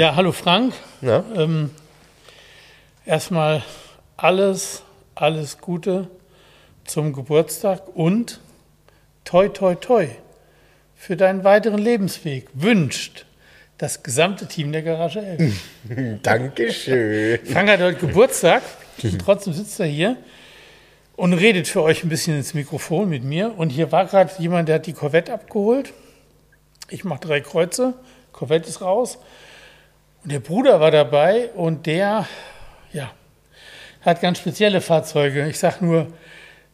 Ja, hallo Frank. Ja? Ähm, erstmal alles, alles Gute zum Geburtstag und toi, toi, toi für deinen weiteren Lebensweg wünscht das gesamte Team der Garage 11. Dankeschön. Frank hat heute Geburtstag und trotzdem sitzt er hier und redet für euch ein bisschen ins Mikrofon mit mir. Und hier war gerade jemand, der hat die Corvette abgeholt. Ich mache drei Kreuze, Corvette ist raus. Und der Bruder war dabei und der, ja, hat ganz spezielle Fahrzeuge. Ich sag nur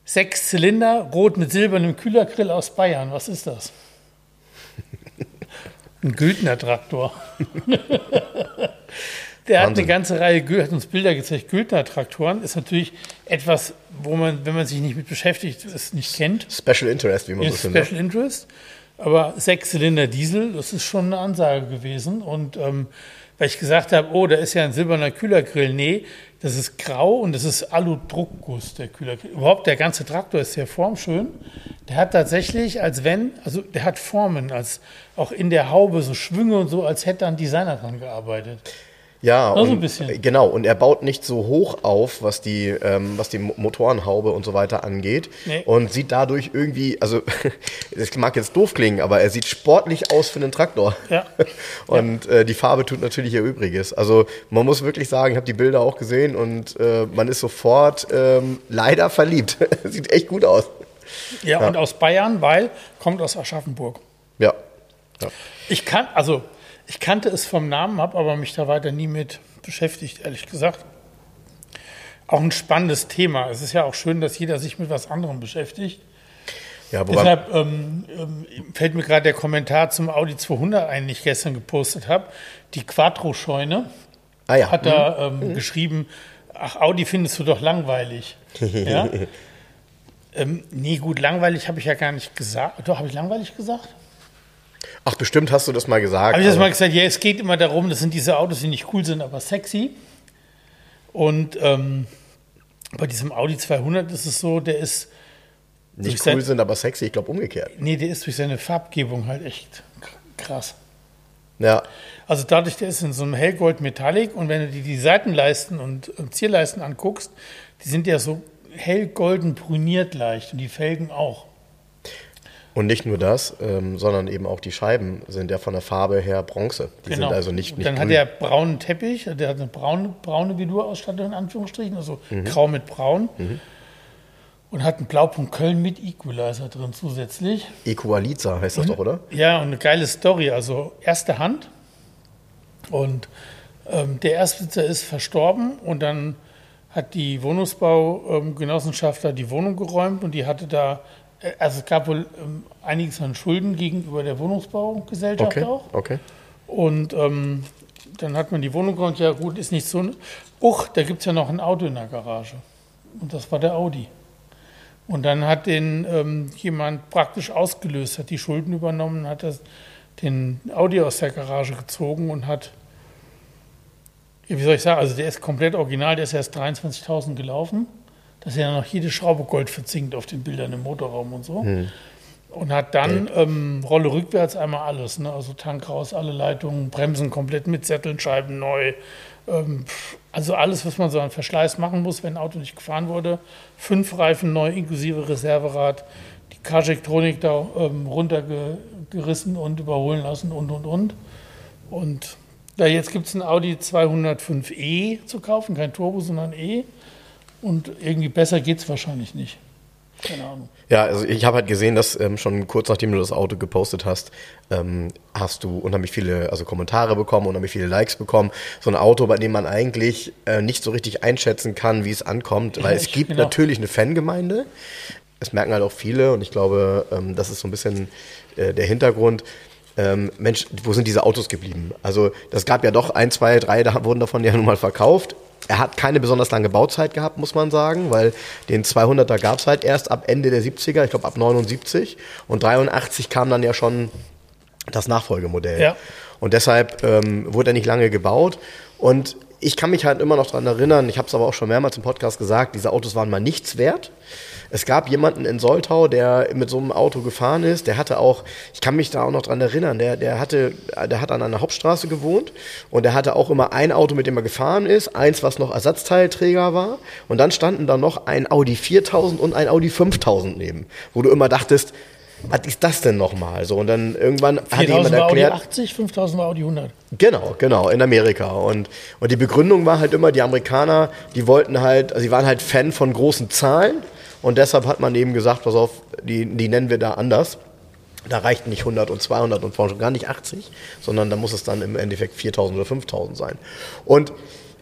sechs Zylinder, rot mit silbernem Kühlergrill aus Bayern. Was ist das? Ein Güldner Traktor. Der hat Wahnsinn. eine ganze Reihe, hat uns Bilder gezeigt. Güldner Traktoren ist natürlich etwas, wo man, wenn man sich nicht mit beschäftigt, es nicht kennt. Special Interest, wie man so findet. Special Interest. Aber Sechszylinder Diesel, das ist schon eine Ansage gewesen. Und ähm, weil ich gesagt habe, oh, da ist ja ein silberner Kühlergrill. Nee, das ist grau und das ist Alu-Druckguss, der Kühlergrill. Überhaupt, der ganze Traktor ist sehr formschön. Der hat tatsächlich, als wenn, also der hat Formen, als auch in der Haube so Schwünge und so, als hätte da ein Designer dran gearbeitet. Ja, so und, ein bisschen. äh, genau. Und er baut nicht so hoch auf, was die, ähm, was die Mo- Motorenhaube und so weiter angeht. Nee. Und sieht dadurch irgendwie, also, das mag jetzt doof klingen, aber er sieht sportlich aus für einen Traktor. Ja. Und äh, die Farbe tut natürlich ihr Übriges. Also man muss wirklich sagen, ich habe die Bilder auch gesehen und äh, man ist sofort ähm, leider verliebt. sieht echt gut aus. Ja, und aus Bayern, weil kommt aus Aschaffenburg. Ja. ja. Ich kann, also ich kannte es vom Namen, habe aber mich da weiter nie mit beschäftigt, ehrlich gesagt. Auch ein spannendes Thema. Es ist ja auch schön, dass jeder sich mit was anderem beschäftigt. Ja, Deshalb ähm, ähm, fällt mir gerade der Kommentar zum Audi 200 ein, den ich gestern gepostet habe. Die Quattro-Scheune ah ja. hat da ähm, geschrieben, ach, Audi findest du doch langweilig. ja? ähm, nee, gut, langweilig habe ich ja gar nicht gesagt. Doch, habe ich langweilig gesagt? Ach, bestimmt hast du das mal gesagt. Habe ich das mal gesagt? Ja, es geht immer darum, das sind diese Autos, die nicht cool sind, aber sexy. Und ähm, bei diesem Audi 200 ist es so, der ist, nicht durch sein- cool sind, aber sexy. Ich glaube umgekehrt. nee, der ist durch seine Farbgebung halt echt krass. Ja. Also dadurch, der ist in so einem hellgold Metallic und wenn du dir die Seitenleisten und, und Zierleisten anguckst, die sind ja so hellgolden brüniert leicht und die Felgen auch. Und nicht nur das, ähm, sondern eben auch die Scheiben sind ja von der Farbe her Bronze. Die sind also nicht, Und nicht Dann grün. hat er braunen Teppich, der hat eine braune, braune Vedurausstattung in Anführungsstrichen, also Mhm. grau mit braun. Und hat einen Blaupunkt Köln mit Equalizer drin zusätzlich. Equalizer heißt das doch, oder? Ja, und eine geile Story, also erste Hand. Und ähm, der Erstbesitzer ist verstorben und dann hat die Wohnungsbaugenossenschaft da die Wohnung geräumt und die hatte da, also es gab wohl ähm, einiges an Schulden gegenüber der Wohnungsbaugesellschaft Okay, auch. okay. Und ähm, dann hat man die Wohnung geräumt, ja gut, ist nicht so. ein- Uch, da gibt es ja noch ein Auto in der Garage. Und das war der Audi. Und dann hat den ähm, jemand praktisch ausgelöst, hat die Schulden übernommen, hat das, den Audi aus der Garage gezogen und hat, wie soll ich sagen, also der ist komplett original, der ist erst 23.000 gelaufen. Da ist ja noch jede Schraube Gold verzinkt auf den Bildern im Motorraum und so. Und hat dann ähm, Rolle rückwärts einmal alles, ne? also Tank raus, alle Leitungen, Bremsen komplett mit Sätteln, Scheiben neu. Ähm, also alles, was man so an Verschleiß machen muss, wenn ein Auto nicht gefahren wurde. Fünf Reifen neu, inklusive Reserverad, die Kartektronik da ähm, runtergerissen und überholen lassen und, und, und. Und ja, jetzt gibt es ein Audi 205e zu kaufen, kein Turbo, sondern E. Und irgendwie besser geht es wahrscheinlich nicht. Keine Ahnung. Ja, also ich habe halt gesehen, dass ähm, schon kurz nachdem du das Auto gepostet hast, ähm, hast du unheimlich viele also Kommentare bekommen, unheimlich viele Likes bekommen. So ein Auto, bei dem man eigentlich äh, nicht so richtig einschätzen kann, wie es ankommt, weil es ich- gibt genau. natürlich eine Fangemeinde. Es merken halt auch viele und ich glaube, ähm, das ist so ein bisschen äh, der Hintergrund. ähm, Mensch, wo sind diese Autos geblieben? Also das gab ja doch ein, zwei, drei, da wurden davon ja nun mal verkauft. Er hat keine besonders lange Bauzeit gehabt, muss man sagen, weil den 200er gab es halt erst ab Ende der 70er, ich glaube ab 79. Und 83 kam dann ja schon das Nachfolgemodell. Ja. Und deshalb ähm, wurde er nicht lange gebaut. Und ich kann mich halt immer noch daran erinnern, ich habe es aber auch schon mehrmals im Podcast gesagt, diese Autos waren mal nichts wert. Es gab jemanden in Soltau, der mit so einem Auto gefahren ist. Der hatte auch, ich kann mich da auch noch dran erinnern, der, der hatte, der hat an einer Hauptstraße gewohnt und der hatte auch immer ein Auto, mit dem er gefahren ist, eins, was noch Ersatzteilträger war. Und dann standen da noch ein Audi 4000 und ein Audi 5000 neben, wo du immer dachtest, was ist das denn nochmal? So, und dann irgendwann hat jemand 4000 war Audi erklärt. 80, 5000 war Audi 100. Genau, genau, in Amerika. Und, und die Begründung war halt immer, die Amerikaner, die wollten halt, also sie waren halt Fan von großen Zahlen und deshalb hat man eben gesagt, pass auf, die, die nennen wir da anders. Da reichten nicht 100 und 200 und schon gar nicht 80, sondern da muss es dann im Endeffekt 4000 oder 5000 sein. Und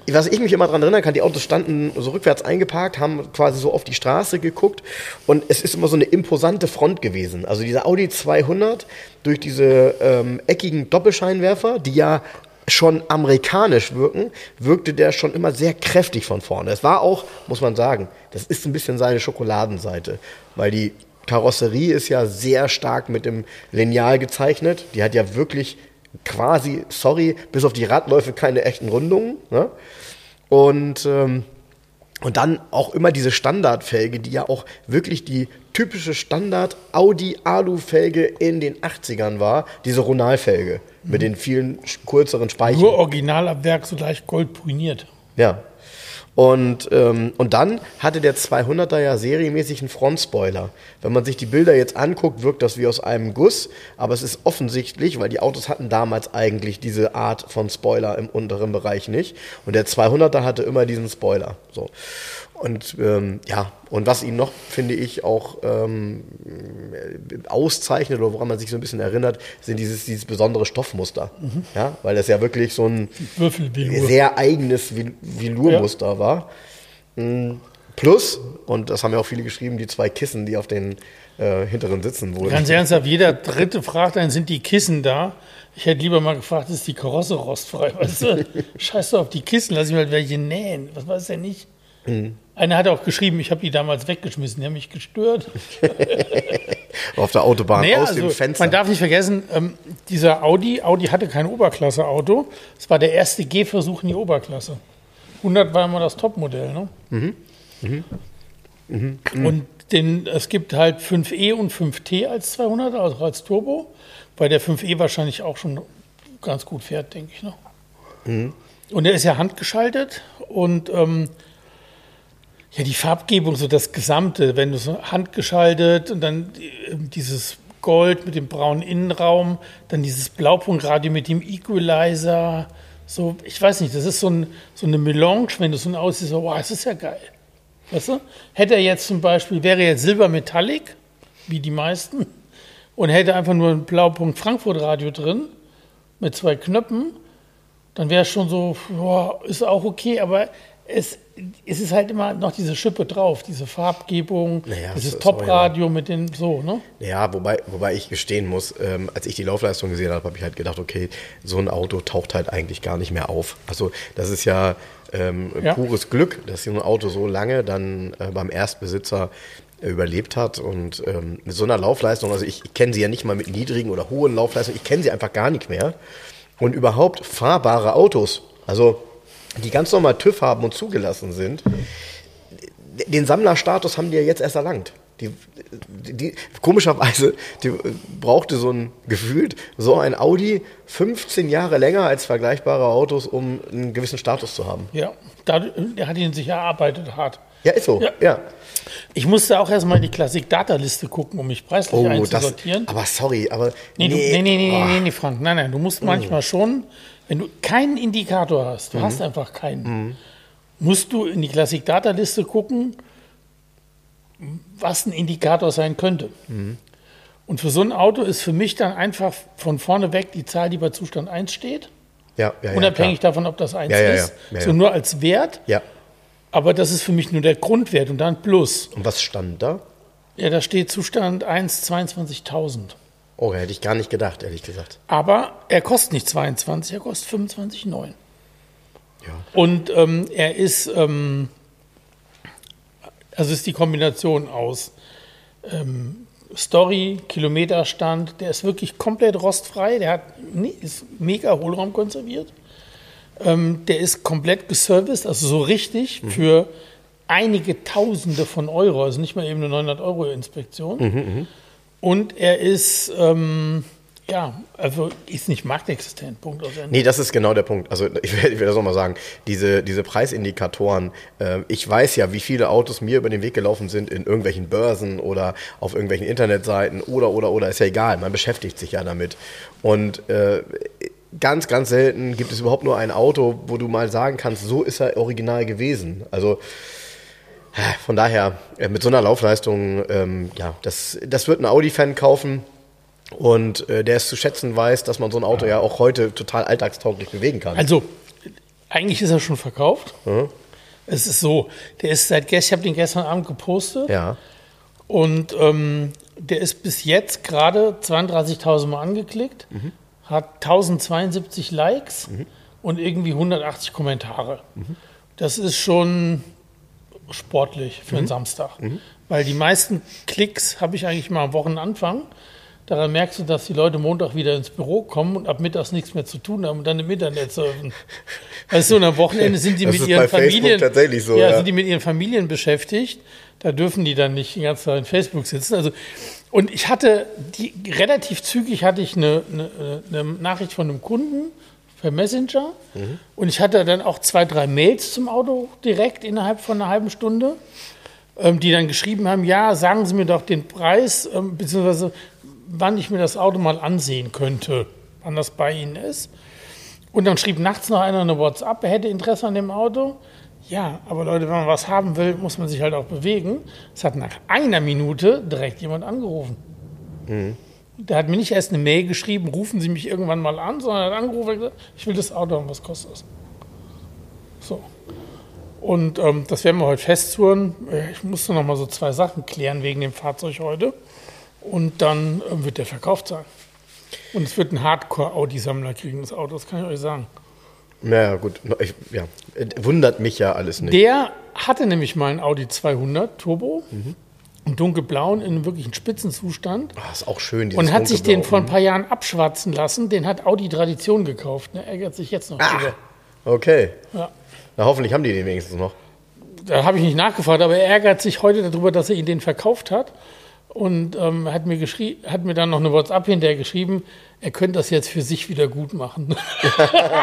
was ich mich immer daran erinnern kann, die Autos standen so rückwärts eingeparkt, haben quasi so auf die Straße geguckt und es ist immer so eine imposante Front gewesen. Also dieser Audi 200 durch diese ähm, eckigen Doppelscheinwerfer, die ja schon amerikanisch wirken, wirkte der schon immer sehr kräftig von vorne. Es war auch, muss man sagen, das ist ein bisschen seine Schokoladenseite, weil die Karosserie ist ja sehr stark mit dem Lineal gezeichnet. Die hat ja wirklich quasi, sorry, bis auf die Radläufe keine echten Rundungen. Ne? Und, ähm, und dann auch immer diese Standardfelge, die ja auch wirklich die typische Standard Audi Alu-Felge in den 80ern war, diese Ronalfelge mit den vielen kürzeren Speichen. Nur original ab Werk so leicht goldpoliert. Ja. Und, ähm, und dann hatte der 200er ja serienmäßig einen Frontspoiler. Wenn man sich die Bilder jetzt anguckt, wirkt das wie aus einem Guss, aber es ist offensichtlich, weil die Autos hatten damals eigentlich diese Art von Spoiler im unteren Bereich nicht. Und der 200er hatte immer diesen Spoiler. So. Und ähm, ja, und was ihn noch, finde ich, auch ähm, auszeichnet oder woran man sich so ein bisschen erinnert, sind dieses, dieses besondere Stoffmuster. Ja, weil das ja wirklich so ein sehr eigenes Vil- Velourmuster war. Mm, Plus, und das haben ja auch viele geschrieben, die zwei Kissen, die auf den äh, hinteren Sitzen wurden. Ganz ernsthaft, jeder Dritte fragt einen, sind die Kissen da? Ich hätte lieber mal gefragt, ist die Karosse rostfrei? Weißt du? Scheiß doch auf die Kissen, lass ich mal welche nähen. Was weiß denn nicht? Mhm. Einer hat auch geschrieben, ich habe die damals weggeschmissen, die haben mich gestört. auf der Autobahn Naja, aus also, dem Fenster. man darf nicht vergessen, ähm, dieser Audi, Audi hatte kein Oberklasse-Auto. Es war der erste Gehversuch in die Oberklasse. 100 war immer das Topmodell. Ne? Mhm. Und den, es gibt halt 5E und 5T als 200, also als Turbo, weil der 5E wahrscheinlich auch schon ganz gut fährt, denke ich. Ne? Mhm. Und der ist ja handgeschaltet und ähm, ja, die Farbgebung, so das Gesamte, wenn du so handgeschaltet und dann äh, dieses Gold mit dem braunen Innenraum, dann dieses Blaupunktradio mit dem Equalizer, so, ich weiß nicht, das ist so, ein, so eine Melange, wenn du so ein aussiehst, so, wow, das ist ja geil. Weißt du? Hätte er jetzt zum Beispiel, wäre jetzt Silber Metallic, wie die meisten, und hätte einfach nur ein Blaupunkt Frankfurt Radio drin, mit zwei Knöpfen, dann wäre es schon so, boah, ist auch okay, aber es, es ist halt immer noch diese Schippe drauf, diese Farbgebung, Naja, dieses Top-Radio mit den so, ne? Ja, wobei, wobei ich gestehen muss, ähm, als ich die Laufleistung gesehen habe, habe ich halt gedacht, okay, so ein Auto taucht halt eigentlich gar nicht mehr auf. Also das ist ja, ähm, Ja. pures Glück, dass so ein Auto so lange dann äh, beim Erstbesitzer überlebt hat und ähm, mit so einer Laufleistung, also ich, ich kenne sie ja nicht mal mit niedrigen oder hohen Laufleistungen, ich kenne sie einfach gar nicht mehr. Und überhaupt fahrbare Autos, also die ganz normal TÜV haben und zugelassen sind, den Sammlerstatus haben die ja jetzt erst erlangt. Die, die, komischerweise die brauchte so ein gefühlt so ein Audi 15 Jahre länger als vergleichbare Autos, um einen gewissen Status zu haben. Ja, da, der hat ihn sich erarbeitet hart. Ja, ist so. Ja. Ja. Ich musste auch erstmal in die Klassik-Data-Liste gucken, um mich preislich Oh, das. einzusortieren. Aber sorry, aber Nee, du, nee, nee, nee, oh. nee, nee, Frank, nein, nein, du musst manchmal schon, wenn du keinen Indikator hast, Mhm. du hast einfach keinen, musst du in die Klassik-Data-Liste gucken, was ein Indikator sein könnte. Mhm. Und für so ein Auto ist für mich dann einfach von vorne weg die Zahl, die bei Zustand 1 steht, Ja, ja, ja, unabhängig klar. davon, ob das 1 Ja, ja, ja. ist, so nur als Wert, Ja. aber das ist für mich nur der Grundwert und dann Plus. Und was stand da? Ja, da steht Zustand 1, 22.000. Oh, hätte ich gar nicht gedacht, ehrlich gesagt. Aber er kostet nicht 22, er kostet 25,9. Ja. Und ähm, er ist, ähm, also ist die Kombination aus ähm, Story, Kilometerstand, der ist wirklich komplett rostfrei, der hat, ist mega Hohlraum konserviert. Ähm, der ist komplett geserviced, also so richtig für einige Tausende von Euro, also nicht mal eben eine 900 Euro Inspektion. Und er ist, ähm, ja, also ist nicht marktexistent, Punkt. Nee, das ist genau der Punkt. Also ich will, ich will das auch mal sagen. Diese, diese Preisindikatoren, äh, ich weiß ja, wie viele Autos mir über den Weg gelaufen sind in irgendwelchen Börsen oder auf irgendwelchen Internetseiten oder, oder, oder, ist ja egal. Man beschäftigt sich ja damit. Und äh, ganz, ganz selten gibt es überhaupt nur ein Auto, wo du mal sagen kannst, so ist er original gewesen. Also von daher, äh, mit so einer Laufleistung, ähm, ja, das, das wird ein Audi-Fan kaufen. Und äh, der es zu schätzen weiß, dass man so ein Auto ja auch heute total alltagstauglich bewegen kann. Also, eigentlich ist er schon verkauft. Es ist so, der ist seit gestern, ich habe den gestern Abend gepostet. Ja, und ähm, der ist bis jetzt gerade 32.000 Mal angeklickt, hat 1072 Likes und irgendwie 180 Kommentare. Das ist schon sportlich für einen Samstag, weil die meisten Klicks habe ich eigentlich mal am Wochenanfang. Daran merkst du, dass die Leute Montag wieder ins Büro kommen und ab mittags nichts mehr zu tun haben und dann im Internet surfen. Weißt du, und am Wochenende sind die Das mit ist ihren Familien tatsächlich so, ja, ja. sind die mit ihren Familien beschäftigt. Da dürfen die dann nicht den ganzen Tag in Facebook sitzen. Also und ich hatte die relativ zügig hatte ich eine, eine, eine Nachricht von einem Kunden per Messenger Mhm. und ich hatte dann auch zwei drei Mails zum Auto direkt innerhalb von einer halben Stunde ähm, die dann geschrieben haben, ja, sagen Sie mir doch den Preis, ähm, beziehungsweise wann ich mir das Auto mal ansehen könnte, wann das bei Ihnen ist. Und dann schrieb nachts noch einer eine WhatsApp, er hätte Interesse an dem Auto. Ja, aber Leute, wenn man was haben will, muss man sich halt auch bewegen. Es hat nach einer Minute direkt jemand angerufen. Der hat mir nicht erst eine Mail geschrieben, rufen Sie mich irgendwann mal an, sondern er hat angerufen und gesagt, ich will das Auto haben, was kostet es? So. Und ähm, das werden wir heute festzurren. Äh, Ich musste noch mal so zwei Sachen klären wegen dem Fahrzeug heute. Und dann ähm, wird der verkauft sein. Und es wird ein Hardcore-Audi-Sammler kriegen, das Auto, das kann ich euch sagen. naja, gut. Ich, ja. Äh, Wundert mich ja alles nicht. Der hatte nämlich mal einen Audi 200 Turbo, in dunkelblau, in einem wirklichen Spitzenzustand. Ah, ist auch schön, Und hat sich den vor ein paar Jahren abschwatzen lassen. Den hat Audi Tradition gekauft. Ne? Ärgert sich jetzt noch drüber. Okay. Ja. Na, hoffentlich haben die den wenigstens noch. Da habe ich nicht nachgefragt, aber er ärgert sich heute darüber, dass er ihn den verkauft hat. Und ähm, hat, mir hat mir dann noch eine WhatsApp hinterher geschrieben, er könnte das jetzt für sich wieder gut machen.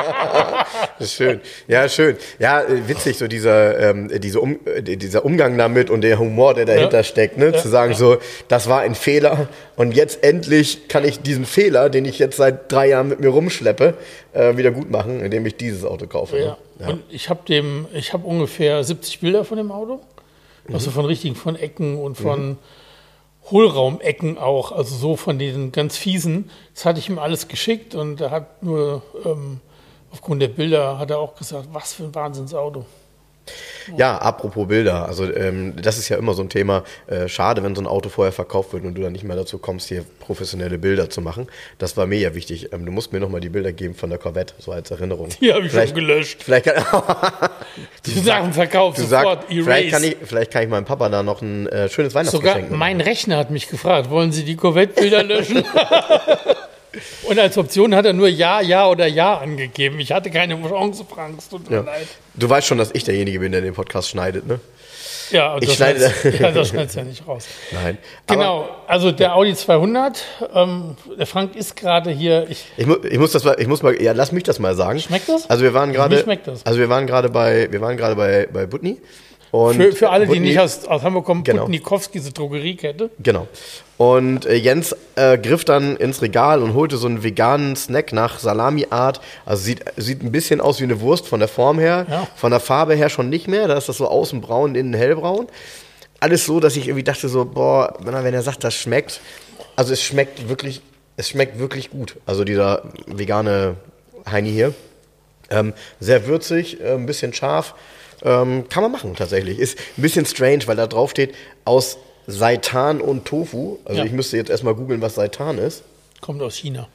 Schön. Ja, schön. Ja, witzig, so dieser, ähm, diese um, äh, dieser Umgang damit und der Humor, der dahinter Ja. steckt, ne? Zu sagen so, das war ein Fehler und jetzt endlich kann ich diesen Fehler, den ich jetzt seit drei Jahren mit mir rumschleppe, äh, wieder gut machen, indem ich dieses Auto kaufe. Ja. Ne? Ja. Und ich habe dem, ich habe ungefähr 70 Bilder von dem Auto. Also von richtigen, von Ecken und von Hohlraumecken auch, also so von diesen ganz fiesen. Das hatte ich ihm alles geschickt und er hat nur ähm, aufgrund der Bilder hat er auch gesagt, was für ein Wahnsinnsauto. Ja, apropos Bilder, also ähm, das ist ja immer so ein Thema. Äh, schade, wenn so ein Auto vorher verkauft wird und du dann nicht mehr dazu kommst, hier professionelle Bilder zu machen. Das war mir ja wichtig. Ähm, du musst mir nochmal die Bilder geben von der Corvette, so als Erinnerung. Die habe ich schon Vielleicht- gelöscht. Vielleicht kann, Die Sachen verkauft, sofort, sagst, vielleicht kann, ich, vielleicht kann ich meinem Papa da noch ein äh, schönes Weihnachtsgeschenk Sogar mein Rechner hat mich gefragt, wollen Sie die Corvette-Bilder löschen? Und als Option hat er nur Ja, Ja oder Ja angegeben. Ich hatte keine Chance, Frank, es tut mir Ja. leid. Du weißt schon, dass ich derjenige bin, der den Podcast schneidet, ne? Ja, Ich das schneide schneidest- das. ja, das schneidest du ja nicht raus. Nein. Aber Genau, also der Audi 200, ähm, der Frank ist gerade hier, ich, ich, mu ich muss das mal, ich muss mal, ja, lass mich das mal sagen. Schmeckt das? Also wir waren gerade, Mir schmeckt das. also wir waren gerade bei, wir waren gerade bei, bei Butni. Und für, für alle, die nicht aus, aus Hamburg kommen, Genau. Putnikowski, diese Drogeriekette. Genau. Und äh, Jens äh, griff dann ins Regal und holte so einen veganen Snack nach Salami-Art. Also sieht, sieht ein bisschen aus wie eine Wurst von der Form her. Ja. Von der Farbe her schon nicht mehr. Da ist das so außen braun, innen hellbraun. Alles so, dass ich irgendwie dachte so, boah, wenn er, wenn er sagt, das schmeckt. Also es schmeckt wirklich, es schmeckt wirklich gut. Also dieser vegane Heini hier. Ähm, sehr würzig, äh, ein bisschen scharf. Ähm, kann man machen tatsächlich. Ist ein bisschen strange, weil da drauf steht aus Seitan und Tofu. Also Ja. ich müsste jetzt erstmal googeln, was Seitan ist. Kommt aus China.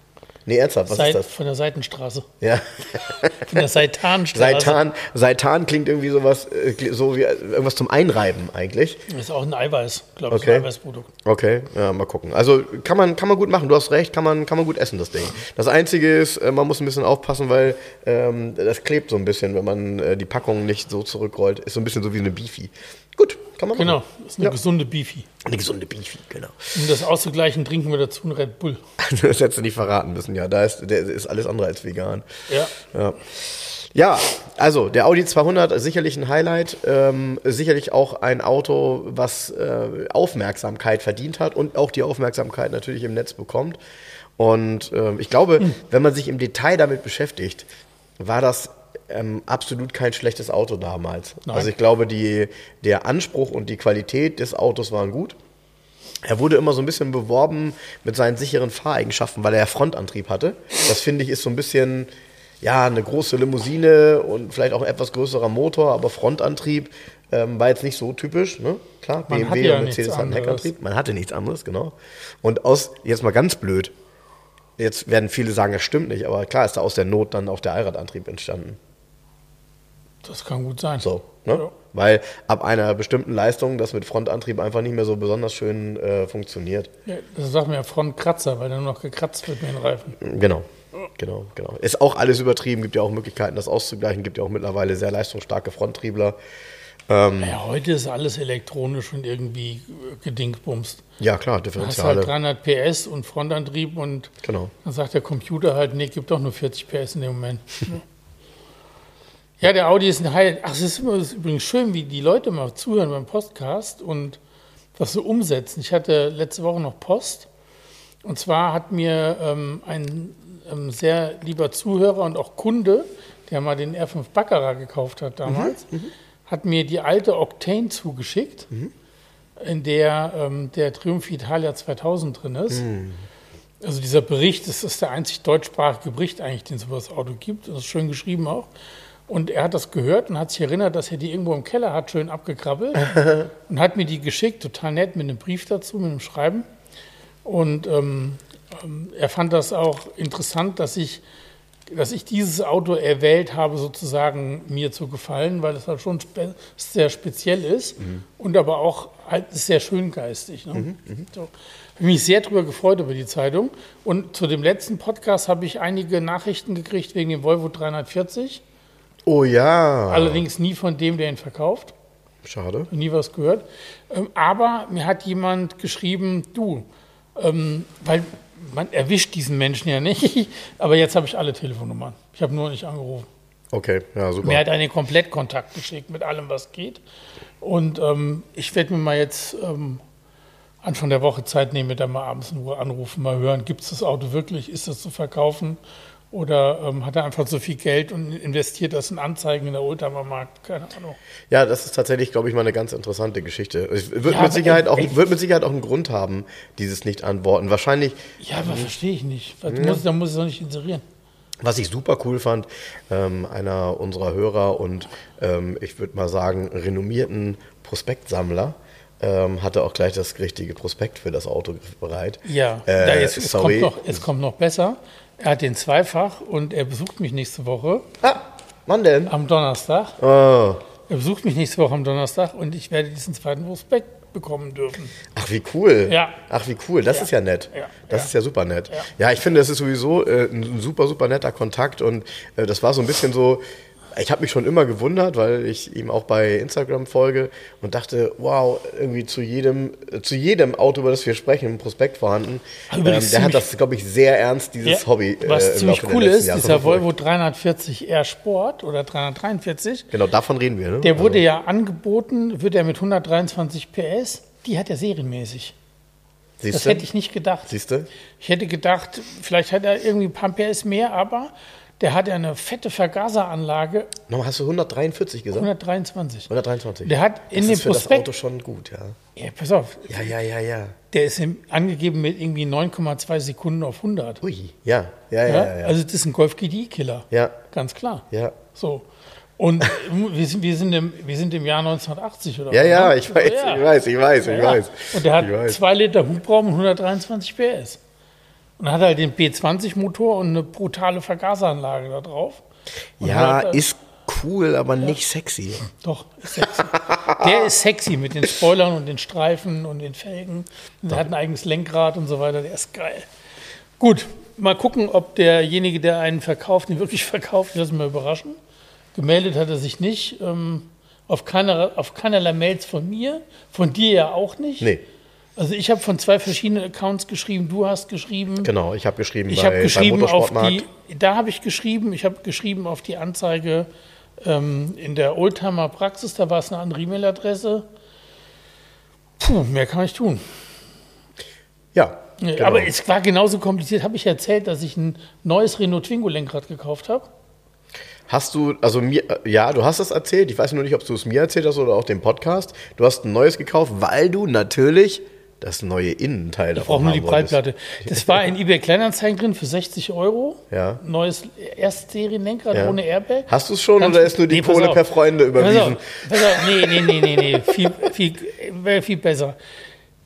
Nee, ernsthaft, was Seit, ist das? Von der Seitenstraße. Ja. Von der Seitanstraße. Seitan, Seitan klingt irgendwie sowas, äh, so wie äh, irgendwas zum Einreiben eigentlich. Das ist auch ein Eiweiß, glaube ich, Okay. ein Eiweißprodukt. Okay, ja, mal gucken. Also kann man, kann man gut machen, du hast recht, kann man, kann man gut essen, das Ding. Das Einzige ist, äh, man muss ein bisschen aufpassen, weil ähm, das klebt so ein bisschen, wenn man äh, die Packung nicht so zurückrollt. Ist so ein bisschen so wie eine Beefy. Gut, kann man machen. Genau, das ist eine Ja. gesunde Beefy. Eine gesunde Beefy, genau. Um das auszugleichen, trinken wir dazu einen Red Bull. Das hättest du nicht verraten müssen, ja. Da ist, der ist alles andere als vegan. Ja. Ja. Ja, also der Audi 200 ist sicherlich ein Highlight, ähm, sicherlich auch ein Auto, was äh, Aufmerksamkeit verdient hat und auch die Aufmerksamkeit natürlich im Netz bekommt. Und ähm, ich glaube, wenn man sich im Detail damit beschäftigt, war das ähm, absolut kein schlechtes Auto damals. Nein. Also ich glaube, die, der Anspruch und die Qualität des Autos waren gut. Er wurde immer so ein bisschen beworben mit seinen sicheren Fahreigenschaften, weil er ja Frontantrieb hatte. Das finde ich ist so ein bisschen, ja, eine große Limousine und vielleicht auch ein etwas größerer Motor, aber Frontantrieb ähm, war jetzt nicht so typisch. Ne? Klar, Man BMW hatte ja und Mercedes hatten. Heckantrieb. Man hatte nichts anderes, genau. Und aus, jetzt mal ganz blöd, jetzt werden viele sagen, das stimmt nicht, aber klar ist da aus der Not dann auch der Allradantrieb entstanden. Das kann gut sein. So, ne? Ja. Weil ab einer bestimmten Leistung das mit Frontantrieb einfach nicht mehr so besonders schön äh, funktioniert. Ja, das sagt man ja Frontkratzer, weil dann nur noch gekratzt wird mit den Reifen. Genau. Genau, genau. Ist auch alles übertrieben, gibt ja auch Möglichkeiten, das auszugleichen, gibt ja auch mittlerweile sehr leistungsstarke Fronttriebler. Ähm, Ja, heute ist alles elektronisch und irgendwie äh, gedingsbumst. ja, klar, Du hast halt 300 PS und Frontantrieb und Genau. dann sagt der Computer halt, nee, gibt doch nur 40 PS in dem Moment. ja, der Audi ist ein Highlight. Ach, es ist, immer, es ist übrigens schön, wie die Leute mal zuhören beim Podcast und was so umsetzen. Ich hatte letzte Woche noch Post und zwar hat mir ähm, ein ähm, sehr lieber Zuhörer und auch Kunde, der mal den R5 Baccarat gekauft hat damals, hat mir die alte Octane zugeschickt, in der ähm, der Triumph Italia 2000 drin ist. Also dieser Bericht, das ist der einzig deutschsprachige Bericht eigentlich, den es über das Auto gibt. Das ist schön geschrieben auch. Und er hat das gehört und hat sich erinnert, dass er die irgendwo im Keller hat, schön abgekrabbelt. und hat mir die geschickt, total nett, mit einem Brief dazu, mit einem Schreiben. Und ähm, ähm, er fand das auch interessant, dass ich, dass ich dieses Auto erwählt habe, sozusagen mir zu gefallen, weil es halt schon spe sehr speziell ist und aber auch halt sehr schöngeistig. Ne? So. Habe mich sehr darüber gefreut über die Zeitung. Und zu dem letzten Podcast habe ich einige Nachrichten gekriegt wegen dem Volvo 340. Oh ja. Allerdings nie von dem, der ihn verkauft Schade. nie was gehört. Ähm, aber mir hat jemand geschrieben, du, ähm, weil man erwischt diesen Menschen ja nicht, aber jetzt habe ich alle Telefonnummern. Ich habe nur nicht angerufen. Okay, ja, super. Mir hat einen Komplettkontakt geschickt mit allem, was geht. Und ähm, ich werde mir mal jetzt ähm, Anfang der Woche Zeit nehmen, da mal abends in Ruhe anrufen, mal hören, gibt es das Auto wirklich, ist das zu verkaufen? Oder ähm, hat er einfach so viel Geld und investiert das in Anzeigen in der Oldtimer-Markt? Keine Ahnung. Ja, das ist tatsächlich, glaube ich, mal eine ganz interessante Geschichte. Es wird, Ja, mit Sicherheit auch, wird mit Sicherheit auch einen Grund haben, dieses Nicht-Antworten. Wahrscheinlich, Ja, aber verstehe ich nicht. Da muss ich es doch nicht inserieren. was ich super cool fand, ähm, einer unserer Hörer und ähm, ich würde mal sagen, renommierten Prospektsammler ähm, hatte auch gleich das richtige Prospekt für das Auto bereit. Ja, Äh, da jetzt, es, sorry. kommt noch, es kommt noch besser. Er hat den zweifach und er besucht mich nächste Woche Ah, wann denn? am Donnerstag. Oh. Er besucht mich nächste Woche am Donnerstag und ich werde diesen zweiten Prospekt bekommen dürfen. Ach, wie cool. Ja. Ach, wie cool. Das Ja. ist ja nett. Ja. Das Ja. ist ja super nett. Ja. Ja, ich finde, das ist sowieso äh, ein super, super netter Kontakt und äh, das war so ein bisschen so. Ich habe mich schon immer gewundert, weil ich ihm auch bei Instagram folge und dachte, wow, irgendwie zu jedem, äh, zu jedem Auto, über das wir sprechen, ein Prospekt vorhanden. Ähm, der hat das, glaube ich, sehr ernst, dieses Ja, Hobby. äh, was ziemlich cool ist, Jahre dieser. Volvo 340 R Sport oder 343, Genau, davon reden wir. Ne? der wurde ja angeboten, wird er mit 123 PS, die hat er serienmäßig. Siehst Das hätte ich nicht gedacht. Siehst du? Ich hätte gedacht, vielleicht hat er irgendwie ein paar PS mehr, aber der hat ja eine fette Vergaseranlage, Nochmal, hast du 143 gesagt? 123. 123. Der hat in das dem ist für das Prospekt, Auto schon gut, ja. ja, pass auf, Ja, ja, ja, ja. der ist angegeben mit irgendwie 9,2 Sekunden auf 100. Ui, ja, ja, ja, Ja? ja. Also das ist ein Golf GTI-Killer, ja, ganz klar. ja. So. Und wir sind, wir, sind im, wir sind im Jahr 1980 oder Ja, was, ja, ne? ich weiß, Ja. ich weiß, ich weiß, ich weiß. Und der hat ich weiß. 2 Liter Hubraum und 123 PS. Und hat halt den B20-Motor und eine brutale Vergaseranlage da drauf. Und Ja, äh, ist cool, aber nicht sexy. Doch, ist sexy. Der ist sexy mit den Spoilern und den Streifen und den Felgen. Und der hat ein eigenes Lenkrad und so weiter. Der ist geil. Gut, mal gucken, ob derjenige, der einen verkauft, den wirklich verkauft. Ich lasse mich mal überraschen. Gemeldet hat er sich nicht. Ähm, auf, keiner, auf keinerlei Mails von mir. Von dir ja auch nicht. Nee, Also ich habe von zwei verschiedenen Accounts geschrieben. Du hast geschrieben. genau. Ich habe geschrieben Ich bei, habe geschrieben auf Motorsportmarkt. die, da habe ich geschrieben, ich habe geschrieben auf die Anzeige ähm, in der Oldtimer Praxis, da war es eine andere E-Mail-Adresse. Puh, mehr kann ich tun. Ja, genau. Aber es war genauso kompliziert. Habe ich erzählt, dass ich ein neues Renault Twingo Lenkrad gekauft habe? Hast du, also mir, äh, ja, du hast es erzählt. Ich weiß nur nicht, ob du es mir erzählt hast oder auch dem Podcast. Du hast ein neues gekauft, weil du natürlich das neue Innenteil Ich brauche nur die Breitplatte. Das war in eBay Kleinanzeigen drin für 60 Euro. Ja. Neues Erstserienlenkrad Ja. ohne Airbag. Hast du es schon Kannst oder ist nur die Nee, pass Kohle per Freunde Pass überwiesen? auf, pass auf. Nee, nee, nee, nee, nee. Viel, viel, wäre viel besser.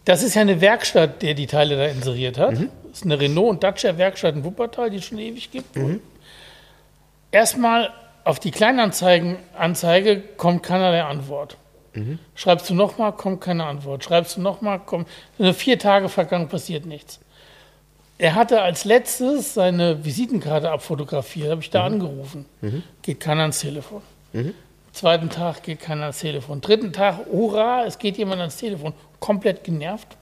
Das ist ja eine Werkstatt, der die Teile da inseriert hat. Mhm. Das ist eine Renault und Dacia Werkstatt in Wuppertal, die es schon ewig gibt. Erstmal auf die Kleinanzeigen Anzeige kommt keinerlei Antwort. Schreibst du nochmal, kommt keine Antwort. Schreibst du nochmal, kommt. Nur vier Tage vergangen, passiert nichts. Er hatte als letztes seine Visitenkarte abfotografiert, habe ich da angerufen. Geht keiner ans Telefon. Zweiten Tag geht keiner ans Telefon. Dritten Tag, hurra, es geht jemand ans Telefon. Komplett genervt.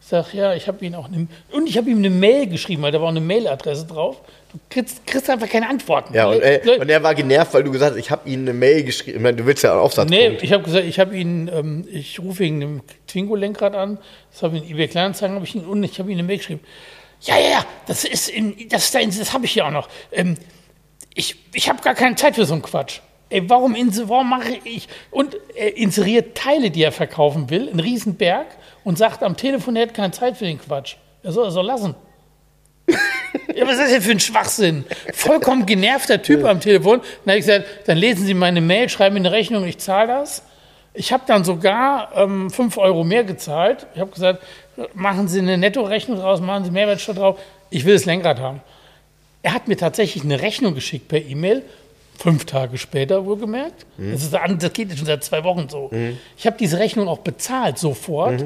Ich sag, ja, ich habe ihn auch eine, und ich habe ihm eine Mail geschrieben, weil da war auch eine Mailadresse drauf. Du kriegst, kriegst einfach keine Antworten. Ja, und, äh, Leute- und er war genervt, weil du gesagt hast, ich habe ihm eine Mail geschrieben. Ich meine, du willst ja einen Aufsatz. Nee, ich habe gesagt, ich habe ihn, ähm, ich rufe wegen dem Twingo-Lenkrad an, das habe ich in eBay Kleinanzeigen, habe ich ihn, und ich habe ihm eine Mail geschrieben. Ja, ja, ja, das ist, in, das, ist das habe ich hier auch noch. Ähm, ich ich habe gar keine Zeit für so einen Quatsch. Ey, warum, warum mache ich? Und er inseriert Teile, die er verkaufen will, einen Riesenberg und sagt am Telefon, er hat keine Zeit für den Quatsch. Er soll, er soll lassen. Ja, was ist das denn für ein Schwachsinn? Vollkommen genervter Typ am Telefon. Dann habe ich gesagt, dann lesen Sie meine Mail, schreiben mir eine Rechnung, ich zahle das. Ich habe dann sogar ähm, 5 Euro mehr gezahlt. Ich habe gesagt, machen Sie eine Nettorechnung draus, machen Sie Mehrwertsteuer drauf. Ich will das Lenkrad haben. Er hat mir tatsächlich eine Rechnung geschickt per E-Mail. Fünf Tage später, wohlgemerkt. Das, ist, das geht jetzt schon seit zwei Wochen so. Ich habe diese Rechnung auch bezahlt sofort.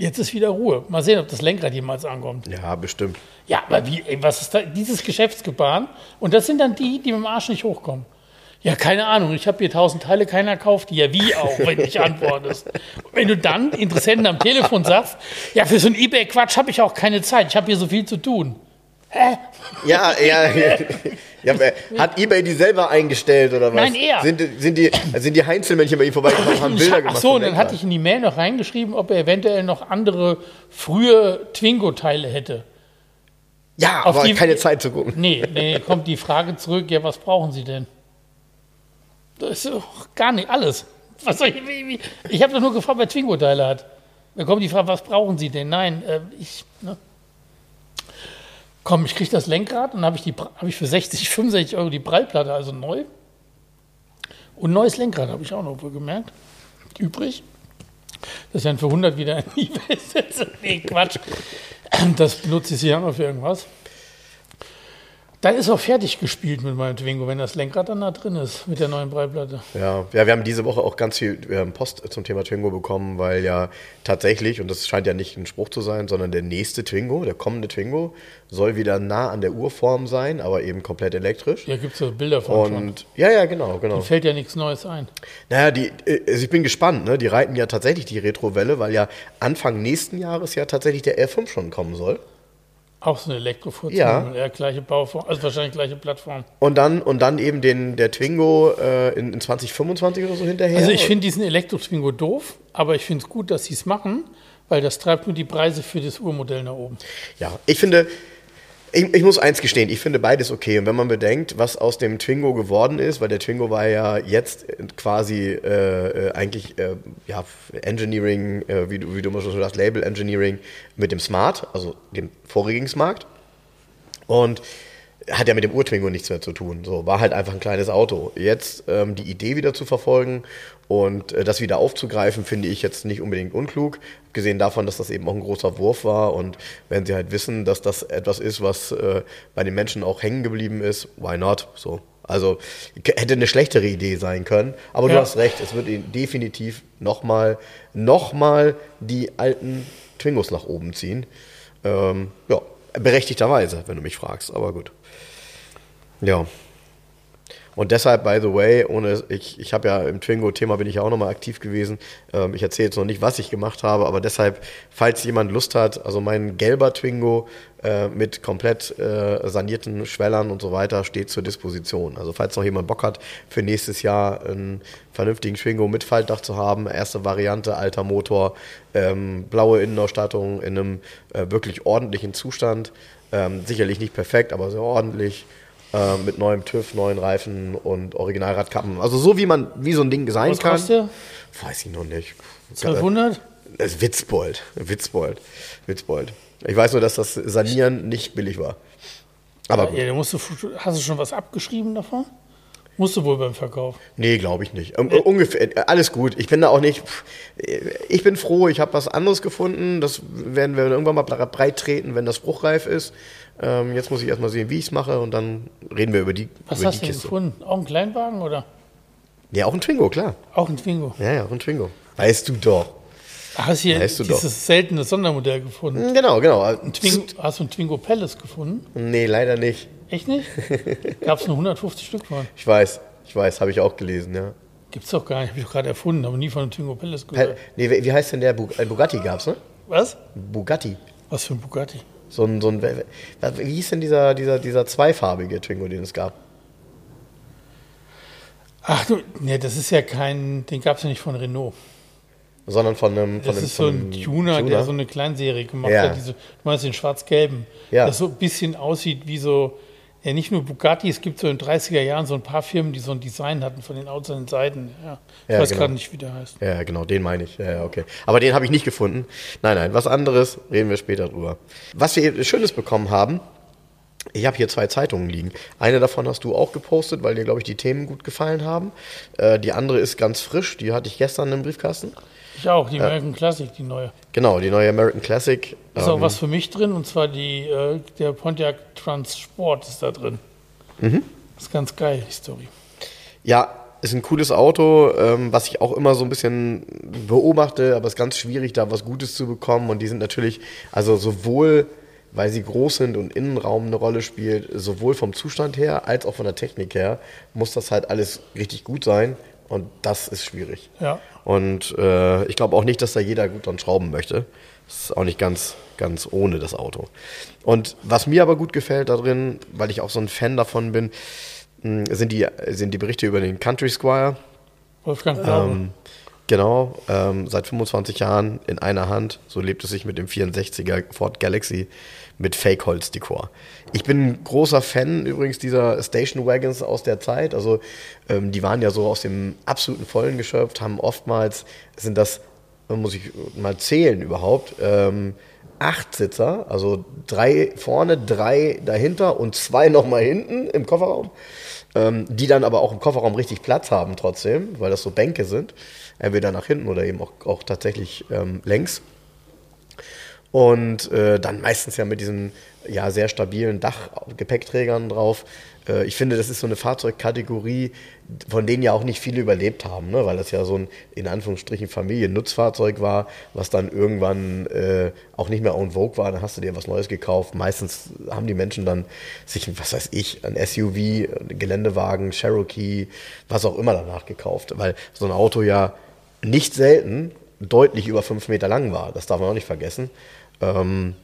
Jetzt ist wieder Ruhe. Mal sehen, ob das Lenkrad jemals ankommt. Ja, bestimmt. Ja, aber wie, ey, was ist da? Dieses Geschäftsgebaren. Und das sind dann die, die mit dem Arsch nicht hochkommen. Ja, keine Ahnung. Ich habe hier tausend Teile, keiner kauft die. Ja, wie auch, wenn du nicht antwortest. wenn du dann Interessenten am Telefon sagst, ja, für so einen Ebay-Quatsch habe ich auch keine Zeit. Ich habe hier so viel zu tun. Hä? Ja, ja. ja hat eBay die selber eingestellt oder was? Nein, er. Sind, die- sind, die, sind die Heinzelmännchen bei ihm vorbeigekommen und haben Bilder gemacht? ach so, dann hatte ich in die Mail noch reingeschrieben, ob er eventuell noch andere frühe Twingo-Teile hätte. Ja, auf aber die- keine Zeit zu gucken. Nee, nee, kommt die Frage zurück, ja, was brauchen Sie denn? Das ist doch gar nicht alles. Was soll ich, ich habe doch nur gefragt, wer Twingo-Teile hat. Dann kommt die Frage, was brauchen Sie denn? Nein, äh, ich, ne? Komm, ich kriege das Lenkrad und habe ich, hab ich für 60, 65 Euro die Prallplatte, also neu. Und neues Lenkrad habe ich auch noch wohl gemerkt. Übrig. Das ist dann für 100 wieder ein eBay. nee, Quatsch. Das benutze ich sicher noch für irgendwas. Dann ist auch fertig gespielt mit meinem Twingo, wenn das Lenkrad dann da drin ist, mit der neuen Breitplatte. Ja, ja, wir haben diese Woche auch ganz viel ähm, Post zum Thema Twingo bekommen, weil ja tatsächlich, und das scheint ja nicht ein Spruch zu sein, sondern der nächste Twingo, der kommende Twingo, soll wieder nah an der Urform sein, aber eben komplett elektrisch. Ja, gibt es ja Bilder von. Und ja, ja, genau, genau. Fällt ja nichts Neues ein. Naja, die, äh, also ich bin gespannt, ne? Die reiten ja tatsächlich die Retrowelle, weil ja Anfang nächsten Jahres ja tatsächlich der R5 schon kommen soll. Auch so eine Elektrofuhr. Ja. ja. Gleiche Bauform, also wahrscheinlich gleiche Plattform. Und dann, und dann eben den, der Twingo äh, in, in 2025 oder so hinterher. Also ich finde diesen Elektro-Twingo doof, aber ich finde es gut, dass sie es machen, weil das treibt nur die Preise für das Urmodell nach oben. Ja, ich finde, ich, ich muss eins gestehen, ich finde beides okay. Und wenn man bedenkt, was aus dem Twingo geworden ist, weil der Twingo war ja jetzt quasi äh, äh, eigentlich äh, ja, Engineering, äh, wie, du, wie du immer schon sagst, Label Engineering mit dem Smart, also dem vorigen Smart. Und hat ja mit dem Urtwingo nichts mehr zu tun. So, war halt einfach ein kleines Auto. Jetzt ähm, die Idee wieder zu verfolgen und äh, das wieder aufzugreifen, finde ich jetzt nicht unbedingt unklug. Gesehen davon, dass das eben auch ein großer Wurf war und wenn sie halt wissen, dass das etwas ist, was äh, bei den Menschen auch hängen geblieben ist, why not? So. Also hätte eine schlechtere Idee sein können, aber ja. du hast recht, es wird definitiv nochmal noch mal die alten Twingos nach oben ziehen. Ähm, ja, berechtigterweise, wenn du mich fragst, aber gut. Ja. Und deshalb, by the way, ohne ich, ich habe ja im Twingo-Thema bin ich ja auch nochmal aktiv gewesen. Ähm, ich erzähle jetzt noch nicht, was ich gemacht habe, aber deshalb, falls jemand Lust hat, also mein gelber Twingo äh, mit komplett äh, sanierten Schwellern und so weiter steht zur Disposition. Also falls noch jemand Bock hat, für nächstes Jahr einen vernünftigen Twingo mit Faltdach zu haben, erste Variante, alter Motor, ähm, blaue Innenausstattung in einem äh, wirklich ordentlichen Zustand. Ähm, sicherlich nicht perfekt, aber sehr ordentlich äh, mit neuem TÜV, neuen Reifen und Originalradkappen. Also so wie man, wie so ein Ding sein Was kann. Kostet? Weiß ich noch nicht. 1200? Das ist Witzbold. Witzbold. Witzbold. Ich weiß nur, dass das Sanieren nicht billig war. Aber ja, musst du, hast du schon was abgeschrieben davon? Musst du wohl beim Verkauf? Nee, glaube ich nicht. Um, ungefähr, äh, alles gut. Ich bin da auch nicht. Ich bin froh, ich habe was anderes gefunden. Das werden wir irgendwann mal breit treten, wenn das spruchreif ist. Ähm, jetzt muss ich erstmal sehen, wie ich es mache und dann reden wir über die Was über hast die du denn gefunden? Auch ein Kleinwagen oder? Ja, auch ein Twingo, klar. Auch ein Twingo? Ja, ja, auch ein Twingo. Weißt du doch. Hast du hier weißt du dieses doch. seltene Sondermodell gefunden? Genau, genau. Ein Twingo, hast du ein Twingo Palace gefunden? Nee, leider nicht. Echt nicht? Gab es nur 150 Stück von? Ich weiß, ich weiß, habe ich auch gelesen, ja. Gibt's doch gar nicht, habe ich doch gerade erfunden, aber nie von einem Twingo Palace gehört. nee, wie heißt denn der? Bugatti gab's, ne? Was? Bugatti. Was für ein Bugatti? So ein, so ein, wie hieß denn dieser, dieser, dieser zweifarbige Twingo, den es gab? Ach du, nee, das ist ja kein, den gab es ja nicht von Renault. Sondern von einem. Von das ist so ein Tuner, Tuner, der so eine Kleinserie gemacht ja. hat. Diese, du meinst den schwarz-gelben. Ja. Das so ein bisschen aussieht wie so, ja nicht nur Bugatti, es gibt so in den 30er Jahren so ein paar Firmen, die so ein Design hatten von den Autos an den Seiten. Ja. Ich ja, weiß genau. gerade nicht, wie der heißt. Ja, genau, den meine ich. Ja, okay. Aber den habe ich nicht gefunden. Nein, nein, was anderes, reden wir später drüber. Was wir Schönes bekommen haben, ich habe hier zwei Zeitungen liegen. Eine davon hast du auch gepostet, weil dir, glaube ich, die Themen gut gefallen haben. Äh, die andere ist ganz frisch, die hatte ich gestern im Briefkasten. Ich auch, die äh, American äh, Classic, die neue. Genau, die neue American Classic. Ist ähm, auch was für mich drin, und zwar die, äh, der Pontiac Transport ist da drin. Mhm. Das ist ganz geil, die Story. Ja, ist ein cooles Auto, ähm, was ich auch immer so ein bisschen beobachte, aber es ist ganz schwierig, da was Gutes zu bekommen. Und die sind natürlich, also sowohl weil sie groß sind und Innenraum eine Rolle spielt, sowohl vom Zustand her als auch von der Technik her, muss das halt alles richtig gut sein. Und das ist schwierig. Ja. Und äh, ich glaube auch nicht, dass da jeder gut dran schrauben möchte. Das ist auch nicht ganz, ganz ohne das Auto. Und was mir aber gut gefällt da drin, weil ich auch so ein Fan davon bin, hm, sind die, sind die Berichte über den Country Squire. Wolfgang ähm, Genau, ähm, seit 25 Jahren in einer Hand. So lebt es sich mit dem 64er Ford Galaxy mit Fake-Holz-Dekor. Ich bin ein großer Fan übrigens dieser Station Wagons aus der Zeit. Also ähm, die waren ja so aus dem absoluten Vollen geschöpft, haben oftmals, sind das, muss ich mal zählen überhaupt, ähm, acht Sitzer, also drei vorne, drei dahinter und zwei nochmal hinten im Kofferraum, ähm, die dann aber auch im Kofferraum richtig Platz haben trotzdem, weil das so Bänke sind, entweder nach hinten oder eben auch, auch tatsächlich ähm, längs. Und äh, dann meistens ja mit diesen ja, sehr stabilen Dachgepäckträgern drauf. Äh, ich finde, das ist so eine Fahrzeugkategorie, von denen ja auch nicht viele überlebt haben, ne? weil das ja so ein in Anführungsstrichen Familiennutzfahrzeug war, was dann irgendwann äh, auch nicht mehr on vogue war. Dann hast du dir was Neues gekauft. Meistens haben die Menschen dann sich, was weiß ich, ein SUV, ein Geländewagen, Cherokee, was auch immer danach gekauft, weil so ein Auto ja nicht selten deutlich über fünf Meter lang war. Das darf man auch nicht vergessen. Ähm,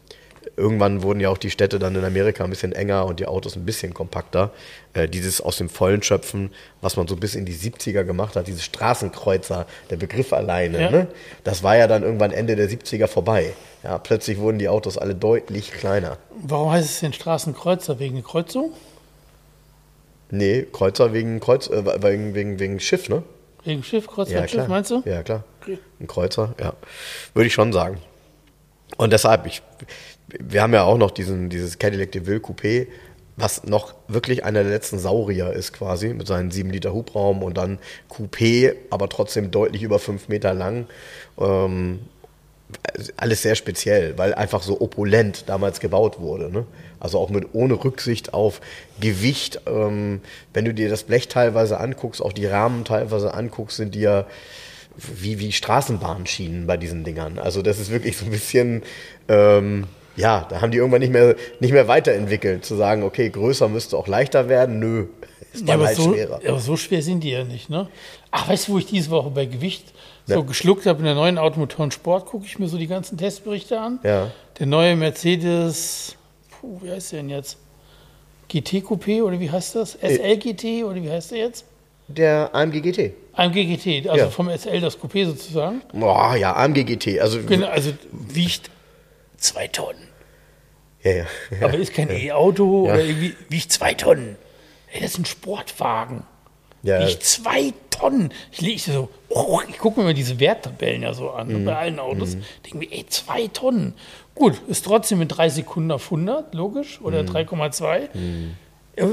irgendwann wurden ja auch die Städte dann in Amerika ein bisschen enger und die Autos ein bisschen kompakter. Äh, dieses aus dem Vollen schöpfen, was man so bis in die 70er gemacht hat, diese Straßenkreuzer, der Begriff alleine, ja. ne? das war ja dann irgendwann Ende der 70er vorbei. Ja, plötzlich wurden die Autos alle deutlich kleiner. Warum heißt es denn Straßenkreuzer? Wegen Kreuzung? Nee, Kreuzer wegen, Kreuz, äh, wegen, wegen, wegen Schiff, ne? Wegen Schiff, Kreuzfahrtschiff, ja, meinst du? Ja, klar. Okay. Ein Kreuzer, ja. Würde ich schon sagen. Und deshalb, ich, wir haben ja auch noch diesen, dieses Cadillac DeVille Coupé. was noch wirklich einer der letzten Saurier ist quasi, mit seinen 7 Liter Hubraum und dann Coupé, aber trotzdem deutlich über 5 Meter lang. Ähm, alles sehr speziell, weil einfach so opulent damals gebaut wurde. Ne? Also auch mit ohne Rücksicht auf Gewicht. Ähm, wenn du dir das Blech teilweise anguckst, auch die Rahmen teilweise anguckst, sind die ja wie, wie Straßenbahnschienen bei diesen Dingern. Also das ist wirklich so ein bisschen, ähm, ja, da haben die irgendwann nicht mehr, nicht mehr weiterentwickelt, zu sagen, okay, größer müsste auch leichter werden. Nö, ist Ja, dann aber, halt so, schwerer. aber so schwer sind die ja nicht, ne? Ach, weißt du, wo ich diese Woche bei Gewicht so Ja. geschluckt habe in der neuen Automotoren Sport, gucke ich mir so die ganzen Testberichte an. Ja. Der neue Mercedes, puh, wie heißt der denn jetzt? GT Coupé oder wie heißt das? SL GT oder wie heißt der jetzt? Der AMG GT. AMG GT, also Ja. vom SL das Coupé sozusagen. Boah, ja, AMG GT. Also, Genau, also wiegt zwei Tonnen. ja, ja. Aber ist kein E-Auto Ja. oder irgendwie wiegt zwei Tonnen. Ey, das ist ein Sportwagen. Ja. Wiegt zwei Tonnen. Ich lege so, oh, ich gucke mir mal diese Werttabellen ja so an, Mhm. bei allen Autos. Denke mir, ey, zwei Tonnen. Gut, ist trotzdem in drei Sekunden auf 100, logisch, oder Mhm. 3,2. Ja,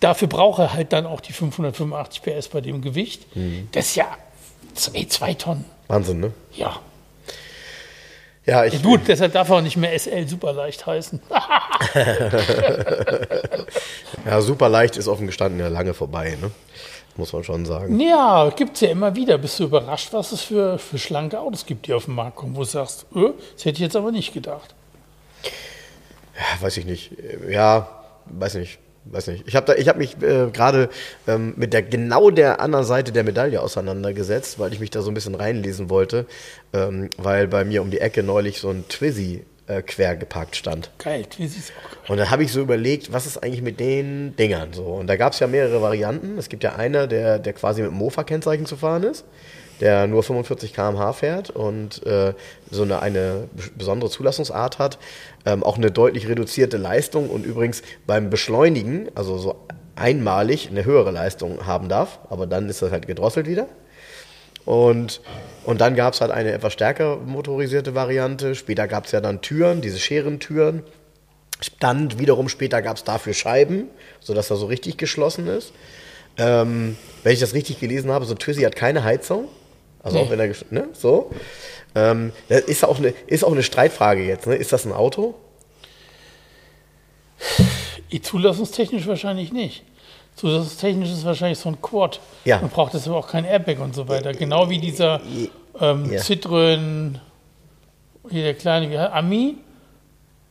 Dafür braucht er halt dann auch die 585 PS bei dem Gewicht. Mhm. Das ist ja, ey, zwei Tonnen. Wahnsinn, ne? Ja. Ja, ich, Gut, deshalb darf er auch nicht mehr SL super leicht heißen. ja, super leicht ist offen gestanden ja lange vorbei, ne? Muss man schon sagen. Ja, gibt es ja immer wieder. Bist du überrascht, was es für, für schlanke Autos gibt, die auf den Markt kommen, wo du sagst, äh, das hätte ich jetzt aber nicht gedacht. Ja, weiß ich nicht. Ja, weiß nicht. Weiß nicht. Ich habe hab mich äh, gerade ähm, mit der genau der anderen Seite der Medaille auseinandergesetzt, weil ich mich da so ein bisschen reinlesen wollte, ähm, weil bei mir um die Ecke neulich so ein Twizy äh, quer geparkt stand. Geil, Twizy ist auch geil. Und dann habe ich so überlegt, was ist eigentlich mit den Dingern so? Und da gab es ja mehrere Varianten. Es gibt ja einer, der, der quasi mit dem Mofa-Kennzeichen zu fahren ist, der nur 45 km/h fährt und äh, so eine, eine bes- besondere Zulassungsart hat, ähm, auch eine deutlich reduzierte Leistung und übrigens beim Beschleunigen, also so einmalig eine höhere Leistung haben darf, aber dann ist das halt gedrosselt wieder. Und, und dann gab es halt eine etwas stärker motorisierte Variante. Später gab es ja dann Türen, diese Scherentüren. Dann wiederum später gab es dafür Scheiben, sodass er so richtig geschlossen ist. Ähm, wenn ich das richtig gelesen habe, so Twizy hat keine Heizung. Also auch Nee. wenn er, ne, so. Ähm, das ist auch eine, ist auch eine Streitfrage jetzt, ne? Ist das ein Auto? Zulassungstechnisch wahrscheinlich nicht. Zulassungstechnisch ist wahrscheinlich so ein Quad. Ja. Man braucht das aber auch kein Airbag und so weiter. Genau wie dieser ähm, Ja. Citroën, hier der kleine, wie heißt Ami?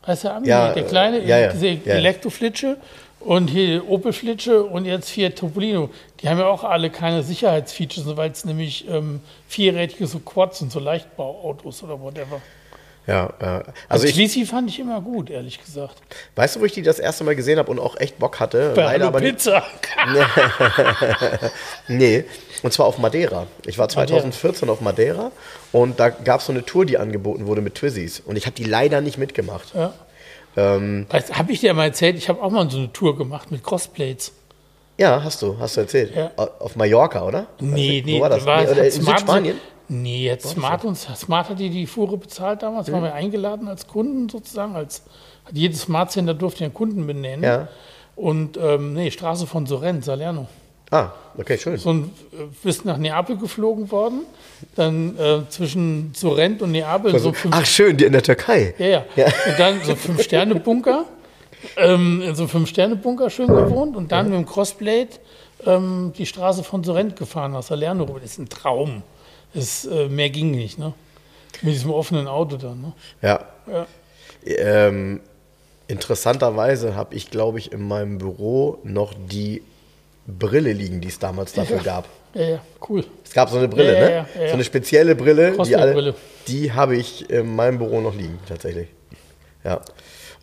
Heißt der Ami? Ja, der kleine, ja, ja, diese. Elektroflitsche und hier Opel-Flitsche und jetzt Fiat Topolino. Die haben ja auch alle keine Sicherheitsfeatures, weil es nämlich ähm, vierrädrige so Quads und so Leichtbauautos oder whatever. Ja, äh, Also also ich, Twizy fand ich immer gut, ehrlich gesagt. weißt du, wo ich die das erste Mal gesehen habe und auch echt Bock hatte? Bei Leider aber Pizza. Nee, und zwar auf Madeira. Ich war 2014 auf Madeira und da gab es so eine Tour, die angeboten wurde mit Twizzys. Und ich habe die leider nicht mitgemacht. Ja. Ähm, Habe ich dir mal erzählt, ich habe auch mal so eine Tour gemacht mit Crossplates. ja, hast du, hast du erzählt. Ja. Auf Mallorca, oder? Nee, nee, Wo war das? war- nee, in Südspanien? Nee, jetzt Smart, uns, Smart hat die die Fuhre bezahlt damals, waren wir eingeladen als Kunden sozusagen. Als, hat jedes Smart Center durfte einen Kunden benennen. Ja. Und ähm, nee, Straße von Sorrent, Salerno. Ah, okay, schön. So ein, äh, bist nach Neapel geflogen worden, dann äh, zwischen Sorrent und Neapel so fünf Ach, schön, die in der Türkei. Ja, ja. Und dann so Fünf-Sterne-Bunker, ähm, in so einem Fünf-Sterne-Bunker schön gewohnt und dann mit dem Crossblade ähm, die Straße von Sorrent gefahren nach Salerno. Das ist ein Traum. Das, äh, mehr ging nicht, ne? Mit diesem offenen Auto dann, ne? Ja. Ja. Ähm, interessanterweise habe ich, glaube ich, in meinem Büro noch die Brille liegen, die es damals dafür Ja. gab. Ja, ja, cool. Es gab so eine Brille, Ja, ne? So eine spezielle Brille, die, alle, die habe ich in meinem Büro noch liegen, tatsächlich. Ja.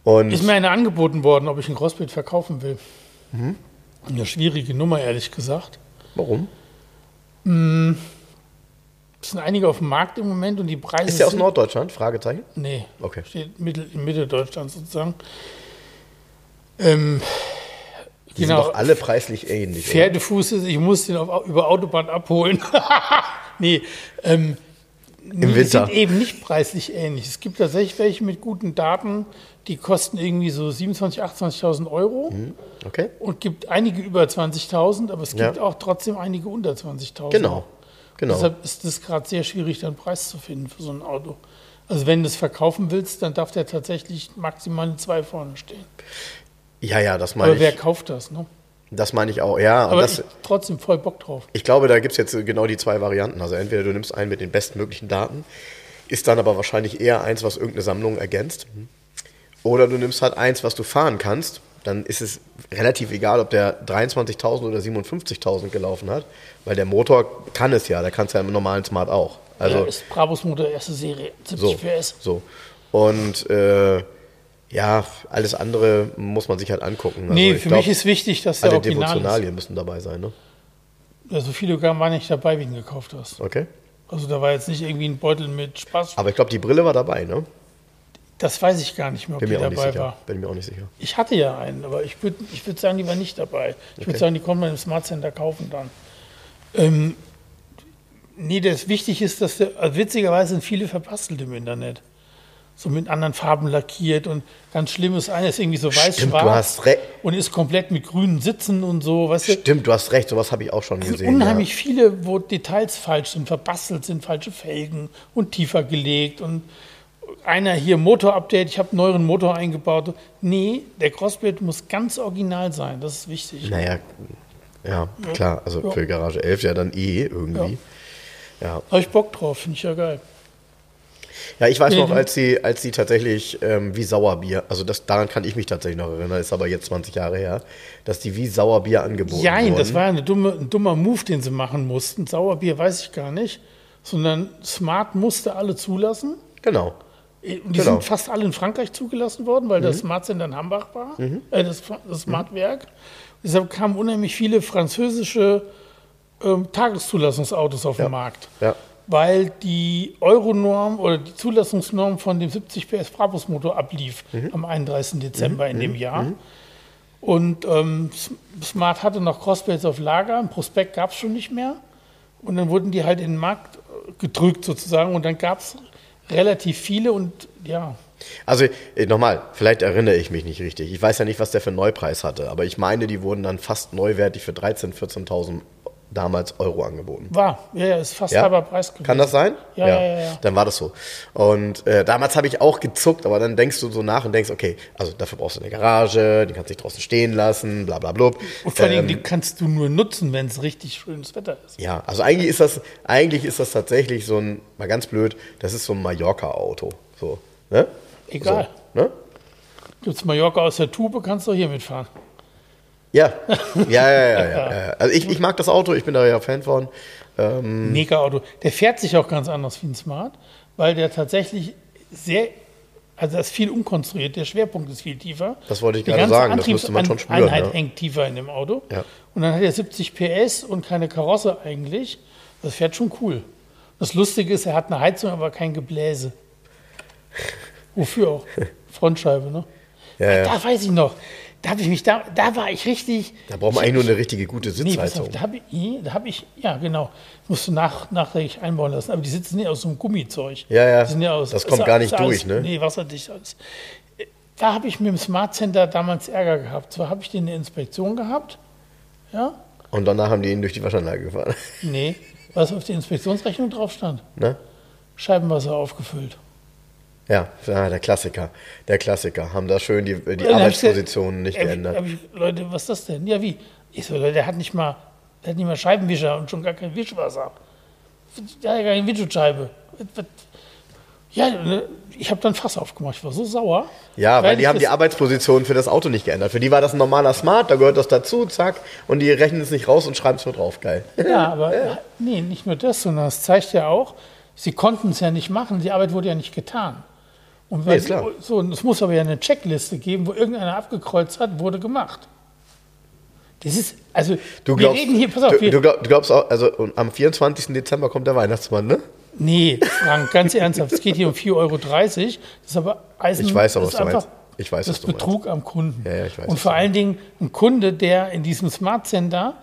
Und Ist mir eine angeboten worden, ob ich ein Crossblade verkaufen will. Mhm. Eine schwierige Nummer, ehrlich gesagt. warum? Es sind einige auf dem Markt im Moment und die Preise Ist der aus Norddeutschland? Fragezeichen. Nee. Okay. Steht Mittel, in Mitteldeutschland sozusagen. Ähm, Die sind doch alle preislich ähnlich. Pferdefuß ist, ich muss den auf, über Autobahn abholen. nee, ähm, Nee, die Winter. sind eben nicht preislich ähnlich. Es gibt tatsächlich welche mit guten Daten, die kosten irgendwie so 27.000, 28.000 Euro. Okay? Und gibt einige über 20.000, aber es gibt Ja. auch trotzdem einige unter 20.000. Genau. Genau. Deshalb ist es gerade sehr schwierig, einen Preis zu finden für so ein Auto. Also wenn du es verkaufen willst, dann darf der tatsächlich maximal 2 vorne stehen. Ja, ja, das Aber meine wer ich. kauft das? Ne? Das meine ich auch. Ja, Aber das, ich trotzdem voll Bock drauf. Ich glaube, da gibt es jetzt genau die zwei Varianten. Also entweder du nimmst einen mit den bestmöglichen Daten, ist dann aber wahrscheinlich eher eins, was irgendeine Sammlung ergänzt. Oder du nimmst halt eins, was du fahren kannst. Dann ist es relativ egal, ob der 23.000 oder 57.000 gelaufen hat, weil der Motor kann es ja. Der kann es ja im normalen Smart auch. Also ja, ist Brabus Motor erste Serie, 70 so, PS. so. Und äh, ja, alles andere muss man sich halt angucken. Also nee, für glaub, mich ist wichtig, dass der alle Original ist. Devotionalien müssen dabei sein, ne? Also viele waren nicht dabei, wie du ihn gekauft hast. Okay. Also da war jetzt nicht irgendwie ein Beutel mit Spaß. Aber ich glaube, die Brille war dabei, ne? Das weiß ich gar nicht mehr, ob Bin die mir auch nicht dabei sicher. war. Bin mir auch nicht sicher. Ich hatte ja einen, aber ich würde ich würd sagen, die war nicht dabei. Ich würde Okay. sagen, die konnte man im Smart Center kaufen dann. Ähm, nee, das wichtig ist, dass der, also witzigerweise sind viele verbastelt im Internet. So mit anderen Farben lackiert und ganz schlimm ist, einer ist irgendwie so weiß-schwarz und ist komplett mit grünen Sitzen und so, weißt du? Stimmt, du hast recht, sowas habe ich auch schon gesehen. unheimlich ja. viele, wo Details falsch sind, verbastelt sind, falsche Felgen und tiefer gelegt und einer hier Motorupdate, ich habe einen neueren Motor eingebaut. Nee, der Crossblade muss ganz original sein, das ist wichtig. Naja, ja, klar, also Ja. für Garage 11 ja dann eh irgendwie. Ja, Habe ich Bock drauf, finde ich ja geil. ja ich weiß Nee, noch, als sie, als sie tatsächlich ähm, wie Sauerbier, also das, daran kann ich mich tatsächlich noch erinnern, ist aber jetzt 20 Jahre her, dass die wie Sauerbier angeboten Nein, wurden. das war ja eine dumme, ein dummer Move, den sie machen mussten. Sauerbier weiß ich gar nicht, sondern Smart musste alle zulassen. Genau. Und die Genau. sind fast alle in Frankreich zugelassen worden, weil das Smart Center in Hambach war, äh, das, das Smart Werk. Deshalb kamen unheimlich viele französische ähm, Tageszulassungsautos auf Ja. den Markt. Ja. Weil die Euronorm oder die Zulassungsnorm von dem 70 PS Brabus Motor ablief am 31. Dezember in dem Jahr. Und ähm, Smart hatte noch Crossblades auf Lager, ein Prospekt gab es schon nicht mehr. Und dann wurden die halt in den Markt äh, gedrückt sozusagen und dann gab es relativ viele und ja, Also äh, nochmal, vielleicht erinnere ich mich nicht richtig. Ich weiß ja nicht, was der für einen Neupreis hatte, aber ich meine, die wurden dann fast neuwertig für 13.000, 14.000 damals Euro angeboten. war, ja, ja, ist fast Ja? halber Preis gewesen. Kann das sein? Ja, ja, ja, ja. Dann war das so. Und äh, damals habe ich auch gezuckt, aber dann denkst du so nach und denkst, okay, also dafür brauchst du eine Garage, die kannst du nicht draußen stehen lassen, bla bla blub. Und vor allem, Ähm, die kannst du nur nutzen, wenn es richtig schönes Wetter ist. ja, also eigentlich ist das, eigentlich ist das tatsächlich so ein, mal ganz blöd, das ist so ein Mallorca-Auto. So, ne? Egal. So, ne? Gibt's Mallorca aus der Tube, kannst du hier mitfahren. Ja. Ja, ja, ja, ja, ja. Also ich, ich mag das Auto, ich bin da ja Fan von. Ähm, Mega Auto. Der fährt sich auch ganz anders wie ein Smart, weil der tatsächlich sehr, also das ist viel umkonstruiert, der Schwerpunkt ist viel tiefer. Das wollte ich Die gerade sagen, das müsste man schon spüren, Einheit ja. hängt tiefer in dem Auto. Ja. Und dann hat er 70 PS und keine Karosse eigentlich. Das fährt schon cool. Das Lustige ist, er hat eine Heizung, aber kein Gebläse. Wofür auch? Frontscheibe, ne? Ja, ja. Da weiß ich noch. Da habe ich mich, da, da war ich richtig. Da braucht man ich, eigentlich nur eine richtige gute Nee, Sitzheizung. auf, da habe ich, nee, da hab ich, ja genau, musst du nach, nachträglich einbauen lassen. Aber die sitzen nicht aus so einem Gummizeug. Ja, ja. Ja aus, Das ist kommt ja- gar nicht ist durch, ne? Nee, wasserdicht alles. Da habe ich mit dem Smart Center damals Ärger gehabt. Zwar habe ich den in der Inspektion gehabt, ja, Und danach haben die ihn durch die Waschanlage gefahren. nee, was auf der Inspektionsrechnung drauf stand. ne? Scheibenwasser aufgefüllt. Ja, ja, der Klassiker. Der Klassiker. Haben da schön die, die ich Arbeitspositionen nicht hab ich- geändert. ich, Leute, was ist das denn? Ja, wie? Ich so, Leute, der hat nicht mal, der hat nicht mal Scheibenwischer und schon gar kein Wischwasser. Der hat ja gar keine Windschutzscheibe. Ja, ne, ich habe dann Fass aufgemacht. Ich war so sauer. Ja, weil die ich haben die das- Arbeitsposition für das Auto nicht geändert. Für die war das ein normaler Smart, da gehört das dazu, zack, und die rechnen es nicht raus und schreiben es nur drauf. Geil. Ja, aber nee, nicht nur das, sondern es zeigt ja auch, sie konnten es ja nicht machen, die Arbeit wurde ja nicht getan. Und Nee, klar. so, es muss aber ja eine Checkliste geben, wo irgendeiner abgekreuzt hat, wurde gemacht. Das ist, also, Du wir glaubst, reden hier, pass auf, du, wir, du, glaub, du glaubst auch, also am 24. Dezember kommt der Weihnachtsmann, ne? nee, Frank, ganz ernsthaft, es geht hier um 4,30 Euro, das ist aber Eisen, Ich weiß aber, das was du meinst. Ich weiß, das. Betrug am Kunden. Ja, ja, ich weiß, Und vor allen Dingen ein Kunde, der in diesem Smart Center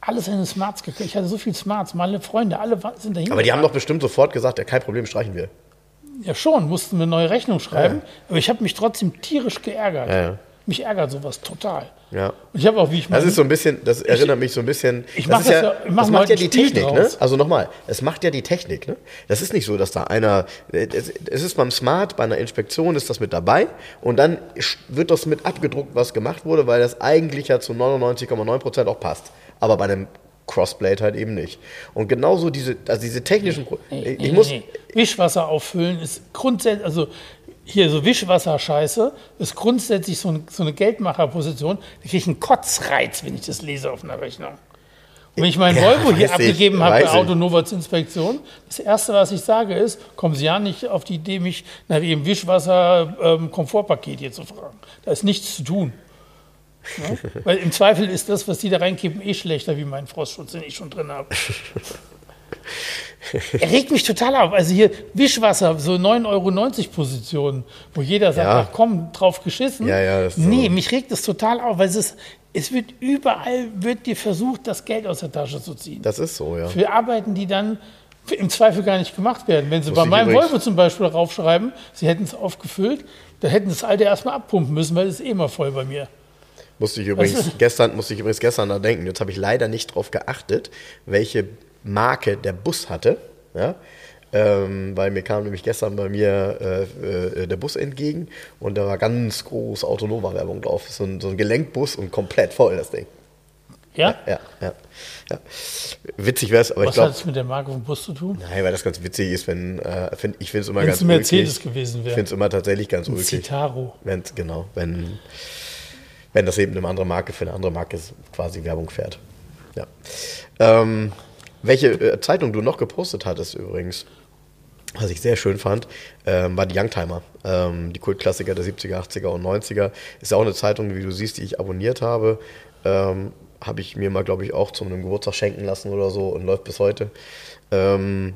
alles in den Smarts gekauft. Ich hatte so viel Smarts, meine Freunde, alle sind dahin. Aber die haben doch bestimmt sofort gesagt, ja, kein Problem, streichen wir. Ja, schon, mussten wir eine neue Rechnung schreiben. Aber ich habe mich trotzdem tierisch geärgert. Ja, ja. Mich ärgert sowas total. Ja. Und ich habe auch, wie ich Das ist so ein bisschen, das erinnert mich so ein bisschen. ich das das ja, ja- ich mach das mal macht ja die Technik, ne? Also nochmal, es macht ja die Technik, ne? Das ist nicht so, dass da einer, es, es ist beim Smart, bei einer Inspektion ist das mit dabei und dann wird das mit abgedruckt, was gemacht wurde, weil das eigentlich ja zu 99,9 Prozent auch passt. Aber bei einem Crossblade halt eben nicht. Und genauso diese, also diese technischen, Pro ich, ich Nee, muss, nee, nee. Wischwasser auffüllen ist grundsätzlich, also hier so Wischwasserscheiße ist grundsätzlich so, ein, so eine Geldmacherposition. Da kriege ich einen Kotzreiz, wenn ich das lese auf einer Rechnung. Und wenn ich meinen Ja, Volvo hier ich, abgegeben habe bei. Autonova zur Inspektion, das Erste, was ich sage, ist, kommen Sie ja nicht auf die Idee, mich nach Ihrem Wischwasser-Komfortpaket hier zu fragen. Da ist nichts zu tun. Ja? Weil im Zweifel ist das, was die da reinkippen, eh schlechter wie mein Frostschutz, den ich schon drin habe. Er regt mich total auf. Also hier Wischwasser, so 9,90 Euro Positionen, wo jeder sagt, Ja. ach komm, drauf geschissen. Ja, ja, das ist nee, so. mich regt das total auf, weil es ist, es wird überall, wird dir versucht, das Geld aus der Tasche zu ziehen. das ist so, ja. Für Arbeiten, die dann im Zweifel gar nicht gemacht werden. Wenn sie bei ich meinem übrigens- Volvo zum Beispiel raufschreiben, sie hätten es aufgefüllt, dann hätten das alte erstmal abpumpen müssen, weil es ist eh immer voll bei mir. Musste ich übrigens gestern, musste ich übrigens gestern da denken. Jetzt habe ich leider nicht drauf geachtet, welche Marke der Bus hatte. Ja? Ähm, weil mir kam nämlich gestern bei mir äh, äh, der Bus entgegen und da war ganz groß Autonova-Werbung drauf. So ein, so ein Gelenkbus und komplett voll das Ding. Ja? Ja, ja. ja. Witzig wäre es, aber ich Was hat glaube, es mit der Marke vom Bus zu tun? nein, weil das ganz witzig ist, wenn äh, find, ich finde es immer Wenn ganz es ein Mercedes ulkig. gewesen Ich wäre. finde es immer tatsächlich ganz Ein ulkig. Citaro. Wenn's, genau, wenn, wenn das eben eine andere Marke für eine andere Marke quasi Werbung fährt. Ja. Ähm, welche äh, Zeitung du noch gepostet hattest übrigens, was ich sehr schön fand, ähm, war die Youngtimer. Ähm, die Kultklassiker der 70er, 80er und 90er. Ist ja auch eine Zeitung, wie du siehst, die ich abonniert habe. Ähm, habe ich mir mal, glaube ich, auch zu einem Geburtstag schenken lassen oder so und läuft bis heute. Ähm,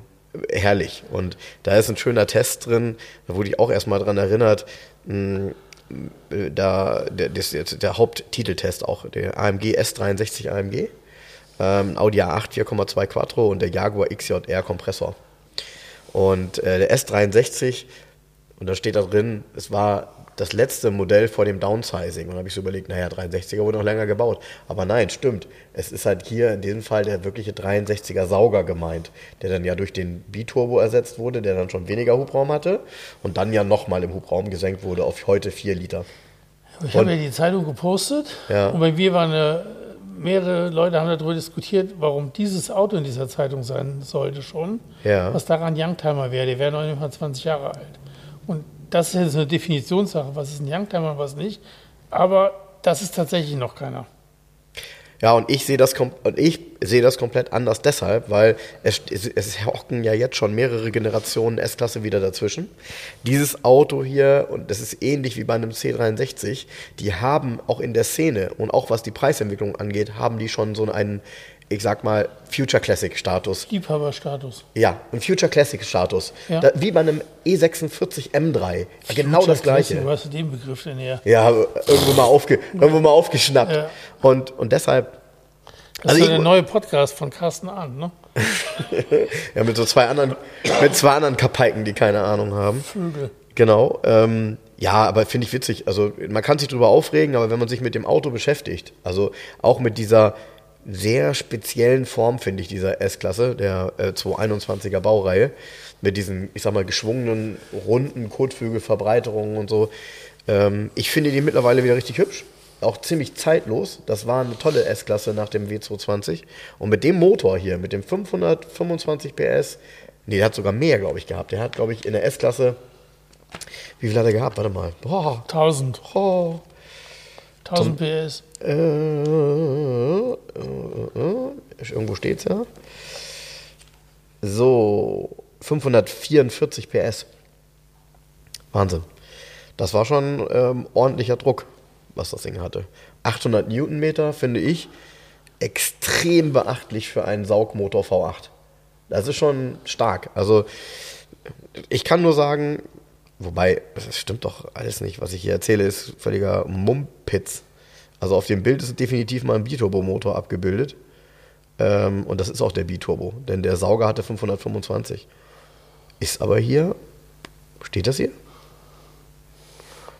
herrlich. Und da ist ein schöner Test drin, da wurde ich auch erstmal dran erinnert, mh, äh, da der, das, jetzt der Haupttiteltest auch, der AMG S63 AMG, ähm, Audi A8 4,2 Quattro und der Jaguar XJR Kompressor. Und äh, der S63, und da steht da drin, es war das letzte Modell vor dem Downsizing. Und da habe ich so überlegt, naja, 63er wurde noch länger gebaut. Aber nein, stimmt. Es ist halt hier in diesem Fall der wirkliche 63er Sauger gemeint, der dann ja durch den Biturbo ersetzt wurde, der dann schon weniger Hubraum hatte und dann ja nochmal im Hubraum gesenkt wurde auf heute 4 Liter. Ich habe ja die Zeitung gepostet Ja. und bei mir waren eine, mehrere Leute haben darüber diskutiert, warum dieses Auto in dieser Zeitung sein sollte schon. Ja. Was daran Youngtimer wäre. Der wäre noch nicht mal 20 Jahre alt. Und das ist jetzt eine Definitionssache, was ist ein Youngtimer und was nicht. Aber das ist tatsächlich noch keiner. Ja, und ich sehe das, und ich das komplett anders deshalb, weil es, es, es hocken ja jetzt schon mehrere Generationen S-Klasse wieder dazwischen. Dieses Auto hier, und das ist ähnlich wie bei einem C63, die haben auch in der Szene und auch was die Preisentwicklung angeht, haben die schon so einen, ich sag mal, Future Classic Status. Liebhaberstatus. Ja, ein Future Classic Status. Ja. Da, wie bei einem E46 M3. Genau das gleiche. Wo hast du den Begriff denn her? Ja, irgendwo mal, aufge, irgendwo mal aufgeschnappt. Ja. Und, und deshalb Das Also ist ja der neue Podcast von Carsten Arndt, ne? Ja, mit so zwei anderen, mit zwei anderen Kapaiken, die keine Ahnung haben. Vögel. Genau. Ähm, ja, aber finde ich witzig. Also man kann sich drüber aufregen, aber wenn man sich mit dem Auto beschäftigt, also auch mit dieser sehr speziellen Form, finde ich, dieser S-Klasse, der äh, 221er Baureihe, mit diesen, ich sag mal, geschwungenen, runden Kotflügelverbreiterungen und so. Ähm, ich finde die mittlerweile wieder richtig hübsch. Auch ziemlich zeitlos. Das war eine tolle S-Klasse nach dem W220. Und mit dem Motor hier, mit dem 525 PS, nee, der hat sogar mehr, glaube ich, gehabt. Der hat, glaube ich, in der S-Klasse, wie viel hat er gehabt? Warte mal. Boah, 1000. oh, 1000 PS. äh, äh, äh, irgendwo steht's ja. So, 544 PS. Wahnsinn. Das war schon ähm, ordentlicher Druck, was das Ding hatte. 800 Newtonmeter finde ich extrem beachtlich für einen Saugmotor V8. Das ist schon stark. Also ich kann nur sagen, wobei, das stimmt doch alles nicht, was ich hier erzähle, ist völliger Mumpitz. Also auf dem Bild ist definitiv mal ein Biturbo-Motor abgebildet. Ähm, und das ist auch der Biturbo, denn der Sauger hatte 525. Ist aber hier, steht das hier?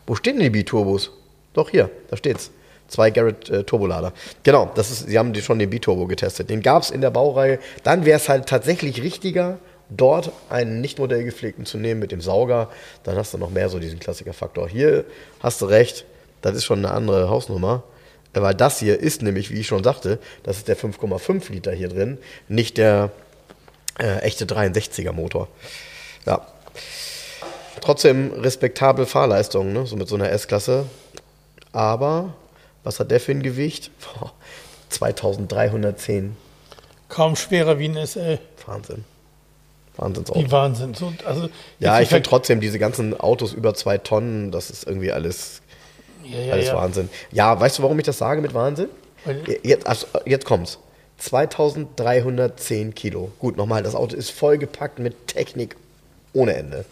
Wo stehen denn die Biturbos? Doch hier, da steht's. Zwei Garrett äh, Turbolader. Genau, das ist, sie haben die schon den Biturbo getestet. Den gab es in der Baureihe. Dann wäre es halt tatsächlich richtiger, dort einen nicht modellgepflegten zu nehmen mit dem Sauger. Dann hast du noch mehr so diesen Klassikerfaktor. Hier hast du recht, das ist schon eine andere Hausnummer. Weil das hier ist nämlich, wie ich schon sagte, das ist der 5,5 Liter hier drin, nicht der äh, echte 63er Motor. Ja. Trotzdem respektabel Fahrleistung, ne? so mit so einer S-Klasse. Aber was hat der für ein Gewicht? Boah, 2310. Kaum schwerer wie ein SL. Wahnsinn. Wahnsinnsauto. Wie Wahnsinn. So, also, Ja, ich finde die trotzdem diese ganzen Autos über zwei Tonnen, das ist irgendwie alles, ja, ja, alles ja. Wahnsinn. Ja, weißt du, warum ich das sage mit Wahnsinn? Weil- Jetzt, also, jetzt kommt's. 2310 Kilo. Gut, nochmal, das Auto ist vollgepackt mit Technik ohne Ende.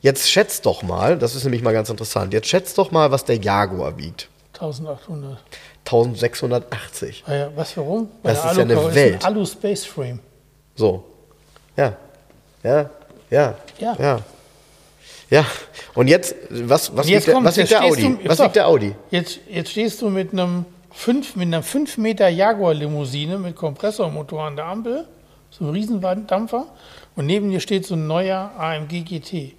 Jetzt schätzt doch mal, das ist nämlich mal ganz interessant, jetzt schätzt doch mal, was der Jaguar wiegt. 1800. 1680. Ah ja, was warum? Das der ist ja eine Welt. ein Alu Space Frame. So. Ja. Ja. Ja. Ja. Ja. Ja. Und jetzt, was, was Und jetzt wiegt der, kommt's, was jetzt der Audi? du- was wiegt der. Audi? Jetzt, jetzt stehst du mit einem 5, mit einer 5 Meter Jaguar Limousine mit Kompressormotor an der Ampel, so ein Riesendampfer, und neben dir steht so ein neuer AMG GT.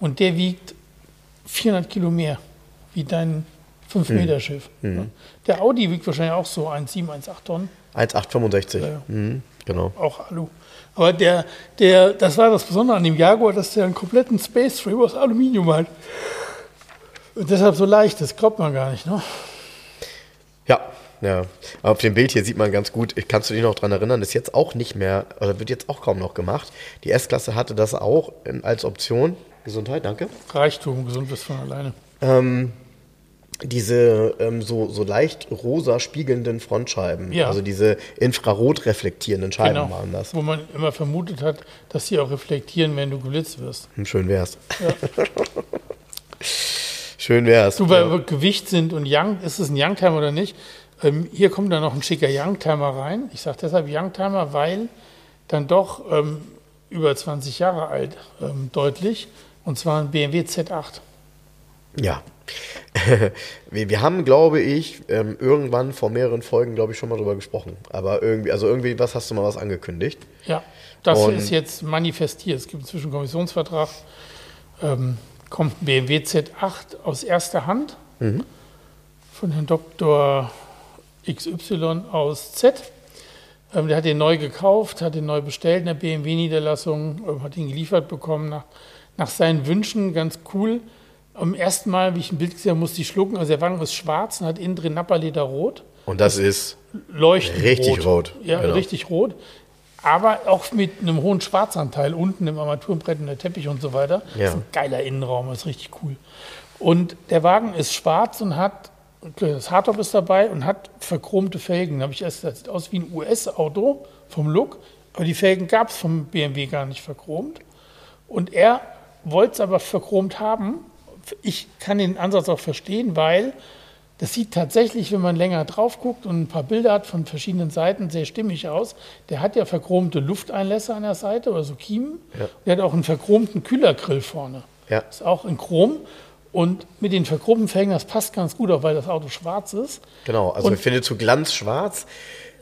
Und der wiegt 400 Kilo mehr wie dein 5 Meter Schiff. Der Audi wiegt wahrscheinlich auch so 1,7, 1,8 Tonnen. 1,865. Ja, ja. Mhm, genau. Auch Alu. Aber der, der, das war das Besondere an dem Jaguar, dass der einen kompletten Space Frame aus Aluminium hat. Und deshalb so leicht, das glaubt man gar nicht. Ne? Ja. Ja, auf dem Bild hier sieht man ganz gut, kannst du dich noch dran erinnern, ist jetzt auch nicht mehr, oder wird jetzt auch kaum noch gemacht. Die S-Klasse hatte das auch als Option. Gesundheit, danke. Reichtum, gesund bist von alleine. Ähm, diese ähm, so, so leicht rosa spiegelnden Frontscheiben, Ja. also diese infrarot reflektierenden Scheiben Genau. waren das. Wo man immer vermutet hat, dass sie auch reflektieren, wenn du geblitzt wirst. Hm, Schön wär's. Schön wär's. Du, bei Gewicht sind und Young, ist es ein Youngtimer oder nicht? Ähm, hier kommt dann noch ein schicker Youngtimer rein. Ich sage deshalb Youngtimer, weil dann doch ähm, über 20 Jahre alt ähm, deutlich. Und zwar ein BMW Z8. Ja. wir, wir haben, glaube ich, ähm, irgendwann vor mehreren Folgen, glaube ich, schon mal drüber gesprochen. Aber irgendwie, also irgendwie, was hast du mal was angekündigt? Ja, das Und- ist jetzt manifestiert. Es gibt inzwischen einen Kommissionsvertrag. Ähm, kommt ein BMW Z8 aus erster Hand von Herrn Dr. XY aus Z. Ähm, der hat den neu gekauft, hat den neu bestellt in der BMW-Niederlassung, ähm, hat ihn geliefert bekommen nach, nach seinen Wünschen, ganz cool. Am ersten Mal, wie ich ein Bild gesehen habe, musste ich schlucken. Also der Wagen ist schwarz und hat innen drin Napperleder rot Und das ist leuchtend Richtig rot, Ja, genau. richtig rot. Aber auch mit einem hohen Schwarzanteil unten im Armaturenbrett und der Teppich und so weiter. Ja. Das ist ein geiler Innenraum, das ist richtig cool. Und der Wagen ist schwarz und hat, das Hardtop ist dabei und hat verchromte Felgen. Da habe ich erst, das sieht aus wie ein US-Auto vom Look, aber die Felgen gab es vom BMW gar nicht verchromt. Und er wollte es aber verchromt haben. Ich kann den Ansatz auch verstehen, weil das sieht tatsächlich, wenn man länger drauf guckt und ein paar Bilder hat von verschiedenen Seiten, sehr stimmig aus. Der hat ja verchromte Lufteinlässe an der Seite oder so Kiemen. Ja. Der hat auch einen verchromten Kühlergrill vorne. Ja. Ist auch in Chrom. Und mit den verchromten Felgen, das passt ganz gut, auch weil das Auto schwarz ist. Genau, also Und- ich finde zu glanzschwarz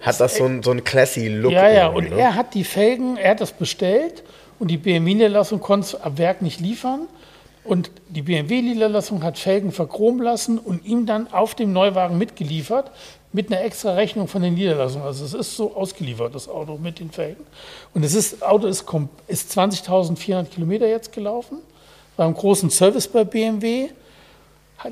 hat das so ein, so ein classy Look. Ja, ja, und ne? er hat die Felgen, er hat das bestellt und die BMW-Niederlassung konnte es ab Werk nicht liefern. Und die BMW-Niederlassung hat Felgen verchromen lassen und ihm dann auf dem Neuwagen mitgeliefert mit einer extra Rechnung von den Niederlassungen. Also es ist so ausgeliefert, das Auto mit den Felgen. Und es ist, das Auto ist, ist 20.400 Kilometer jetzt gelaufen, war im großen Service bei BMW.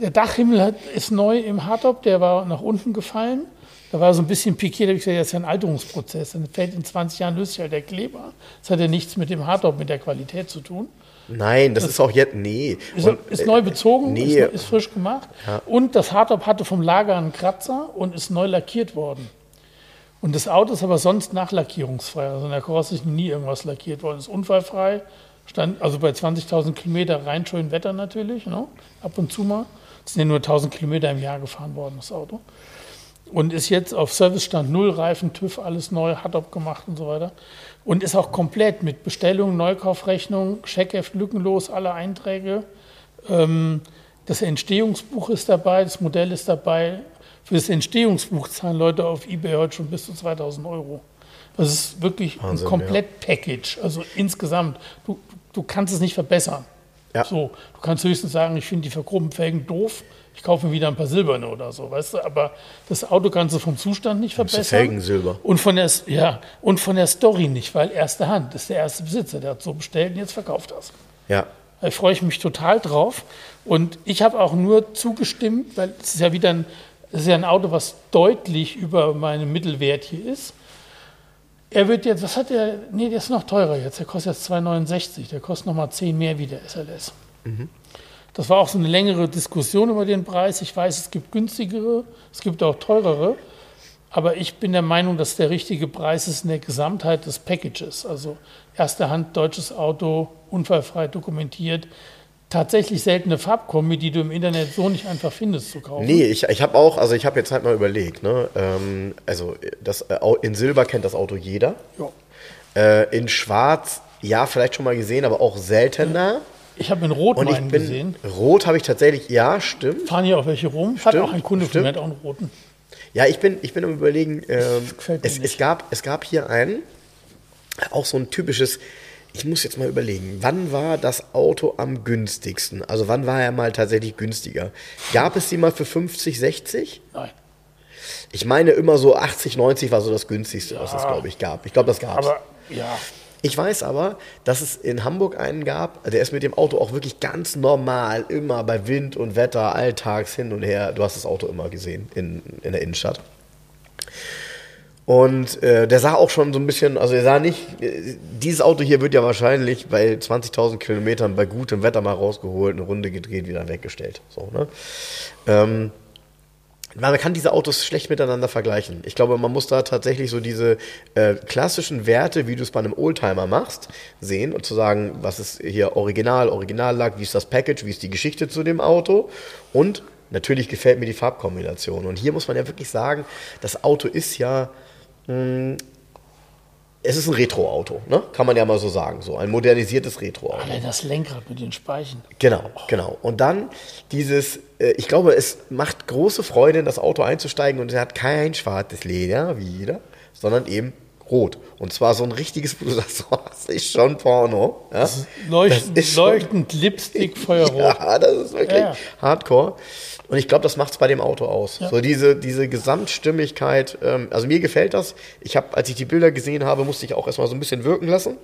Der Dachhimmel hat, ist neu im Hardtop, der war nach unten gefallen. Da war so ein bisschen pikiert, da habe ich gesagt, das ist ja ein Alterungsprozess. Dann fällt in 20 Jahren löst sich halt der Kleber. Das hat ja nichts mit dem Hardtop, mit der Qualität zu tun. Nein, das ist auch jetzt, nee. Ist, Und, ist äh, neu bezogen, nee. ist, ist frisch gemacht. Und das Hardtop hatte vom Lager einen Kratzer und ist neu lackiert worden. Und das Auto ist aber sonst nachlackierungsfrei. Also in der Karosse ist nie irgendwas lackiert worden. Ist unfallfrei. Stand also bei 20.000 Kilometer rein schön Wetter natürlich. Ne? Ab und zu mal. Es sind ja nur 1.000 Kilometer im Jahr gefahren worden, das Auto. Und ist jetzt auf Servicestand Null, Reifen, TÜV, alles neu, hat abgemacht und so weiter. Und ist auch komplett mit Bestellung, Neukaufrechnung, Checkheft lückenlos, alle Einträge. Ähm, das Entstehungsbuch ist dabei, das Modell ist dabei. Für das Entstehungsbuch zahlen Leute auf Ebay heute schon bis zu 2000 Euro. Das ist wirklich Wahnsinn, ein Komplett-Package, also insgesamt. Du, du kannst es nicht verbessern. Ja. So, du kannst höchstens sagen, ich finde die verchromten Felgen doof, ich kaufe mir wieder ein paar silberne oder so, weißt du? Aber das Auto kannst du vom Zustand nicht verbessern. Felgen Silber. Und von der, ja, und von der Story nicht, weil erste Hand das ist der erste Besitzer, der hat so bestellt und jetzt verkauft das. Ja. Da freue ich mich total drauf. Und ich habe auch nur zugestimmt, weil es ist ja wieder ein, es ist ja ein Auto, was deutlich über meinem Mittelwert hier ist. Er wird jetzt, was hat der? Nee, der ist noch teurer jetzt. Der kostet jetzt 2,69. Der kostet noch mal 10 mehr wie der SLS. Das war auch so eine längere Diskussion über den Preis. Ich weiß, es gibt günstigere, es gibt auch teurere. Aber ich bin der Meinung, dass der richtige Preis ist in der Gesamtheit des Packages. Also erste Hand deutsches Auto, unfallfrei dokumentiert. Tatsächlich seltene Farbkombi, die du im Internet so nicht einfach findest zu kaufen. Nee, ich, ich habe auch, also ich habe jetzt halt mal überlegt, ne? Ähm, also das, in Silber kennt das Auto jeder. Ja. Äh, in Schwarz, ja, vielleicht schon mal gesehen, aber auch seltener. Ich habe in Rot Und ich bin, gesehen. rot habe ich tatsächlich, ja, stimmt. Fahren hier auch welche rum. Hat Stimmt, auch ein Kunde von stimmt. mir, hat auch einen roten. Ja, ich bin, ich bin am überlegen, ähm, es, es, gab, es gab hier einen, auch so ein typisches, ich muss jetzt mal überlegen, wann war das Auto am günstigsten? Also wann war er mal tatsächlich günstiger? Gab es die mal für 50, 60? Nein. Ich meine immer so 80, 90 war so das günstigste, was es, glaube ich, gab. Ich glaube, das gab es. Aber ja, Ich weiß aber, dass es in Hamburg einen gab, der ist mit dem Auto auch wirklich ganz normal, immer bei Wind und Wetter, alltags hin und her. Du hast das Auto immer gesehen in, in der Innenstadt. Und äh, der sah auch schon so ein bisschen, also er sah nicht, äh, dieses Auto hier wird ja wahrscheinlich bei 20.000 Kilometern bei gutem Wetter mal rausgeholt, eine Runde gedreht, wieder weggestellt. So, ne? ähm, man kann diese Autos schlecht miteinander vergleichen. Ich glaube, man muss da tatsächlich so diese äh, klassischen Werte, wie du es bei einem Oldtimer machst, sehen und zu sagen, was ist hier Original, Originallack, wie ist das Package, wie ist die Geschichte zu dem Auto und natürlich gefällt mir die Farbkombination. Und hier muss man ja wirklich sagen, das Auto ist ja mh, es ist ein Retro-Auto, ne? kann man ja mal so sagen, so ein modernisiertes Retro-Auto. allein das Lenkrad mit den Speichen. Genau, genau. Und dann dieses, äh, ich glaube, es macht große Freude, in das Auto einzusteigen und es hat kein schwarzes Leder, wie jeder, sondern eben rot. Und zwar so ein richtiges, wo du sagst, oh, das ist schon Porno. Ja? Leuchtend, Das ist schon- leuchtend Lipstick, Feuerrot. Ja, das ist wirklich Ja. hardcore. Und ich glaube, das macht es bei dem Auto aus. So diese, diese Gesamtstimmigkeit. Ähm, also mir gefällt das. Ich habe, als ich die Bilder gesehen habe, musste ich auch erstmal so ein bisschen wirken lassen.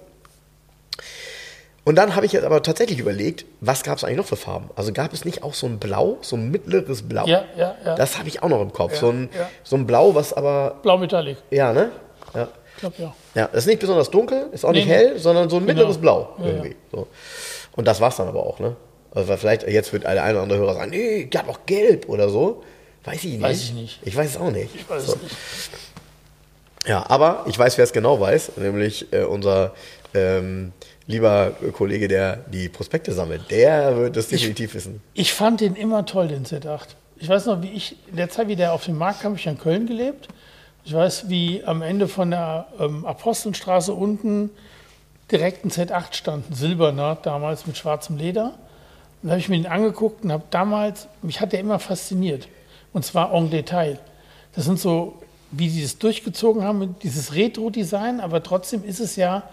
Und dann habe ich jetzt aber tatsächlich überlegt, was gab es eigentlich noch für Farben? Also gab es nicht auch so ein Blau, so ein mittleres Blau? Ja, ja, ja. Das habe ich auch noch im Kopf. so, ein, ja. so ein Blau, was aber, Blau Metallic. ja, ne? Ja. Ich glaube ja. Ja, das ist nicht besonders dunkel, ist auch Nee, nicht hell, sondern so ein Genau. mittleres Blau Ja, irgendwie. So. Und das war's dann aber auch, ne? Also vielleicht, jetzt wird der eine oder andere Hörer sagen, nee, der hat auch gelb oder so. Weiß ich nicht. Weiß ich nicht. Ich weiß es auch nicht. Ich weiß so. es nicht. Ja, aber ich weiß, wer es genau weiß, nämlich äh, unser ähm, lieber Kollege, der die Prospekte sammelt. Der wird es definitiv wissen. Ich fand den immer toll, den Z8. Ich weiß noch, wie ich, in der Zeit, wie der auf dem Markt kam, ich in Köln gelebt. Ich weiß, wie am Ende von der ähm, Apostelstraße unten direkt ein Z8 stand, ein silberner, damals mit schwarzem Leder. Und da habe ich mir den angeguckt und habe damals, mich hat der immer fasziniert. Und zwar en Detail. Das sind so, wie sie es durchgezogen haben, dieses Retro-Design, aber trotzdem ist es ja,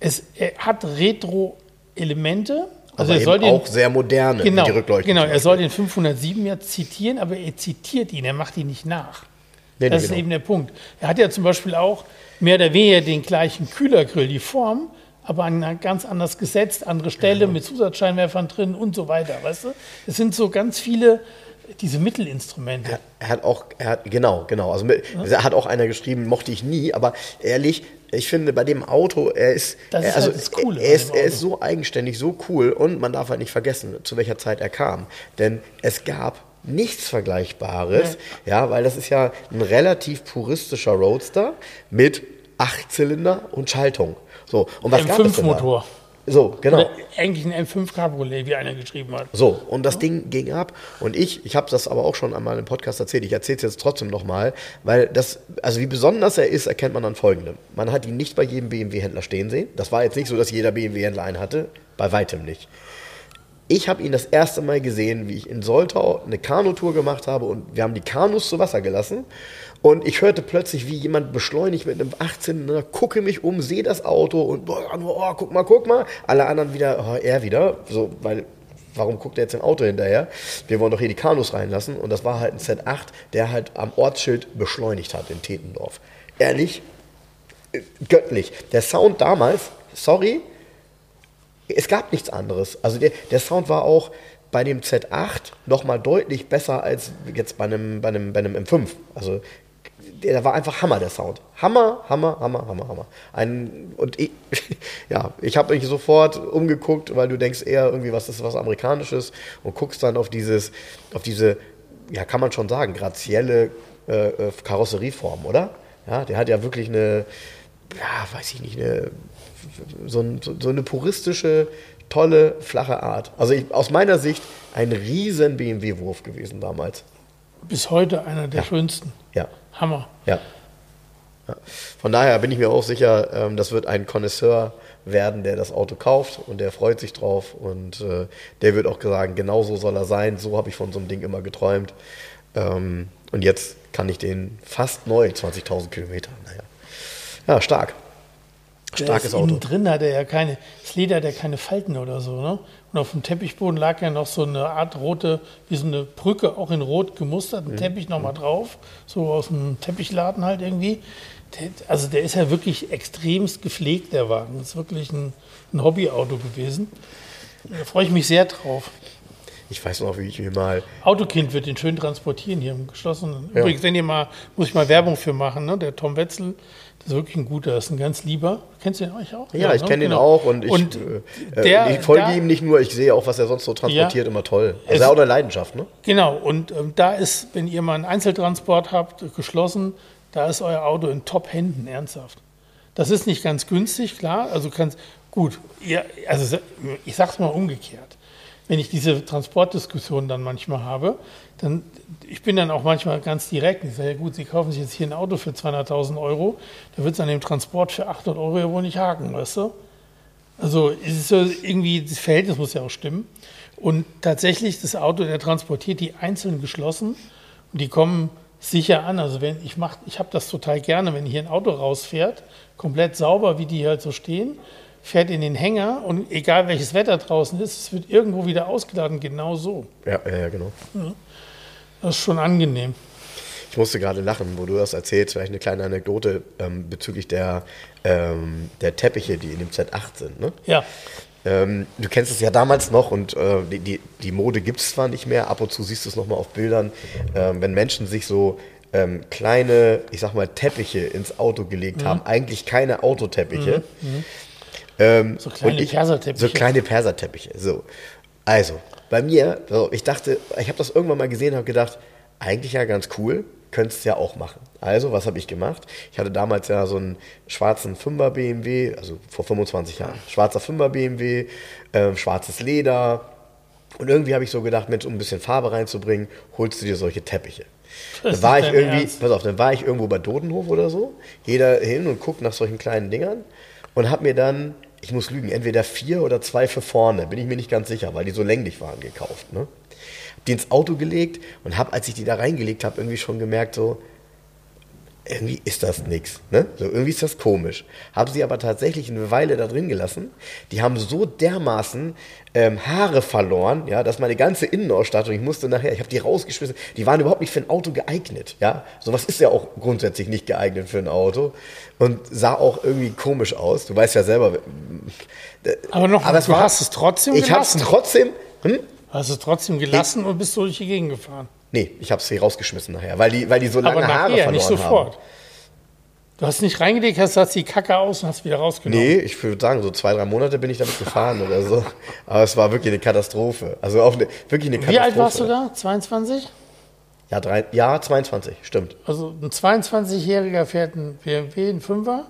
es er hat Retro-Elemente. Also aber er soll den, auch sehr moderne, Genau, die Rückleuchtung. genau er soll den 507 ja zitieren, aber er zitiert ihn, er macht ihn nicht nach. Nee, nee, das ist genau. eben der Punkt. Er hat ja zum Beispiel auch mehr oder weniger den gleichen Kühlergrill, die Form, aber an- ganz anders gesetzt, andere Stelle mit Zusatzscheinwerfern drin und so weiter, weißt du? Es sind so ganz viele, diese Mittelinstrumente. Er hat auch, er hat, genau, genau. Also mit, er hat auch einer geschrieben, mochte ich nie, aber ehrlich, ich finde bei dem Auto, er ist, Das ist er, also, halt das Coole er, ist, er ist so eigenständig, so cool und man darf halt nicht vergessen, zu welcher Zeit er kam. Denn es gab nichts Vergleichbares, ja, weil das ist ja ein relativ puristischer Roadster mit Achtzylinder und Schaltung. So, und was gab es denn da? M5-Motor. So, genau. Oder eigentlich ein M5 Cabriolet, wie einer geschrieben hat. So, und das Ding ging ab. Und ich, ich habe das aber auch schon einmal im Podcast erzählt, ich erzähle es jetzt trotzdem nochmal, weil das, also wie besonders er ist, erkennt man an folgendem. Man hat ihn nicht bei jedem BMW-Händler stehen sehen. Das war jetzt nicht so, dass jeder BMW-Händler einen hatte. Bei weitem nicht. Ich habe ihn das erste Mal gesehen, wie ich in Soltau eine Kanutour gemacht habe und wir haben die Kanus zu Wasser gelassen. Und ich hörte plötzlich, wie jemand beschleunigt mit einem 18, er gucke mich um, sehe das Auto und boah, oh, guck mal, guck mal. Alle anderen wieder, oh, er wieder, so, weil warum guckt er jetzt ein Auto hinterher? Wir wollen doch hier die Kanus reinlassen. Und das war halt ein Z8, der halt am Ortsschild beschleunigt hat in Tetendorf. Ehrlich, äh, göttlich. Der Sound damals, sorry, es gab nichts anderes. Also der, der Sound war auch bei dem Z8 nochmal deutlich besser als jetzt bei einem, bei einem, bei einem M5. Also der war einfach Hammer, der Sound. Hammer, Hammer, Hammer, Hammer, Hammer. Ein, und ich, ja, ich habe mich sofort umgeguckt, weil du denkst eher irgendwie, was ist was Amerikanisches und guckst dann auf dieses, auf diese, ja, kann man schon sagen, grazielle äh, äh Karosserieform, oder? Ja, der hat ja wirklich eine, ja, weiß ich nicht, eine, so, ein, so eine puristische, tolle, flache Art. Also ich, aus meiner Sicht ein riesen BMW-Wurf gewesen damals. Bis heute einer der Ja. schönsten. Ja. Hammer. Ja. ja. Von daher bin ich mir auch sicher, ähm, das wird ein Connoisseur werden, der das Auto kauft und der freut sich drauf und äh, der wird auch sagen, genau so soll er sein. So habe ich von so einem Ding immer geträumt. Ähm, und jetzt kann ich den fast neu, 20.000 Kilometer. Naja. Ja, stark. Der Starkes ist Auto. Drin hat er ja keine, das Leder hat ja keine Falten oder so, ne? Und auf dem Teppichboden lag ja noch so eine Art rote, wie so eine Brücke, auch in rot gemustert, Mhm. ein Teppich nochmal drauf, so aus dem Teppichladen halt irgendwie. Der, also der ist ja wirklich extremst gepflegt, der Wagen. Das ist wirklich ein, ein Hobbyauto gewesen. Da freue ich mich sehr drauf. Ich weiß noch, wie ich mir mal Autokind wird den schön transportieren hier im geschlossenen. Ja. Übrigens, wenn ihr mal, muss ich mal Werbung für machen, ne? Der Tom Wetzel, das ist wirklich ein guter, das ist ein ganz lieber. Kennst du den eigentlich auch? Ja, ich ne? kenne ihn Genau. auch und ich, Und äh, der- ich folge da- ihm nicht nur, ich sehe auch, was er sonst so transportiert, Ja. immer toll. Also er hat auch eine Leidenschaft, ne? Genau, und ähm, da ist, wenn ihr mal einen Einzeltransport habt, geschlossen, da ist euer Auto in Top-Händen, ernsthaft. Das ist nicht ganz günstig, klar. Also kannst, gut, ihr, also ich sag's mal umgekehrt. Wenn ich diese Transportdiskussion dann manchmal habe, dann, ich bin dann auch manchmal ganz direkt. Ich sage, ja gut, Sie kaufen sich jetzt hier ein Auto für 200.000 Euro, da wird es an dem Transport für 800 Euro ja wohl nicht haken, weißt du? Also es ist so irgendwie, das Verhältnis muss ja auch stimmen. Und tatsächlich, das Auto, der transportiert die einzeln geschlossen und die kommen sicher an. Also wenn ich mach, ich habe das total gerne, wenn hier ein Auto rausfährt, komplett sauber, wie die halt so stehen, fährt in den Hänger und egal welches Wetter draußen ist, es wird irgendwo wieder ausgeladen, genau so. Ja, ja, ja, genau. Das ist schon angenehm. Ich musste gerade lachen, wo du das erzählst, vielleicht eine kleine Anekdote ähm, bezüglich der, ähm, der Teppiche, die in dem Z8 sind. Ne? Ja, Ähm, du kennst es ja damals noch und äh, die, die, die Mode gibt es zwar nicht mehr, ab und zu siehst du es nochmal auf Bildern, ähm, wenn Menschen sich so ähm, kleine, ich sag mal, Teppiche ins Auto gelegt Mhm. haben, eigentlich keine Autoteppiche. Ähm, So kleine Perserteppiche. So kleine Perserteppiche. So. Also, bei mir, so, ich dachte, ich habe das irgendwann mal gesehen und habe gedacht, eigentlich ja ganz cool, könntest ja auch machen. Also, was habe ich gemacht? Ich hatte damals ja so einen schwarzen 5er BMW, also vor 25 Jahren. Schwarzer 5er BMW, ähm, schwarzes Leder. Und irgendwie habe ich so gedacht, Mensch, um ein bisschen Farbe reinzubringen, holst du dir solche Teppiche. Das Dann war ich irgendwie, Ernst? pass auf, dann war ich irgendwo bei Dodenhof oder so, jeder hin und guckt nach solchen kleinen Dingern und hab mir dann, ich muss lügen, entweder vier oder zwei für vorne, bin ich mir nicht ganz sicher, weil die so länglich waren, gekauft. Ne? Hab die ins Auto gelegt und hab, als ich die da reingelegt habe, irgendwie schon gemerkt, so, irgendwie ist das nix. Ne? So, irgendwie ist das komisch. Haben sie aber tatsächlich eine Weile da drin gelassen. Die haben so dermaßen ähm, Haare verloren, ja, dass meine ganze Innenausstattung, ich musste nachher, ich habe die rausgeschmissen, die waren überhaupt nicht für ein Auto geeignet. Ja? Sowas ist ja auch grundsätzlich nicht geeignet für ein Auto und sah auch irgendwie komisch aus. Du weißt ja selber. äh, aber noch, es du war- hast es trotzdem Ich habe es gelassen. trotzdem. Hm? hast es trotzdem gelassen und bist durch die Gegend gefahren. Nee, ich habe sie rausgeschmissen nachher, weil die, weil die so lange Aber Haare verloren nicht sofort. haben. Du hast nicht reingelegt, hast, hast die Kacke aus und hast wieder rausgenommen. Nee, ich würde sagen, so zwei, drei Monate bin ich damit gefahren oder so. Aber es war wirklich eine Katastrophe. Also auch eine, wirklich eine Katastrophe. Wie alt warst du da? 22? Ja, drei, ja, 22, stimmt. Also ein 22-Jähriger fährt einen BMW, einen Fünfer,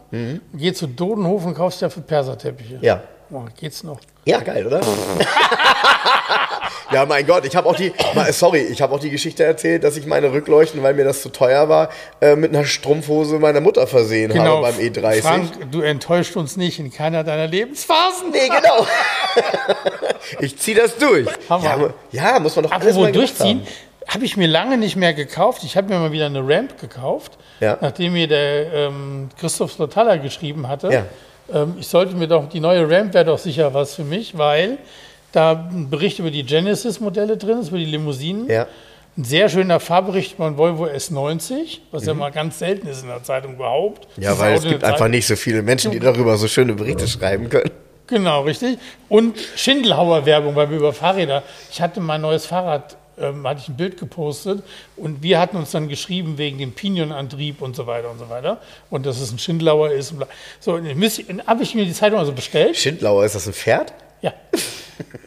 geht zu Dodenhof und kauft sich dafür Perserteppiche. Ja. mal, geht's noch? Ja, geil, oder? ja, mein Gott, ich habe auch die, sorry, ich habe auch die Geschichte erzählt, dass ich meine Rückleuchten, weil mir das zu teuer war, äh, mit einer Strumpfhose meiner Mutter versehen Genau, habe beim E30. Frank, du enttäuscht uns nicht in keiner deiner Lebensphasen. Nee, genau. ich ziehe das durch. Ja, ja, muss man doch alles mal durchziehen, haben. habe ich mir lange nicht mehr gekauft. Ich habe mir mal wieder eine Ramp gekauft, Ja. nachdem mir der ähm, Christoph Slotalla geschrieben hatte. Ja. Ähm, ich sollte mir doch, die neue Ramp wäre doch sicher was für mich, weil da ein Bericht über die Genesis-Modelle drin ist, über die Limousinen. Ja. Ein sehr schöner Fahrbericht von Volvo S90, was ja mal ganz selten ist in der Zeitung überhaupt. Mhm. Ja, Das weil es gibt einfach nicht so viele Menschen, die darüber so schöne Berichte schreiben können. Genau, richtig. Und Schindelhauer Werbung, weil wir über Fahrräder. Ich hatte mein neues Fahrrad, ähm, hatte ich ein Bild gepostet und wir hatten uns dann geschrieben wegen dem Pinion-Antrieb und so weiter und so weiter. Und dass es ein Schindelhauer ist. Und bla. so, und habe ich mir die Zeitung also bestellt. Schindlauer, ist das ein Pferd? Ja.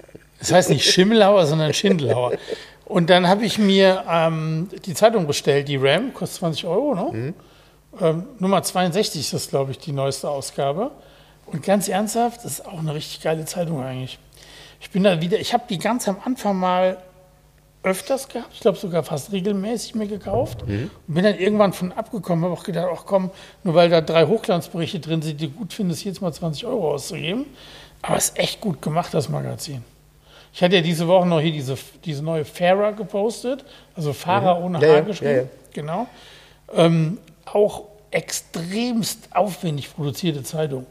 Das heißt nicht Schimmelhauer, sondern Schindelhauer. Und dann habe ich mir ähm, die Zeitung bestellt, die RAM, kostet 20 Euro, ne? Ähm, Nummer 62 ist das, glaube ich, die neueste Ausgabe. Und ganz ernsthaft, das ist auch eine richtig geile Zeitung eigentlich. Ich bin da wieder, ich habe die ganz am Anfang mal öfters gehabt, ich glaube sogar fast regelmäßig mir gekauft und bin dann irgendwann von abgekommen, habe auch gedacht, ach komm, nur weil da drei Hochglanzberichte drin sind, die gut findest, jetzt mal 20 Euro auszugeben. Aber es ist echt gut gemacht, das Magazin. Ich hatte ja diese Woche noch hier diese, diese neue Fairer gepostet, also Fahrer ohne Ja, H ja, geschrieben. ja. Genau. Ähm, auch extremst aufwendig produzierte Zeitung.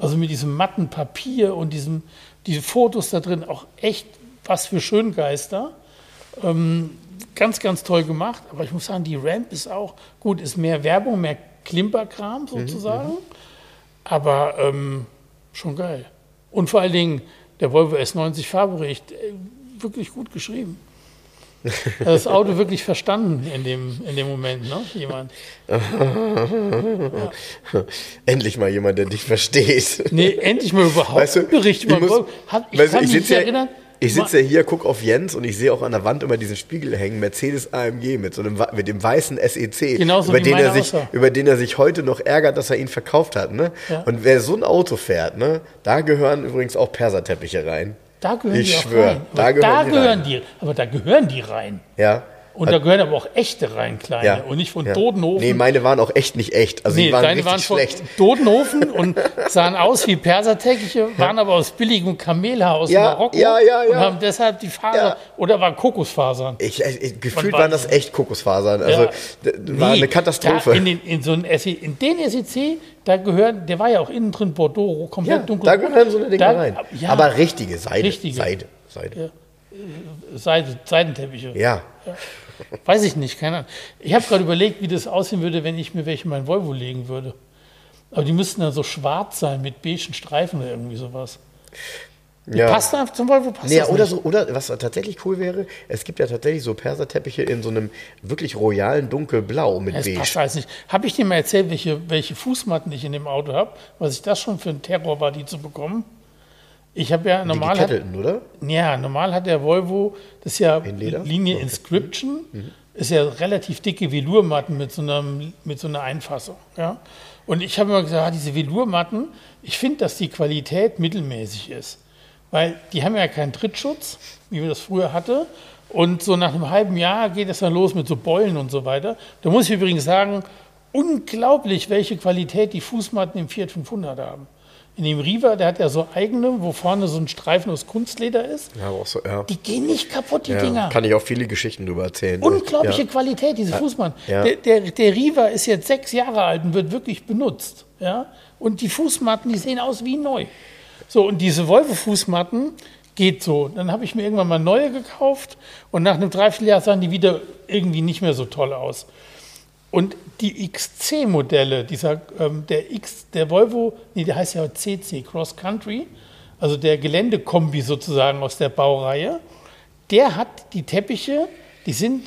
Also mit diesem matten Papier und diesem, diese Fotos da drin, auch echt was für Schöngeister. Ähm, ganz, ganz toll gemacht. Aber ich muss sagen, die Ramp ist auch gut, ist mehr Werbung, mehr Klimperkram sozusagen. Aber ähm, schon geil. Und vor allen Dingen der Volvo S90 Fahrbericht, äh, wirklich gut geschrieben. Das Auto wirklich verstanden in dem, in dem Moment, ne? Jemand. Endlich mal jemand, der dich versteht. Nee, endlich mal überhaupt Weißt du, Bericht ich über muss- Volvo. Hat, ich weißt du, kann ich mich sitze ja, erinnern. Ich sitze ja hier, gucke auf Jens und ich sehe auch an der Wand immer diesen Spiegel hängen, Mercedes AMG mit so einem mit dem weißen SEC, Genauso über den er sich aussah. über den er sich heute noch ärgert, dass er ihn verkauft hat, ne? Ja. Und wer so ein Auto fährt, ne, da gehören übrigens auch Perserteppiche rein. Da gehören Ich die schwör, rein. da Aber gehören da die gehören rein. die. Aber da gehören die rein. Ja. Und da gehören aber auch echte rein, kleine. Und nicht von ja. Dodenhofen. Nee, meine waren auch echt nicht echt. Also Nee, die waren deine richtig waren von schlecht. Dodenhofen und sahen aus wie Perserteckiche, waren aber aus billigem Kamelhaar aus Ja, Marokko ja, ja, und ja. haben deshalb die Faser Ja. oder waren Kokosfasern. Ich, ich, gefühlt waren das echt Kokosfasern. Also Ja. war Nee, eine Katastrophe. In, den, in so einen SE, in den SEC, da gehören, der war ja auch innen drin Bordeaux, komplett ja, dunkel. da gehören so eine Dinge Da- rein. Ja, Aber richtige Seide. Richtige. Seide. Seide. Seide, Seidenteppiche. Ja. Weiß ich nicht, keine Ahnung. Ich habe gerade überlegt, wie das aussehen würde, wenn ich mir welche in mein Volvo legen würde. Aber die müssten dann so schwarz sein mit beigen Streifen oder irgendwie sowas. ja. Passt einfach zum Volvo, passt Nee, das oder nicht. so, oder was tatsächlich cool wäre, es gibt ja tatsächlich so Perserteppiche in so einem wirklich royalen dunkelblau mit Es beige. passt alles nicht. Habe ich dir mal erzählt, welche, welche Fußmatten ich in dem Auto habe? Was ich das schon für ein Terror war, die zu bekommen? Ich habe ja Die normal hat, gekettelten, oder? ja, normal hat der Volvo, das ist ja In? Linie Inscription, ist ja relativ dicke Velurmatten mit so, einem, mit so einer Einfassung. Ja? Und ich habe immer gesagt, ah, diese Velurmatten, ich finde, dass die Qualität mittelmäßig ist. Weil die haben ja keinen Trittschutz, wie wir das früher hatte. Und so nach einem halben Jahr geht es dann los mit so Beulen und so weiter. Da muss ich übrigens sagen, unglaublich, welche Qualität die Fußmatten im Fiat 500 haben. In dem Riva, der hat ja so eigene, wo vorne so ein Streifen aus Kunstleder ist. Ja, auch so, ja. Die gehen nicht kaputt, die ja. Dinger. Kann ich auch viele Geschichten drüber erzählen. Unglaubliche Ja. Qualität, diese Fußmatten. Ja. Der, der, der Riva ist jetzt sechs Jahre alt und wird wirklich benutzt. Ja? Und die Fußmatten, die sehen aus wie neu. So, und diese Volvo-Fußmatten geht so. Dann habe ich mir irgendwann mal neue gekauft und nach einem Dreivierteljahr sahen die wieder irgendwie nicht mehr so toll aus. Und die XC-Modelle, dieser, ähm, der X, der Volvo, nee, der heißt ja CC, Cross Country, also der Geländekombi sozusagen aus der Baureihe, der hat die Teppiche, die sind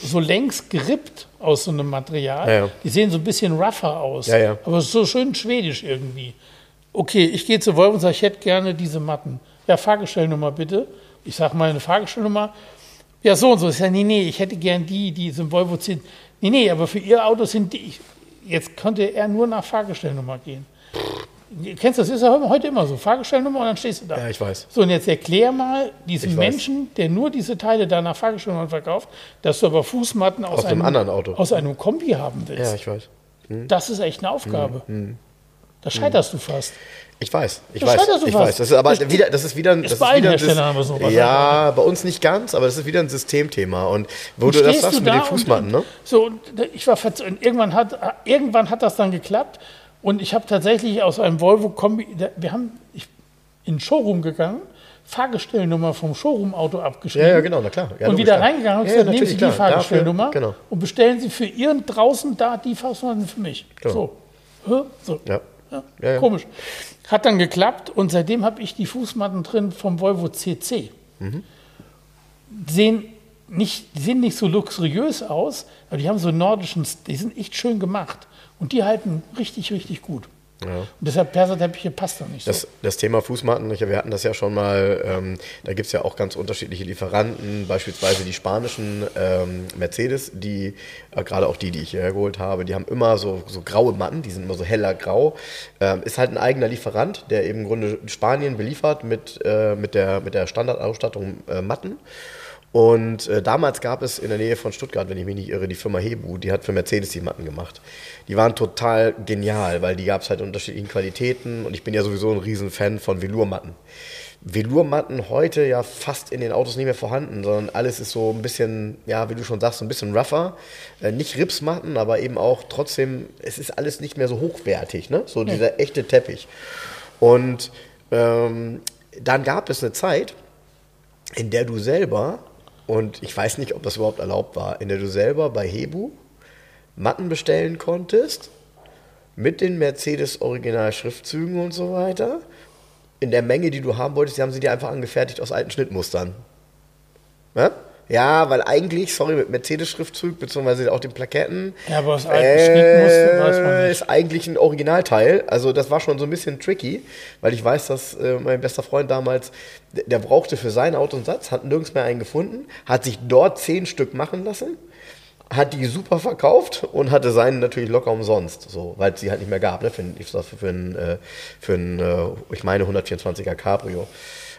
so längs gerippt aus so einem Material. Ja, ja. Die sehen so ein bisschen rougher aus, Ja, aber so schön schwedisch irgendwie. Okay, ich gehe zu Volvo und sage, ich hätte gerne diese Matten. Ja, Fahrgestellnummer bitte. Ich sage meine Fahrgestellnummer. Ja, so und so. Ich sage, nee, nee, ich hätte gern die, die sind Volvo 10. Nee, nee, aber für Ihr Auto sind die. Jetzt konnte er nur nach Fahrgestellnummer gehen. Kennst du das? Ist ja heute immer so. Fahrgestellnummer und dann stehst du da. Ja, ich weiß. So, und jetzt erklär mal diesem. Menschen, der nur diese Teile deiner Fahrgestellnummer verkauft, dass du aber Fußmatten aus, Aus einem anderen Auto. aus einem Kombi haben willst. Ja, ich weiß. Das ist echt eine Aufgabe. Da scheiterst du fast. Ich weiß, ich Das weiß, du ich weiß. Das ist aber Ist- wieder, das ist wieder, ein- ist das bei ist allen wieder was Ja, bei uns nicht ganz, aber das ist wieder ein Systemthema. Und wo Und du das sagst du mit da den Fußmatten, ne? So, und ich war und irgendwann hat, irgendwann hat das dann geklappt und ich habe tatsächlich aus einem Volvo Kombi, wir haben ich, in den Showroom gegangen, Fahrgestellnummer vom Showroom-Auto abgeschrieben. Ja, ja, genau, na klar. Ja, und wieder klar. reingegangen und Ja, gesagt, nehmen natürlich, Sie die klar. Fahrgestellnummer Dafür, genau. und bestellen Sie für Ihren draußen da die Fahrgestellnummer für mich. Genau. So. So. Ja. Ja, Ja. Komisch. Hat dann geklappt und seitdem habe ich die Fußmatten drin vom Volvo CC. Mhm. Sehen nicht, sehen nicht so luxuriös aus, aber die haben so nordischen, die sind echt schön gemacht. Und die halten richtig, richtig gut. Ja. Und deshalb Perserteppiche passt da nicht so. Das, das Thema Fußmatten, wir hatten das ja schon mal, ähm, da gibt es ja auch ganz unterschiedliche Lieferanten, beispielsweise die spanischen ähm, Mercedes, die, äh, gerade auch die, die ich hierher geholt habe, die haben immer so, so graue Matten, die sind immer so heller grau. Ähm, ist halt ein eigener Lieferant, der eben im Grunde Spanien beliefert mit, äh, mit, der, mit der Standardausstattung äh, Matten. Und äh, damals gab es in der Nähe von Stuttgart, wenn ich mich nicht irre, die Firma Hebu, die hat für Mercedes die Matten gemacht. Die waren total genial, weil die gab es halt in unterschiedlichen Qualitäten und ich bin ja sowieso ein Riesenfan von Velourmatten. Velourmatten heute ja fast in den Autos nicht mehr vorhanden, sondern alles ist so ein bisschen, ja, wie du schon sagst, so ein bisschen rougher. Äh, nicht Ripsmatten, aber eben auch trotzdem, es ist alles nicht mehr so hochwertig, ne? So dieser echte Teppich. Und ähm, dann gab es eine Zeit, in der du selber, und ich weiß nicht, ob das überhaupt erlaubt war, in der du selber bei Hebu Matten bestellen konntest, mit den Mercedes-Original-Schriftzügen und so weiter, in der Menge, die du haben wolltest, die haben sie dir einfach angefertigt aus alten Schnittmustern. Ja? Ja, weil eigentlich, sorry, mit Mercedes-Schriftzug, beziehungsweise auch den Plaketten, Ja, aber aus alten Schnittmustern weiß man nicht. ist eigentlich ein Originalteil. Also das war schon so ein bisschen tricky, weil ich weiß, dass äh, mein bester Freund damals, der, brauchte für sein Auto einen Satz, hat nirgends mehr einen gefunden, hat sich dort zehn Stück machen lassen, hat die super verkauft und hatte seinen natürlich locker umsonst, so, weil es sie halt nicht mehr gab, ne, für, ich sag, für, äh, für ein, äh, ich meine 124er Cabrio.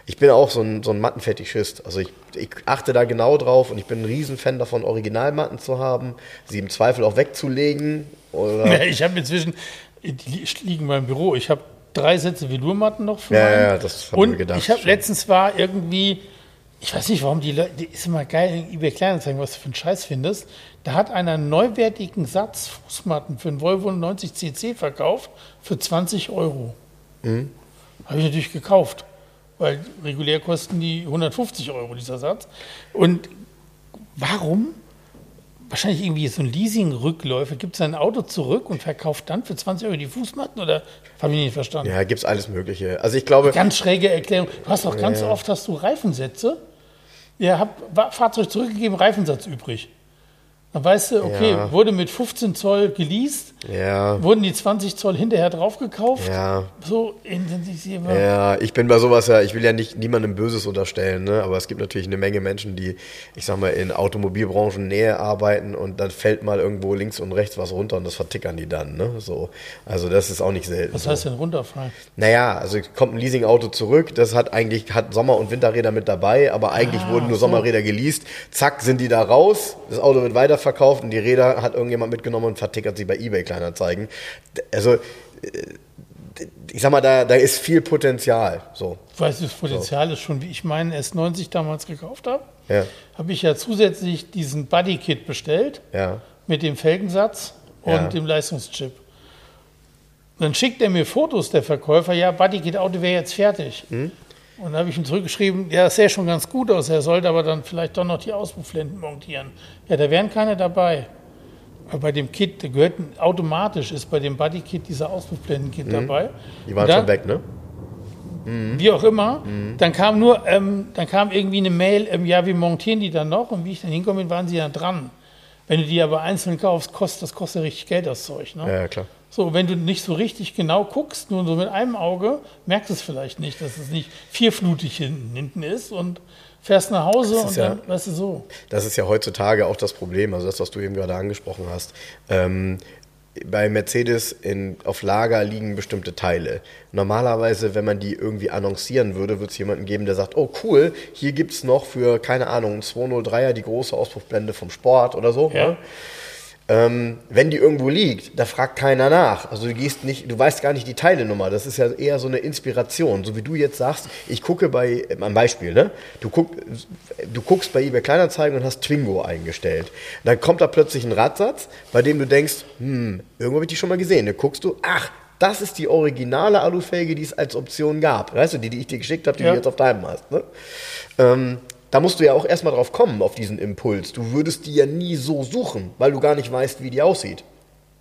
Ich bin auch so ein, so ein Mattenfetischist. Also ich, ich achte da genau drauf und ich bin ein Riesenfan davon, Originalmatten zu haben, sie im Zweifel auch wegzulegen. Ja, ich habe inzwischen, die li- liegen in meinem Büro, ich habe drei Sätze Velourmatten noch für Ja, ja, das hab ich Und mir gedacht, ich habe letztens war irgendwie, ich weiß nicht, warum die Leute, die ist immer geil eBay Kleinanzeigen, was du für einen Scheiß findest. Da hat einer einen neuwertigen Satz Fußmatten für einen Volvo 90 CC verkauft für 20 Euro. Mhm. Habe ich natürlich gekauft, weil regulär kosten die 150 Euro dieser Satz. Und warum? Wahrscheinlich irgendwie so ein Leasing-Rückläufer, gibt sein Auto zurück und verkauft dann für 20 Euro die Fußmatten oder habe ich nicht verstanden? ja, gibt's alles Mögliche. Also ich glaube, Ganz schräge Erklärung. Du hast auch ganz Ja. oft hast du Reifensätze. Ihr habt Fahrzeug zurückgegeben, Reifensatz übrig. Dann weißt du, okay, Ja. wurde mit 15 Zoll geleast, ja, wurden die 20 Zoll hinterher draufgekauft. ja, So intensivierbar. Ja, ich bin bei sowas ja, ich will ja nicht niemandem Böses unterstellen, ne? aber es gibt natürlich eine Menge Menschen, die, ich sag mal, in Automobilbranchen Nähe arbeiten und dann fällt mal irgendwo links und rechts was runter und das vertickern die dann. Ne? So. Also das ist auch nicht selten. Was so. heißt denn runterfallen? Naja, also kommt ein Leasingauto zurück, das hat eigentlich hat Sommer- und Winterräder mit dabei, aber eigentlich Ah, wurden nur so. Sommerräder geleast. Zack, sind die da raus, das Auto wird weiterverkauft und die Räder hat irgendjemand mitgenommen und vertickert sie bei eBay Kleinanzeigen. D- Also, äh, ich sag mal, da, da ist viel Potenzial. So, Ich weiß, das Potenzial ist schon, wie ich meinen S90 damals gekauft habe. ja, Habe ich ja zusätzlich diesen Buddy-Kit bestellt. ja, mit dem Felgensatz und Ja. dem Leistungschip. Dann schickt er mir Fotos, der Verkäufer, ja, Buddy, geht Auto wäre jetzt fertig. Hm? Und dann habe ich ihm zurückgeschrieben, ja, das sähe schon ganz gut aus, er sollte aber dann vielleicht doch noch die Auspuffblenden montieren. Ja, da wären keine dabei. Aber bei dem Kit, der gehört automatisch, ist bei dem Buddy-Kit dieser Auspuffblenden-Kit dabei. Hm? die waren dann- schon weg, ne? wie auch immer. Dann kam nur, ähm, dann kam irgendwie eine Mail, ähm, ja, wir montieren die dann noch und wie ich dann hinkomme, waren sie ja dran. Wenn du die aber einzeln kaufst, kostet das kostet richtig Geld, das Zeug. Ne? Ja, klar. So, wenn du nicht so richtig genau guckst, nur so mit einem Auge, merkst du es vielleicht nicht, dass es nicht vierflutig hinten, hinten ist und fährst nach Hause und ja- dann, weißt du, so. Das ist ja heutzutage auch das Problem, also das, was du eben gerade angesprochen hast. Ähm, bei Mercedes in, auf Lager liegen bestimmte Teile. Normalerweise, wenn man die irgendwie annoncieren würde, würde es jemanden geben, der sagt, oh cool, hier gibt es noch für, keine Ahnung, 203er die große Auspuffblende vom Sport oder so. Ja. Ne? Ähm, wenn die irgendwo liegt, da fragt keiner nach. Also du gehst nicht, du weißt gar nicht die Teilenummer. Das ist ja eher so eine Inspiration. So wie du jetzt sagst, ich gucke bei, ein Beispiel, ne? Du, guck, du guckst bei eBay Kleinanzeigen und hast Twingo eingestellt. Dann kommt da plötzlich ein Radsatz, bei dem du denkst, hm, irgendwo habe ich die schon mal gesehen. Dann guckst du, ach, das ist die originale Alufelge, die es als Option gab. Weißt du, die, die ich dir geschickt habe, die Ja. du jetzt auf deinem hast. Ne? Ähm, da musst du ja auch erstmal drauf kommen, auf diesen Impuls. Du würdest die ja nie so suchen, weil du gar nicht weißt, wie die aussieht.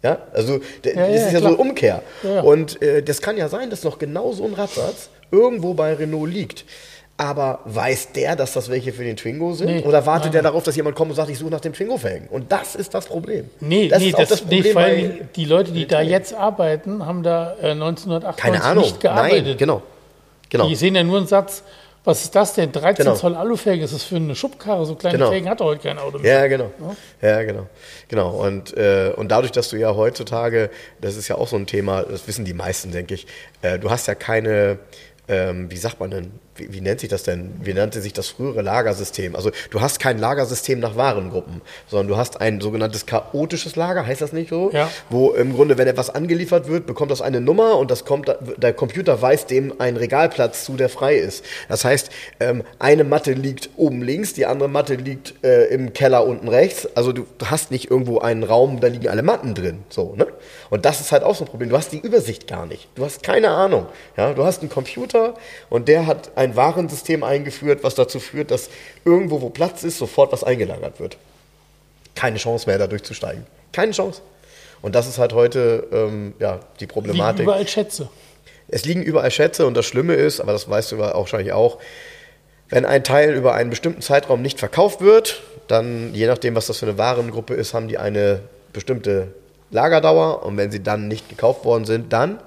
Ja, also der, Ja, das ja, ist ja klar. so eine Umkehr. Ja. Und äh, das kann ja sein, dass noch genau so ein Radsatz irgendwo bei Renault liegt. Aber weiß der, dass das welche für den Twingo sind? Nee, Oder wartet nein. der darauf, dass jemand kommt und sagt, ich suche nach dem Twingo-Felgen? Und das ist das Problem. Nee, das nee, ist auch das, das nee, Problem vor bei, die Leute, die da jetzt arbeiten, haben da äh, 1998 keine Ahnung. nicht gearbeitet. Nein, genau. genau. Die sehen ja nur einen Satz, was ist das denn? 13 Genau. Zoll Alufelge, ist das für eine Schubkarre? So kleine Genau. Felgen hat doch heute kein Auto mehr. Ja, genau. Ja, genau. Genau. Und, äh, und dadurch, dass du ja heutzutage, das ist ja auch so ein Thema, das wissen die meisten, denke ich, äh, du hast ja keine, ähm, wie sagt man denn, wie, wie nennt sich das denn? Wie nannte sich das frühere Lagersystem? Also du hast kein Lagersystem nach Warengruppen, sondern du hast ein sogenanntes chaotisches Lager, heißt das nicht so? Ja. Wo im Grunde, wenn etwas angeliefert wird, bekommt das eine Nummer und das kommt, der Computer weiß dem einen Regalplatz zu, der frei ist. Das heißt, ähm, eine Matte liegt oben links, die andere Matte liegt äh, im Keller unten rechts. Also du hast nicht irgendwo einen Raum, da liegen alle Matten drin. So, ne? Und das ist halt auch so ein Problem. Du hast die Übersicht gar nicht. Du hast keine Ahnung. Ja? Du hast einen Computer und der hat ein Warensystem eingeführt, was dazu führt, dass irgendwo, wo Platz ist, sofort was eingelagert wird keine Chance mehr, da durchzusteigen. Keine Chance. Und das ist halt heute ähm, ja, die Liegen Problematik. überall Schätze. Es liegen überall Schätze und das Schlimme ist, aber das weißt du auch wahrscheinlich auch, wenn ein Teil über einen bestimmten Zeitraum nicht verkauft wird, dann, je nachdem, was das für eine Warengruppe ist, haben die eine bestimmte Lagerdauer und wenn sie dann nicht gekauft worden sind, dann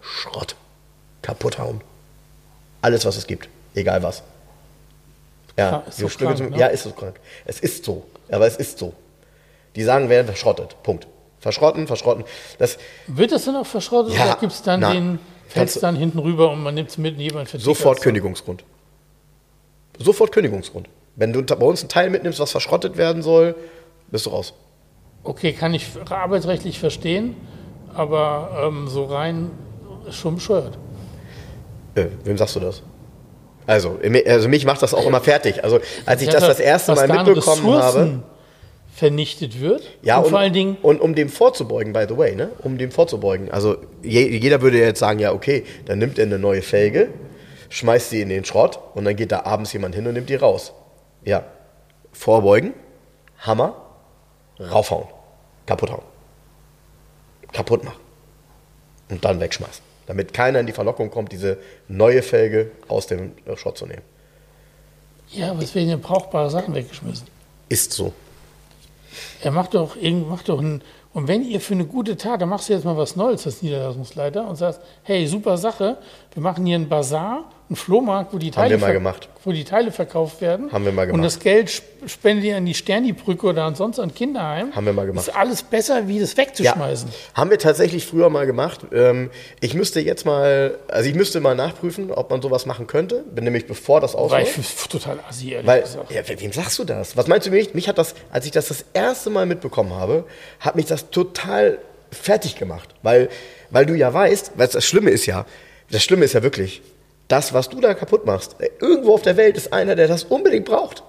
Schrott. Kaputt hauen. Alles, was es gibt. Egal was. Ja, ist so krank, zum- ne? ja, ist so krank. Es ist so. Aber es ist so. Die sagen, werden verschrottet. Punkt. Verschrotten, verschrotten. Das, Wird das dann auch verschrottet Ja, oder gibt es dann na, den, fällt du- dann hinten rüber und man nimmt es mit und jemand vertickt Sofort? Kündigungsgrund. Sofort Kündigungsgrund. Wenn du bei uns ein Teil mitnimmst, was verschrottet werden soll, bist du raus. Okay, kann ich arbeitsrechtlich verstehen, aber ähm, so rein ist schon bescheuert. Wem sagst du das? Also, also mich macht das auch immer fertig. Also als ich das das erste Mal mitbekommen habe. Ressourcen vernichtet wird. Ja, und, und, vor allen Dingen, und um dem vorzubeugen, by the way, ne? Um dem vorzubeugen. Also je, jeder würde jetzt sagen, ja, okay, dann nimmt er eine neue Felge, schmeißt sie in den Schrott und dann geht da abends jemand hin und nimmt die raus. Ja. Vorbeugen, Hammer, raufhauen, kaputt hauen. Kaputt machen. Und dann wegschmeißen. Damit keiner in die Verlockung kommt, diese neue Felge aus dem Schrott zu nehmen. ja, aber es werden ja brauchbare Sachen weggeschmissen. Ist so. Er macht doch, macht doch ein, und wenn ihr für eine gute Tat, dann machst du jetzt mal was Neues als Niederlassungsleiter und sagst, hey, super Sache, wir machen hier einen Bazar, einen Flohmarkt, wo die Teile, wir mal gemacht. Wo die Teile verkauft werden. Haben wir mal Und gemacht. das Geld sp- spendet ihr an die Sterni-Brücke oder ansonsten an Kinderheim. Haben wir mal gemacht. Ist alles besser, wie das wegzuschmeißen. Haben wir tatsächlich früher mal gemacht. Ähm, ich müsste jetzt mal, also ich müsste mal nachprüfen, ob man sowas machen könnte. Bin nämlich bevor das War ich ausläuft. f- total assi, ehrlich Weil, gesagt. ja, we- wem sagst du das? Was meinst du mich? Mich hat das, als ich das das erste Mal mitbekommen habe, hat mich das total fertig gemacht. Weil, weil du ja weißt, weil das Schlimme ist ja, das Schlimme ist ja wirklich, das, was du da kaputt machst, äh, irgendwo auf der Welt ist einer, der das unbedingt braucht.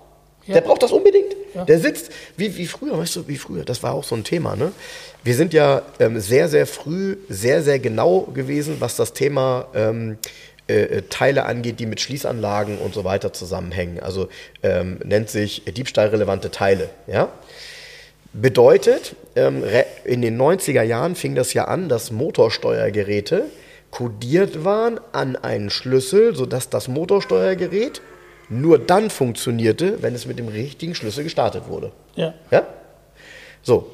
Ja. Der braucht das unbedingt. Ja. Der sitzt, wie, wie früher, weißt du, wie früher, das war auch so ein Thema, ne? Wir sind ja ähm, sehr, sehr früh, sehr, sehr genau gewesen, was das Thema ähm, äh, äh, Teile angeht, die mit Schließanlagen und so weiter zusammenhängen. Also ähm, nennt sich diebstahlrelevante Teile, ja? Bedeutet, ähm, in den 90er Jahren fing das ja an, dass Motorsteuergeräte kodiert waren an einen Schlüssel, sodass das Motorsteuergerät nur dann funktionierte, wenn es mit dem richtigen Schlüssel gestartet wurde. Ja. Ja? So.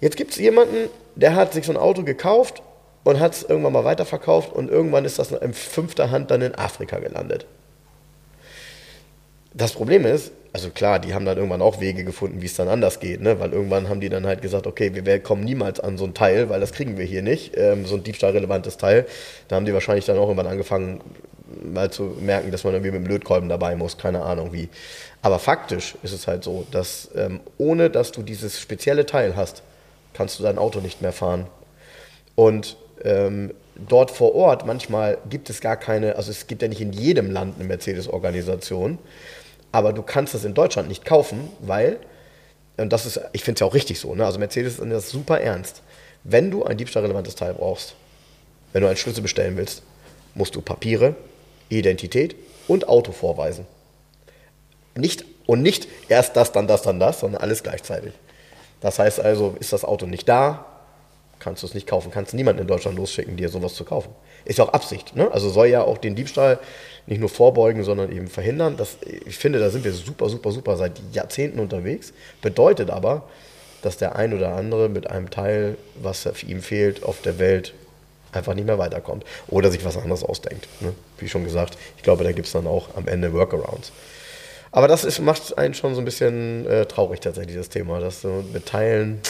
Jetzt gibt es jemanden, der hat sich so ein Auto gekauft und hat es irgendwann mal weiterverkauft und irgendwann ist das in fünfter Hand dann in Afrika gelandet. Das Problem ist, also klar, die haben dann irgendwann auch Wege gefunden, wie es dann anders geht, ne? weil irgendwann haben die dann halt gesagt, okay, wir, kommen niemals an so ein Teil, weil das kriegen wir hier nicht, ähm, so ein diebstahlrelevantes Teil. Da haben die wahrscheinlich dann auch irgendwann angefangen, mal zu merken, dass man irgendwie mit dem Lötkolben dabei muss, keine Ahnung wie. Aber faktisch ist es halt so, dass ähm, ohne dass du dieses spezielle Teil hast, kannst du dein Auto nicht mehr fahren. Und ähm, dort vor Ort manchmal gibt es gar keine, also es gibt ja nicht in jedem Land eine Mercedes-Organisation, aber du kannst das in Deutschland nicht kaufen, weil, und das ist, ich finde es ja auch richtig so, ne? also Mercedes ist das super ernst. Wenn du ein diebstahlrelevantes Teil brauchst, wenn du einen Schlüssel bestellen willst, musst du Papiere, Identität und Auto vorweisen. Nicht, und nicht erst das, dann das, dann das, sondern alles gleichzeitig. Das heißt also, ist das Auto nicht da, kannst du es nicht kaufen, kannst niemanden in Deutschland losschicken, dir sowas zu kaufen. Ist ja auch Absicht, ne? Also soll ja auch den Diebstahl nicht nur vorbeugen, sondern eben verhindern. Das, ich finde, da sind wir super, super, super seit Jahrzehnten unterwegs. Bedeutet aber, dass der ein oder andere mit einem Teil, was ihm fehlt, auf der Welt einfach nicht mehr weiterkommt. Oder sich was anderes ausdenkt. Ne? Wie schon gesagt, ich glaube, da gibt es dann auch am Ende Workarounds. Aber das ist, macht einen schon so ein bisschen äh, traurig tatsächlich, das Thema, dass so mit Teilen,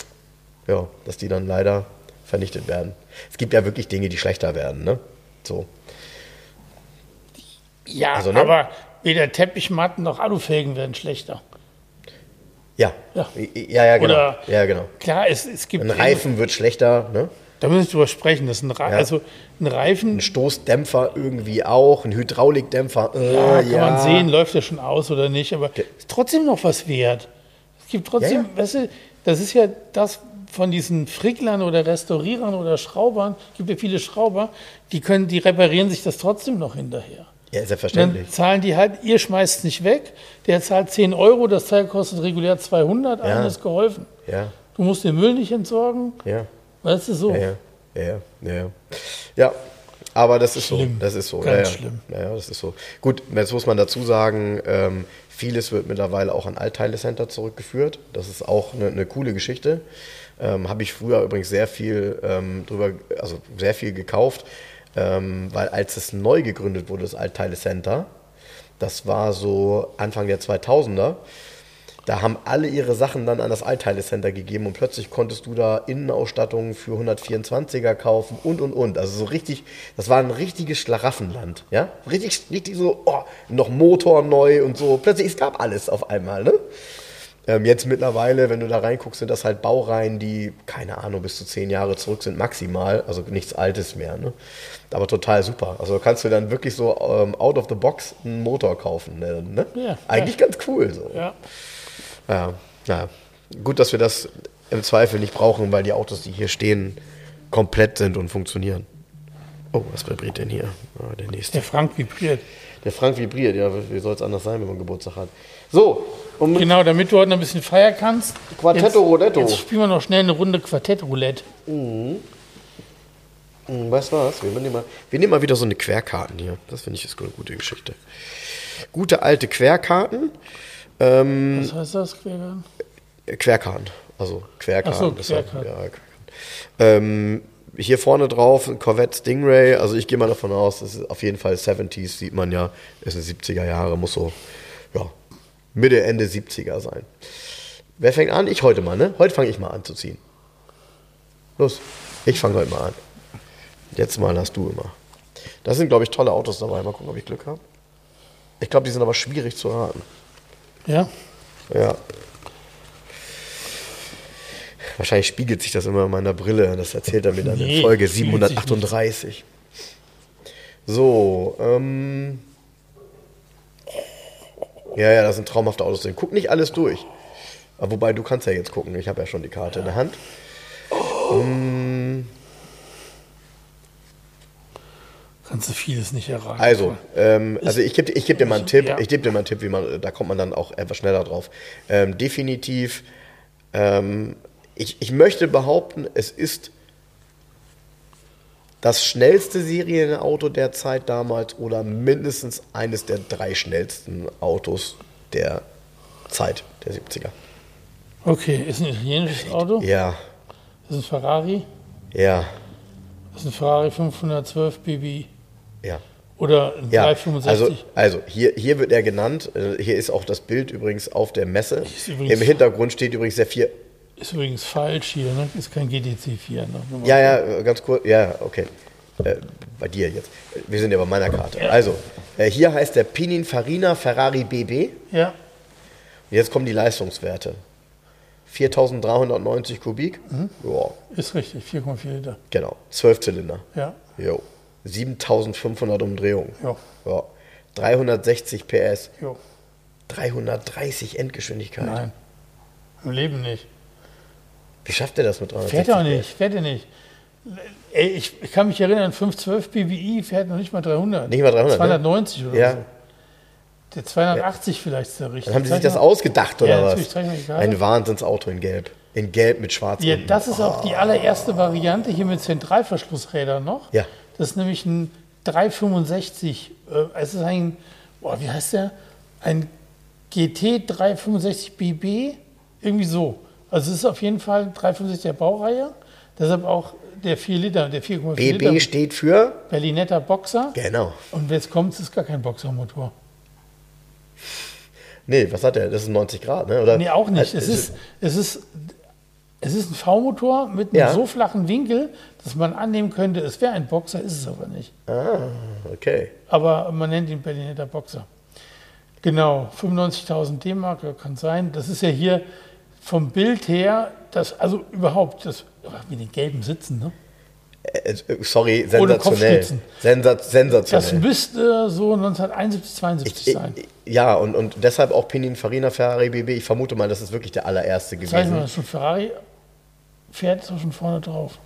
ja, dass die dann leider vernichtet werden. Es gibt ja wirklich Dinge, die schlechter werden, ne? So. Ja, Also, ne? aber weder Teppichmatten noch Alufelgen werden schlechter. Ja. Ja. Ja, ja, genau. Oder- ja, genau. Klar, es, es gibt. Ein Reifen wird schlechter, ne? Da müssen wir drüber sprechen. Das ist ein, Re Ja. also ein Reifen, Ein Stoßdämpfer irgendwie auch, ein Hydraulikdämpfer. Äh, ja, kann man sehen, läuft der schon aus oder nicht, aber ist trotzdem noch was wert. Es gibt trotzdem, Ja, ja. weißt du, das ist ja das von diesen Fricklern oder Restaurierern oder Schraubern, gibt ja viele Schrauber, die können, die reparieren sich das trotzdem noch hinterher. Ja, Dann selbstverständlich. zahlen die halt, ihr schmeißt es nicht weg, der zahlt 10 Euro, das Teil kostet regulär 200, Ja. allen ist geholfen. Ja, Du musst den Müll nicht entsorgen, ja. weißt du so. Ja, ja, ja, ja, ja. Aber das ist Schlimm. so. Das ist so. Ganz ja, ja. schlimm. Ja, ja, das ist so. Gut, jetzt muss man dazu sagen, ähm, vieles wird mittlerweile auch an Altteile-Center zurückgeführt. Das ist auch eine, eine coole Geschichte. Ähm, Habe ich früher übrigens sehr viel ähm, drüber, also sehr viel gekauft, ähm, weil als es neu gegründet wurde, das Altteile-Center, das war so Anfang der 2000er. Da haben alle ihre Sachen dann an das Altteile-Center gegeben und plötzlich konntest du da Innenausstattungen für 124er kaufen und und und. Also so richtig, das war ein richtiges Schlaraffenland, ja? Richtig, richtig so, oh, noch Motor neu und so. Plötzlich, es gab alles auf einmal, ne? Ähm, jetzt mittlerweile, wenn du da reinguckst, sind das halt Baureihen, die, keine Ahnung, bis zu zehn Jahre zurück sind maximal, also nichts Altes mehr. Ne? Aber total super. Also kannst du dann wirklich so ähm, out of the box einen Motor kaufen. Ne? Ne? Ja, Eigentlich ganz cool so. Ja. Ja, ja. Gut, dass wir das im Zweifel nicht brauchen, weil die Autos, die hier stehen, komplett sind und funktionieren. Oh, was vibriert denn hier? Ah, der nächste. Der Frank vibriert. Der Frank vibriert, ja, wie soll es anders sein, wenn man Geburtstag hat? So, um Genau, damit du heute noch ein bisschen feiern kannst. Quartetto Roulette. Jetzt spielen wir noch schnell eine Runde Quartett Roulette. Hm, Weißt du was? Wir nehmen, mal, wir nehmen mal wieder so eine Querkarten hier. Das finde ich ist eine gute Geschichte. Gute alte Querkarten. Ähm, Was heißt das, Quergarten? äh, Querkarten. Also Querkarten. Ach so, Querkarten. ja, Querkarten. Ähm, hier vorne drauf ein Corvette Stingray. Also ich gehe mal davon aus, das ist auf jeden Fall 70s, sieht man ja. Ist eine 70er Jahre, muss so ja, Mitte, Ende 70er sein. Wer fängt an? Ich heute mal, ne? Heute fange ich mal an zu ziehen. Los, ich fange heute mal an. Jetzt mal hast du immer. Da sind, glaube ich, tolle Autos dabei. Mal gucken, ob ich Glück habe. Ich glaube, die sind aber schwierig zu raten. Ja? Ja. Wahrscheinlich spiegelt sich das immer in meiner Brille. Das erzählt er mir dann Nee, in Folge spiegelt sich 738. So, ähm. Ja, ja, das sind traumhafte Autos drin. Guck nicht alles durch. Aber wobei, du kannst ja jetzt gucken. Ich habe ja schon die Karte in der Hand. Kannst du vieles nicht erraten. Also, ähm, also ich gebe ich geb dir mal einen Tipp. Ja. Ich gebe dir mal einen Tipp, wie man, da kommt man dann auch etwas schneller drauf. Ähm, definitiv. Ähm, ich, ich möchte behaupten, es ist das schnellste Serienauto der Zeit damals oder mindestens eines der drei schnellsten Autos der Zeit der 70er. Okay, ist ein italienisches Auto? Ja, Ist ein Ferrari? ja, Ist ein Ferrari 512 BB. ja. Oder ein Ja, 365. also, also hier, hier wird er genannt. äh, Hier ist auch das Bild übrigens auf der Messe. Im Hintergrund steht übrigens sehr viel. Ist übrigens falsch hier, ne? Ist kein GTC 4. Ne? Ja, ja, äh, ganz kurz. Ja, okay. Äh, bei dir jetzt. Wir sind ja bei meiner Karte. Also, äh, hier heißt der Pininfarina Ferrari BB. Ja, Jetzt kommen die Leistungswerte. 4390 Kubik. Mhm. Ja, ist richtig. 4,4 Liter. genau. 12 Zylinder. Ja, Jo. 7500 Umdrehungen. jo, Ja. 360 PS. jo. 330 Endgeschwindigkeit. Nein. Im Leben nicht. Wie schafft er das mit 360 Fährt er nicht, fährt er nicht. Ey, ich, ich kann mich erinnern, 512 BBI fährt noch nicht mal 300. Nicht mal 300, ne? 290 oder Ja. so. Der 280 vielleicht ist der richtige. Dann haben sie sich das ausgedacht, oder Ja, natürlich, was? die. Ein Wahnsinnsauto in Gelb. In Gelb mit Schwarz. Ja, unten. das ist auch die allererste Variante hier mit Zentralverschlussrädern noch. Ja. Das ist nämlich ein 365. Äh, es ist ein, boah, wie heißt der? Ein GT 365 BB, irgendwie so. Also es ist auf jeden Fall 365 der Baureihe. Deshalb auch der 4 Liter, der 4,4 BB Liter steht für. Berlinetta Boxer. Genau. Und jetzt kommt es, ist gar kein Boxermotor. Nee, was hat der? Das ist 90 Grad, ne? Oder? Nee, auch nicht. Es ist, es ist, es ist ein V-Motor mit einem Ja. so flachen Winkel, dass man annehmen könnte, es wäre ein Boxer, ist es aber nicht. Ah, okay. Aber man nennt ihn Berlinetta Boxer. Genau, 95.000 D-Mark, kann sein. Das ist ja hier vom Bild her, das, also überhaupt, das, mit den gelben Sitzen, ne? Äh, äh, sorry, sensationell. Kopfstützen. Sensat Das sensationell. müsste so 1971, 72 Ich- sein. ich- ja, und, und deshalb auch Pininfarina Ferrari BB. Ich vermute mal, das ist wirklich der allererste Zeig mal, gewesen. das ist schon Ferrari fährt, ist auch schon vorne drauf.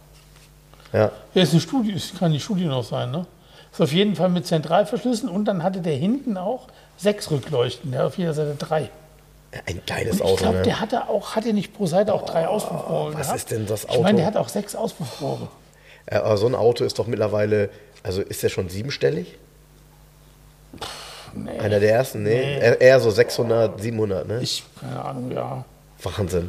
Ja. Ja, ist eine Studie, es kann die Studie noch sein, ne? Ist auf jeden Fall mit Zentralverschlüssen und dann hatte der hinten auch sechs Rückleuchten, hat auf jeder Seite drei. Ein geiles Ich Auto, glaube, ne? der hatte auch, hatte nicht pro Seite auch drei Auspuffrohre was gehabt? ist denn das Ich meine, der Auto? hat auch sechs Auspuffrohre. Äh, Aber so ein Auto ist doch mittlerweile, also ist der schon siebenstellig? Nee, Einer der ersten? Nee, Nee. Eher, eher so 600, 700, ne? ich, keine Ahnung, ja. Wahnsinn.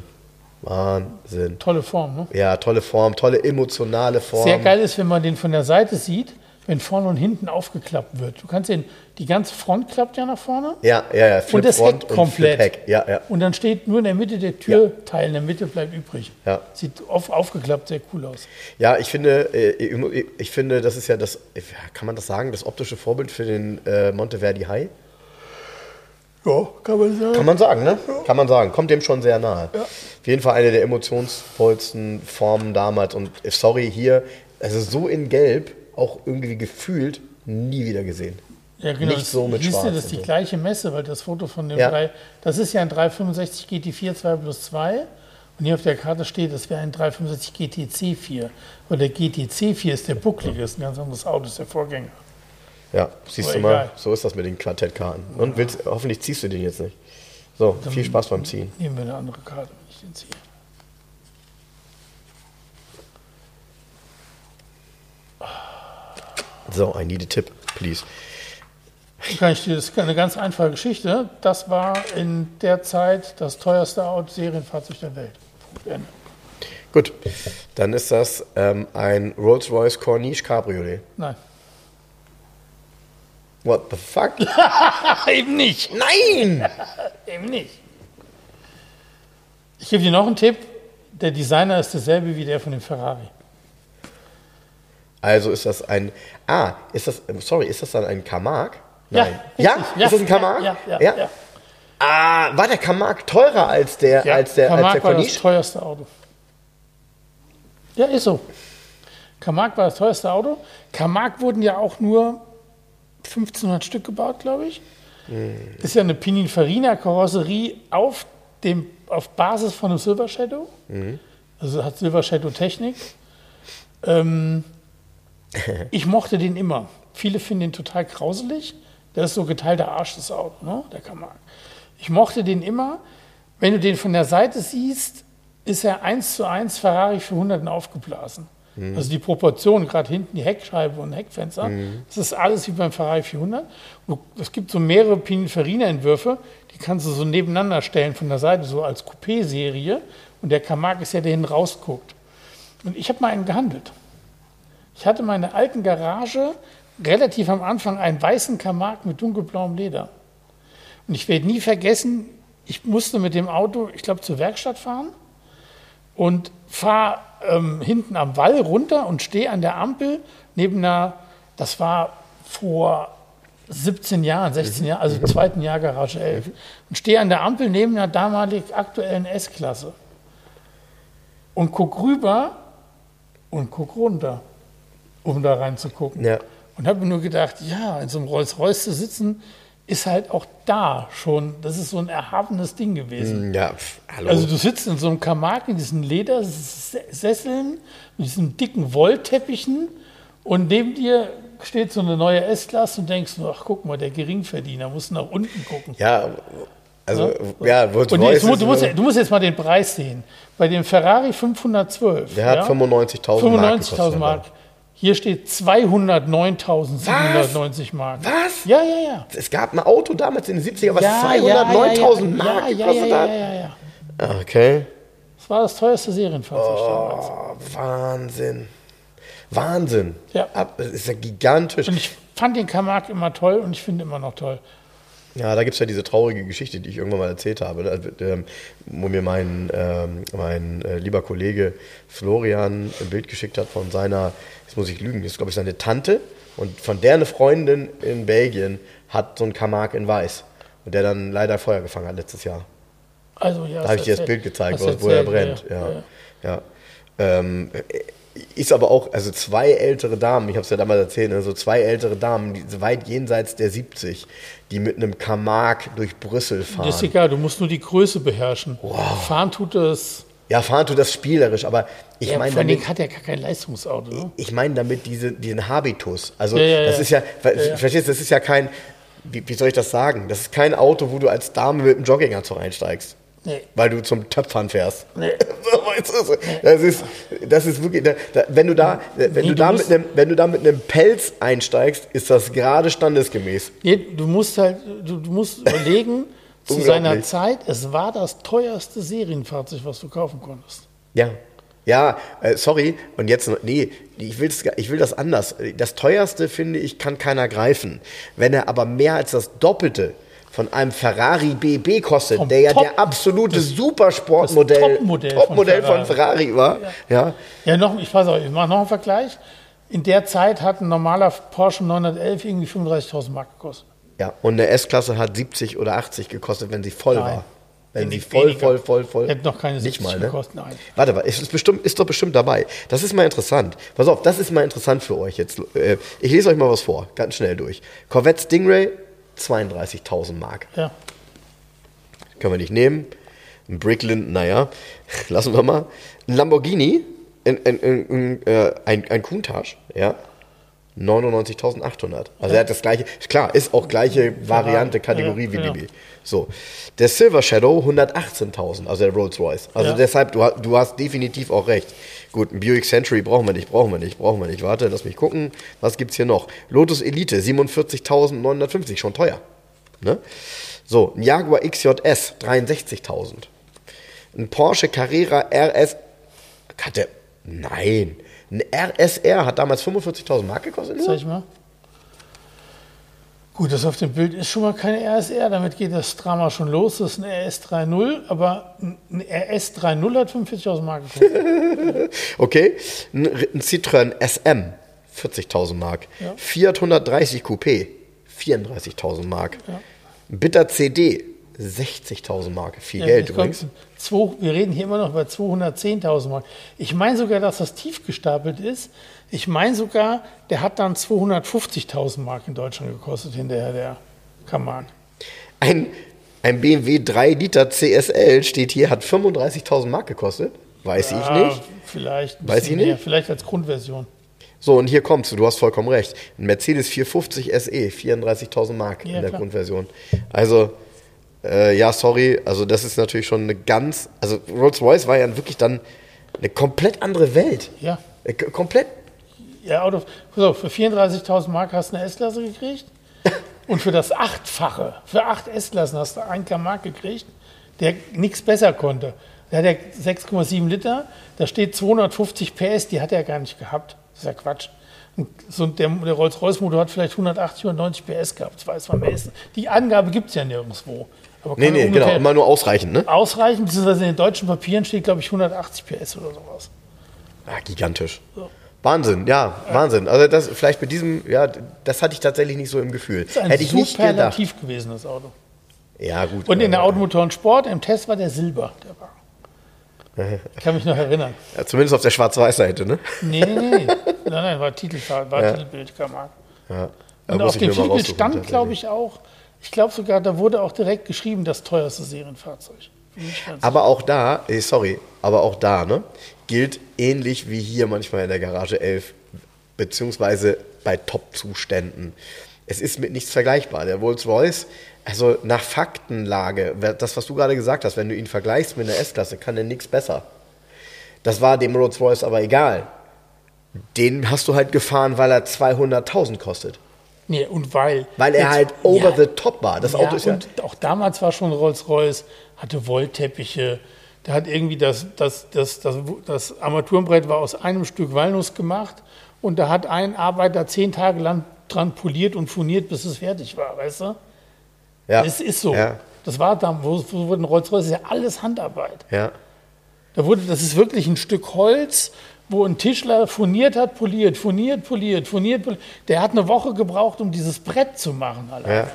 Wahnsinn. Tolle Form, ne? Ja, tolle Form, tolle emotionale Form. Sehr geil ist, wenn man den von der Seite sieht, wenn vorne und hinten aufgeklappt wird. Du kannst den, die ganze Front klappt ja nach vorne. Ja, ja, ja. und das Flip-Front Heck komplett. Flip-Heck. Ja, ja. Und dann steht nur in der Mitte der Türteil, in der Mitte bleibt übrig. Ja. Sieht auf, aufgeklappt sehr cool aus. Ja, ich finde, äh, ich, finde, das ist ja das, kann man das sagen, das optische Vorbild für den äh, Monteverdi High? Ja, kann man sagen. Kann man sagen, ne? Kann man sagen. Kommt dem schon sehr nahe. Auf jeden Fall eine der emotionsvollsten Formen damals. Und äh, sorry, hier, also so in Gelb, auch irgendwie gefühlt, nie wieder gesehen. Ja, genau. Nicht so mit Siehst Schwarz du, das ist und die so. gleiche Messe, weil das Foto von dem Ja. 3, das ist ja ein 365 GT4 2 plus 2 und hier auf der Karte steht, das wäre ein 365 GTC 4, weil der GTC 4 ist der bucklige, ist ein ganz anderes Auto, ist der Vorgänger. Ja, siehst Aber du mal, egal. so ist das mit den Quartettkarten. Und willst, hoffentlich ziehst du den jetzt nicht. So, viel Spaß beim Ziehen. Nehmen wir eine andere Karte, wenn ich den ziehe. So, I need a tip, please. Kann ich dir, das ist eine ganz einfache Geschichte. Das war in der Zeit das teuerste Serienfahrzeug der Welt. Ende. Gut, dann ist das ähm, ein Rolls-Royce Corniche Cabriolet. Nein. What the fuck? Eben nicht. Nein! Eben nicht. Ich gebe dir noch einen Tipp. Der Designer ist derselbe wie der von dem Ferrari. Also ist das ein. Ah, ist das. Sorry, ist das dann ein Camargue? Ja, Nein. Ja? richtig. Ist das ein Camargue? Ja, ja, ja. ja. Ah, war der Camargue teurer als der, Ja, als der, als der war das teuerste Auto. Ja, ist so. Camargue war das teuerste Auto. Camargue wurden ja auch nur 1500 Stück gebaut, glaube ich. Hm. Ist ja eine Pininfarina-Karosserie auf, dem, auf Basis von einem Silver Shadow. Mhm. Also hat Silver Shadow Technik. Ähm, ich mochte den immer. Viele finden den total grauselig. Der ist so geteilter Arsch, das Auto, ne? der Camargue. Ich mochte den immer. Wenn du den von der Seite siehst, ist er eins zu eins Ferrari 400 aufgeblasen. Also die Proportion, gerade hinten die Heckscheibe und Heckfenster, das ist alles wie beim Ferrari 400. Und es gibt so mehrere Pininfarina-Entwürfe, die kannst du so nebeneinander stellen von der Seite, so als Coupé-Serie. Und der Camargue ist ja, der hinten rausguckt. Und ich habe mal einen gehandelt. Ich hatte meine alten Garage relativ am Anfang einen weißen Kamark mit dunkelblauem Leder. Und ich werde nie vergessen, ich musste mit dem Auto, ich glaube, zur Werkstatt fahren und fahre ähm, hinten am Wall runter und stehe an der Ampel neben einer, das war vor 17 Jahren, 16 Jahren, also zweiten Jahr Garage 11 und stehe an der Ampel neben einer damalig aktuellen S-Klasse und guck rüber und guck runter, um da reinzugucken. Ja. Und habe mir nur gedacht, ja, in so einem Rolls-Royce zu sitzen, ist halt auch da schon, das ist so ein erhabenes Ding gewesen. Ja, pf, hallo. Also du sitzt in so einem Kamak in diesen Ledersesseln, mit diesen dicken Wollteppichen und neben dir steht so eine neue S-Klasse und denkst nur, ach guck mal, der Geringverdiener muss nach unten gucken. ja, also, ja, Rolls Und Royce ist du, musst, du musst jetzt mal den Preis sehen. Bei dem Ferrari 512. der hat ja, 95.000 Mark. 95.000 Mark. Hier steht 209.790 Mark. Was? Ja, ja, ja. Es gab ein Auto damals in den 70er, was ja, 209.000 ja, Mark ja, ja, gekostet ja, hat. ja, ja. Ah, Okay. Das war das teuerste Serienfahrzeug damals. Oh, Wahnsinn. Wahnsinn. Ja. Das ist ja gigantisch. Und ich fand den Kamak immer toll und ich finde immer noch toll. Ja, da gibt es ja diese traurige Geschichte, die ich irgendwann mal erzählt habe, ähm, wo mir mein, ähm, mein äh, lieber Kollege Florian ein Bild geschickt hat von seiner, jetzt muss ich lügen, das ist glaube ich seine Tante und von der eine Freundin in Belgien hat so einen Kamak in Weiß und der dann leider Feuer gefangen hat letztes Jahr. Also, ja, Da habe ich dir das Bild gezeigt, wo, wo er brennt. Ja. Ja. Ähm, ist aber auch, also zwei ältere Damen, ich habe es ja damals erzählt, also zwei ältere Damen, die weit jenseits der 70, die mit einem Kamak durch Brüssel fahren. Das ist egal, du musst nur die Größe beherrschen. Fahren tut es. Ja, fahren tut das spielerisch, aber ich Ja, meine damit, hat er gar kein Leistungsauto. Ne? ich meine damit diese, diesen Habitus. Also Ja, ja, das ja. ist ja, Ja, ja. verstehst du, das ist ja kein, wie, wie soll ich das sagen? Das ist kein Auto, wo du als Dame mit einem Jogginganzug einsteigst. Nee. Weil du zum Töpfern fährst. Nee. Das, ist, das ist wirklich, da, wenn du da, wenn Nee, du du da mit einem, wenn du da mit einem Pelz einsteigst, ist das gerade standesgemäß. Nee, du musst halt, du, du musst überlegen, zu seiner. Zeit, es war das teuerste Serienfahrzeug, was du kaufen konntest. Ja. Ja, äh, sorry, und jetzt, nee, ich, will's, ich will das anders. Das teuerste, finde ich, kann keiner greifen. Wenn er aber mehr als das Doppelte von einem Ferrari BB kostet, Vom der ja Top- der absolute das- Supersportmodell, das Topmodell von Topmodell von Ferrari. Ferrari war, ja. Ja, noch, ich weiß auch, ich mache noch einen Vergleich. In der Zeit hat ein normaler Porsche 911 irgendwie 35.000 Mark gekostet. Ja, und eine S-Klasse hat 70 oder 80 gekostet, wenn sie voll Nein. war. Wenn sie voll, weniger. voll, voll, voll. Hätte noch keine Nicht 70 mal, ne? gekostet, nein. Warte mal, ist, ist, bestimmt, ist doch bestimmt dabei. Das ist mal interessant. Pass auf, das ist mal interessant für euch jetzt. Äh, Ich lese euch mal was vor, ganz schnell durch. Corvette Stingray, 32.000 Mark. Ja. Können wir nicht nehmen. Ein Bricklin, naja, lassen wir mal. Ein Lamborghini, ein, ein, ein, ein, äh, ein, ein Countach, ja, 99.800. Also er hat das gleiche, klar, ist auch gleiche Variante, Kategorie Ja, wie ja. BB. So, der Silver Shadow 118.000, also der Rolls Royce. Also Ja. deshalb, du, du hast definitiv auch recht. Gut, ein Buick Century brauchen wir nicht, brauchen wir nicht, brauchen wir nicht. Warte, lass mich gucken. Was gibt's hier noch? Lotus Elite 47.950, schon teuer. Ne? So, ein Jaguar XJS 63.000. Ein Porsche Carrera RS. Hat der. Nein. Ein RSR hat damals 45.000 Mark gekostet. Zeig Nur? ich mal. Gut, das auf dem Bild ist schon mal keine RSR, damit geht das Drama schon los. Das ist ein RS30, aber ein RS30 hat 45.000 Mark gekostet. Okay. Ein, ein Citroën SM 40.000 Mark. Ja. Fiat 130 Coupé 34.000 Mark. Ein Bitter CD 60.000 Mark. Viel Ja, Geld übrigens. kommt zwei, wir reden hier immer noch über 210.000 Mark. Ich meine sogar, dass das tief gestapelt ist. Ich meine sogar, der hat dann 250.000 Mark in Deutschland gekostet hinterher, der Kaman. Ein, ein BMW 3 Liter CSL steht hier, hat 35.000 Mark gekostet. Weiß ich nicht. Vielleicht. Weiß ich mehr, nicht. Vielleicht als Grundversion. So, und hier kommst du, du hast vollkommen recht. Ein Mercedes 450 SE, 34.000 Mark Ja, in der klar. Grundversion. Also, äh, ja, sorry, also das ist natürlich schon eine ganz, also Rolls-Royce war ja wirklich dann eine komplett andere Welt. Ja. Äh, Komplett, Ja, Auto, auf, für 34.000 Mark hast du eine S-Klasse gekriegt. Und für das Achtfache, für acht S-Klassen hast du einen Mark gekriegt, der nichts besser konnte. Der hat ja 6,7 Liter, da steht 250 PS, die hat er gar nicht gehabt. Das ist ja Quatsch. So der, der Rolls-Royce-Motor hat vielleicht 180, 190 PS gehabt. Das weiß man meistens. Die Angabe gibt es ja nirgendwo. Aber Nee, nee, genau, immer nur ausreichend, ne? Ausreichend, beziehungsweise in den deutschen Papieren steht, glaube ich, 180 PS oder sowas. Ja, gigantisch. Wahnsinn, ja, Wahnsinn. Also das vielleicht mit diesem, ja, das hatte ich tatsächlich nicht so im Gefühl. Das ist ein Hätte ich nicht gedacht. Gewesen, das Auto. Ja, gut. Und in der Automotoren Sport, im Test war der Silber, der Wagen. Ich kann mich noch erinnern. Ja, zumindest auf der Schwarz-Weiß-Seite, ne? Nee, nee, nee. Nein, nein, war Titelfahrt, war Ja. Titelbild, kein Markt. Ja. Und auf dem Titelbild stand, glaube ich, auch, ich glaube sogar, da wurde auch direkt geschrieben, das teuerste Serienfahrzeug. Aber auch da, sorry, aber auch da, ne, gilt ähnlich wie hier manchmal in der Garage 11, beziehungsweise bei Top-Zuständen. Es ist mit nichts vergleichbar. Der Rolls-Royce, also nach Faktenlage, das, was du gerade gesagt hast, wenn du ihn vergleichst mit einer S-Klasse, kann er nichts besser. Das war dem Rolls-Royce aber egal. Den hast du halt gefahren, weil er 200.000 kostet. Nee, und weil. Weil er jetzt- halt over ja, the top war. Das ja, Auto ist ja. und auch damals war schon Rolls-Royce, hatte Wollteppiche. Der hat irgendwie das, das, das, das, das Armaturenbrett war aus einem Stück Walnuss gemacht und da hat ein Arbeiter zehn Tage lang dran poliert und furniert, bis es fertig war, weißt du? ja. Es ist so. Ja, Das war da, wo, wo wurde ein Rolls-Royce, ist ja alles Handarbeit. ja. Da wurde, das ist wirklich ein Stück Holz, wo ein Tischler furniert hat, poliert, furniert, poliert, furniert, poliert. Der hat eine Woche gebraucht, um dieses Brett zu machen. alleine.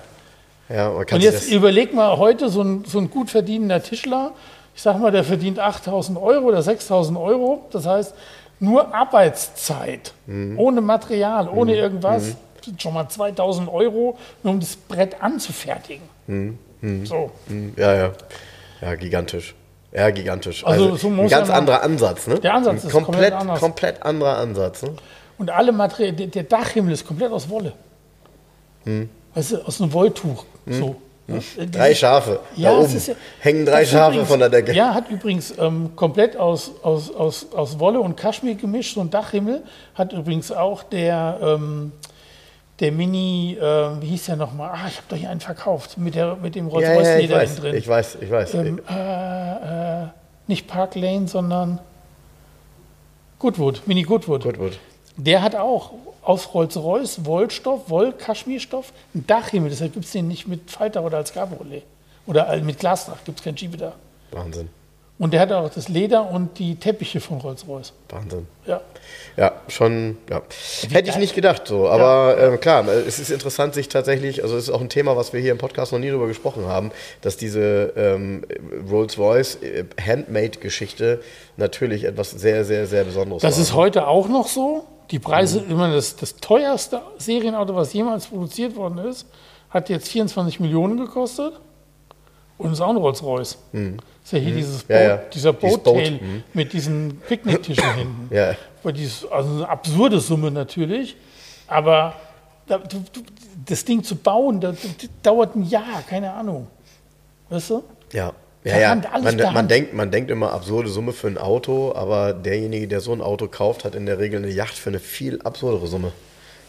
Ja, ja Und jetzt überleg mal, heute so ein, so ein gut verdienender Tischler, ich sag mal, der verdient 8000 Euro oder 6000 Euro. Das heißt, nur Arbeitszeit, Mhm. ohne Material, ohne irgendwas, sind schon mal 2000 Euro, nur um das Brett anzufertigen. Mhm. So. ja, ja. Ja, gigantisch. Ja, gigantisch. Also, Also, so ein ganz ja anderer Ansatz, ne? Der Ansatz ein ist komplett, komplett anders. komplett anderer Ansatz, ne? Und alle Materialien, der, Dachhimmel ist komplett aus Wolle. Weißt du, aus einem Wolltuch. So. Ja, Hm. Drei dieses- Schafe. Ja, da oben ja- hängen drei Schafe übrigens- von der Decke. Ja, hat übrigens ähm, komplett aus, aus, aus, aus Wolle und Kaschmir gemischt, so ein Dachhimmel. Hat übrigens auch der, ähm, der Mini, äh, wie hieß der nochmal? Ah, ich habe doch hier einen verkauft, mit, der, mit dem ja, ja, ich Rolls-Royce-Leder weiß, innen drin. ich weiß, ich weiß. ähm, äh, äh, nicht Park Lane, sondern Goodwood, Mini Goodwood. Gut. Der hat auch aus Rolls-Royce Wollstoff, Woll-Kaschmirstoff, ein Dachhimmel. Deshalb gibt es den nicht mit Falter oder als Cabriolet. Oder äh, mit Glasdach, gibt es kein Schiebedach. Wahnsinn. Und der hat auch das Leder und die Teppiche von Rolls-Royce. Wahnsinn. Ja. Ja, schon, ja. Hätte ich nicht gedacht so. Aber ähm, klar, es ist interessant, sich tatsächlich, also es ist auch ein Thema, was wir hier im Podcast noch nie drüber gesprochen haben, dass diese ähm, Rolls-Royce äh, Handmade-Geschichte natürlich etwas sehr, sehr, sehr Besonderes Das war. ist heute auch noch so. Die Preise, immer das, das teuerste Serienauto, was jemals produziert worden ist, hat jetzt 24 Millionen gekostet. Und ist auch ein Rolls-Royce. Ist ja hier dieses Boot, Mhm. Ja, ja. dieser Dieses Boattail Boot, mhm. mit diesen Picknicktischen hinten. Ja. Weil dies, also eine absurde Summe natürlich, aber das Ding zu bauen, das, dauert ein Jahr, keine Ahnung. Weißt du? Ja. Ja, ja. Man, man, denkt, man denkt immer absurde Summe für ein Auto, aber derjenige, der so ein Auto kauft, hat in der Regel eine Yacht für eine viel absurdere Summe.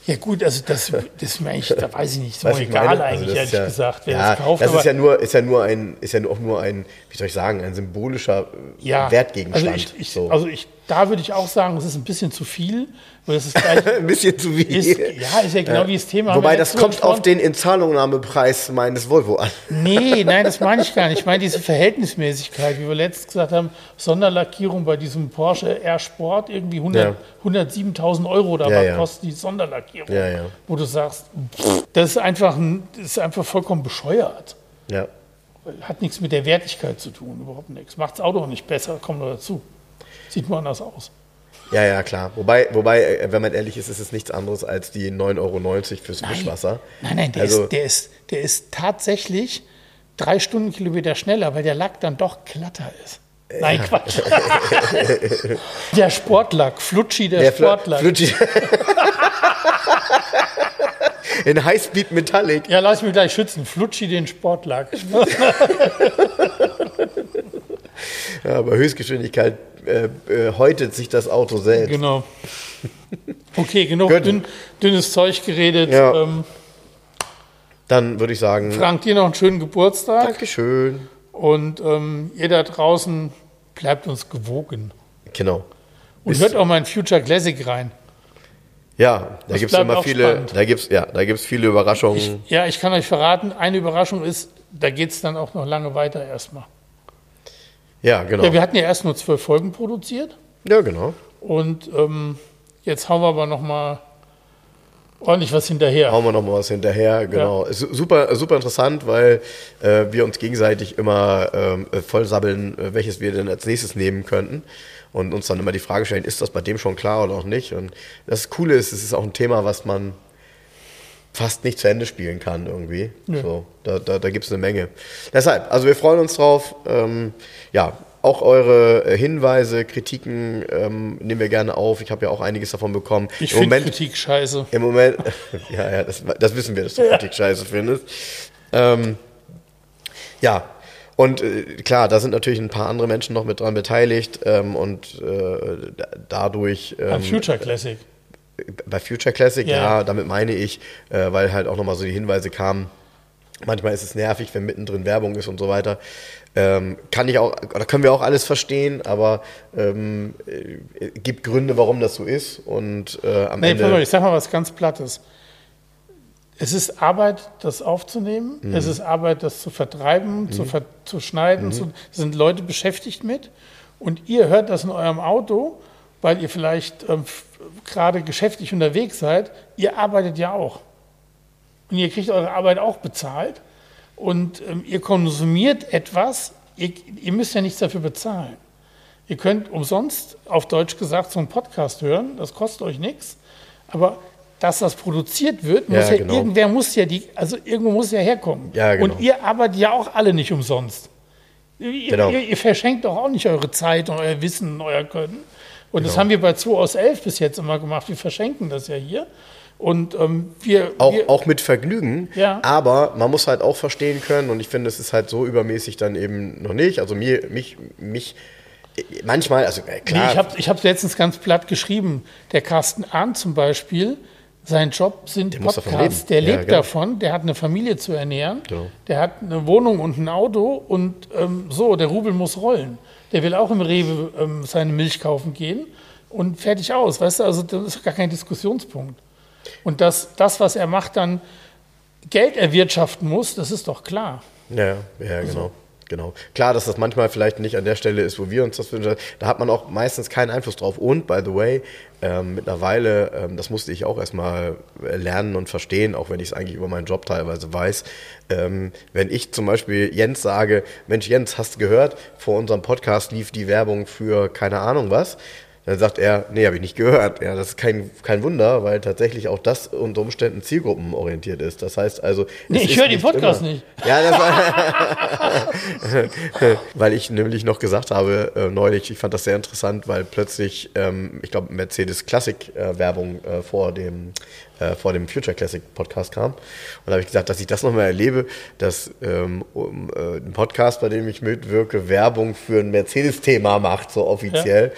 Ja gut, also das, das ist mir eigentlich, da weiß ich nicht, so ich egal eigentlich, Also ehrlich ja, gesagt, wer ja, das kauft. Das ist ja nur, ist ja nur ein, ist ja auch nur ein, wie soll ich sagen, ein symbolischer äh, ja, Wertgegenstand. Also, ich, ich, so. also ich, da würde ich auch sagen, es ist ein bisschen zu viel, weil ist gleich, ein bisschen zu viel. ist, ja, ist ja genau wie das Thema. Wobei das kommt auf den Inzahlungnahmepreis meines Volvo an. Nee, nein, das meine ich gar nicht. Ich meine diese Verhältnismäßigkeit, wie wir letztens gesagt haben, Sonderlackierung bei diesem Porsche R Sport, irgendwie 100 Ja. 107.000 Euro oder Ja, ja. kostet die Sonderlackierung. Ja, ja. Wo du sagst, pff, das ist einfach, ein, das ist einfach vollkommen bescheuert. Ja. Hat nichts mit der Wertigkeit zu tun, überhaupt nichts. Macht das Auto auch nicht besser, kommt noch dazu. Sieht nur anders aus. Ja, ja, klar. Wobei, wobei, äh, wenn man ehrlich ist, ist es nichts anderes als die 9,90 Euro fürs Wischwasser. Nein, nein, der, Also- ist, der, ist, der ist tatsächlich drei Stundenkilometer schneller, weil der Lack dann doch glatter ist. Nein, Quatsch. der Sportlack, Flutschi, der, Der Sportlack. Flutschi. In Highspeed Metallic. ja, lass mich gleich schützen. Flutschi den Sportlack. Ja, bei Höchstgeschwindigkeit äh, äh, häutet sich das Auto selbst. genau. Okay, genug dünn, dünnes Zeug geredet. Ja. Ähm, Dann würde ich sagen, Frank, dir noch einen schönen Geburtstag. Dankeschön. Und ähm, ihr da draußen, bleibt uns gewogen. Genau. Und Ist- hört auch mal in Future Classic rein. Ja, da gibt es immer viele, spannend. da gibt's, ja, da gibt's viele Überraschungen. Ich, ja, ich kann euch verraten, eine Überraschung ist, da geht es dann auch noch lange weiter erstmal. Ja, genau. Ja, wir hatten ja erst nur zwölf Folgen produziert Ja, genau. und ähm, jetzt hauen wir aber noch mal ordentlich was hinterher. Hauen wir noch mal was hinterher, genau. Su- super, super interessant, weil äh, wir uns gegenseitig immer ähm, äh, voll sabbeln, äh, welches wir denn als nächstes nehmen könnten. Und uns dann immer die Frage stellen, ist das bei dem schon klar oder auch nicht? Und das Coole ist, es ist auch ein Thema, was man fast nicht zu Ende spielen kann irgendwie. Nö. So, da da, da gibt es eine Menge. Deshalb, also wir freuen uns drauf. Ähm, ja, auch eure äh, Hinweise, Kritiken ähm, nehmen wir gerne auf. Ich habe ja auch einiges davon bekommen. Ich Im finde Moment, Kritik scheiße. im Moment, ja, ja, das, das wissen wir, dass du Kritik scheiße findest. Ähm, ja, und äh, klar, da sind natürlich ein paar andere Menschen noch mit dran beteiligt ähm, und äh, da- dadurch. Am Ähm, Future Classic. Bei Future Classic, Ja, ja, damit meine ich, äh, weil halt auch nochmal so die Hinweise kamen. Manchmal ist es nervig, wenn mittendrin Werbung ist und so weiter. Ähm, kann ich auch, oder können wir auch alles verstehen, aber ähm, äh, gibt Gründe, warum das so ist. Und äh, am Nee, Ende. mal, ich sag mal was ganz Plattes. Es ist Arbeit, das aufzunehmen. Mhm. Es ist Arbeit, das zu vertreiben, zu, ver zu schneiden. Mhm. Zu, sind Leute beschäftigt mit. Und ihr hört das in eurem Auto, weil ihr vielleicht ähm, gerade geschäftlich unterwegs seid. Ihr arbeitet ja auch. Und ihr kriegt eure Arbeit auch bezahlt. Und ähm, ihr konsumiert etwas. Ihr, ihr müsst ja nichts dafür bezahlen. Ihr könnt umsonst, auf Deutsch gesagt, so einen Podcast hören. Das kostet euch nichts. Aber dass das produziert wird, muss Ja, ja, genau. irgendwer muss ja die, also irgendwo muss ja herkommen. Ja, genau. Und ihr arbeitet ja auch alle nicht umsonst. Ihr, Genau. ihr, ihr verschenkt doch auch nicht eure Zeit und euer Wissen und euer Können. Und das Genau. haben wir bei 2 aus 11 bis jetzt immer gemacht. Wir verschenken das ja hier. Und ähm, wir, Auch, wir auch mit Vergnügen, Ja. aber man muss halt auch verstehen können, und ich finde, es ist halt so übermäßig dann eben noch nicht. Also mir, mich, mich, manchmal, also äh, Nee, klar, ich habe ich hab letztens ganz platt geschrieben. Der Carsten Arndt zum Beispiel, sein Job sind davon Podcasts. Der Ja, lebt genau. davon, der hat eine Familie zu ernähren, Genau. der hat eine Wohnung und ein Auto und ähm, so, der Rubel muss rollen. Der will auch im Rewe ähm, seine Milch kaufen gehen und fertig aus. Weißt du, also das ist gar kein Diskussionspunkt. Und dass das, was er macht, dann Geld erwirtschaften muss, das ist doch klar. Ja, ja, genau. Genau. Klar, dass das manchmal vielleicht nicht an der Stelle ist, wo wir uns das wünschen. Da hat man auch meistens keinen Einfluss drauf. Und, by the way, ähm, mittlerweile, ähm, das musste ich auch erstmal äh, lernen und verstehen, auch wenn ich es eigentlich über meinen Job teilweise weiß. Ähm, wenn ich zum Beispiel Jens sage, Mensch Jens, hast du gehört, vor unserem Podcast lief die Werbung für keine Ahnung was, dann sagt er, nee, habe ich nicht gehört. Ja, das ist kein, kein Wunder, weil tatsächlich auch das unter Umständen zielgruppenorientiert ist. Das heißt also. Nee, ich höre die nicht Podcasts immer- nicht. Ja, das war. weil ich nämlich noch gesagt habe, äh, neulich, ich fand das sehr interessant, weil plötzlich, ähm, ich glaube, Mercedes Classic äh, Werbung äh, vor dem äh, vor dem Future Classic Podcast kam. Und da habe ich gesagt, dass ich das nochmal erlebe, dass ähm, um, äh, ein Podcast, bei dem ich mitwirke, Werbung für ein Mercedes-Thema macht, so offiziell.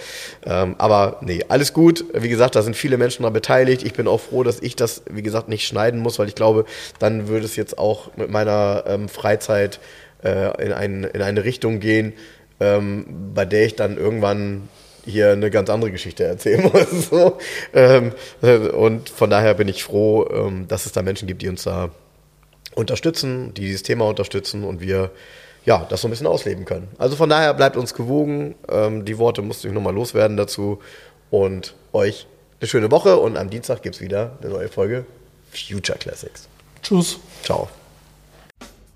Ähm, aber nee, alles gut. Wie gesagt, da sind viele Menschen daran beteiligt. Ich bin auch froh, dass ich das, wie gesagt, nicht schneiden muss, weil ich glaube, dann würde es jetzt auch mit meiner ähm, Freizeit äh, in, ein, in eine Richtung gehen, ähm, bei der ich dann irgendwann hier eine ganz andere Geschichte erzählen muss. So. Ähm, äh, und von daher bin ich froh, ähm, dass es da Menschen gibt, die uns da unterstützen, die dieses Thema unterstützen und wir ja, das so ein bisschen ausleben können. Also von daher bleibt uns gewogen. Ähm, die Worte musste ich nochmal loswerden dazu. Und euch eine schöne Woche und am Dienstag gibt es wieder eine neue Folge Future Classics. Tschüss. Ciao.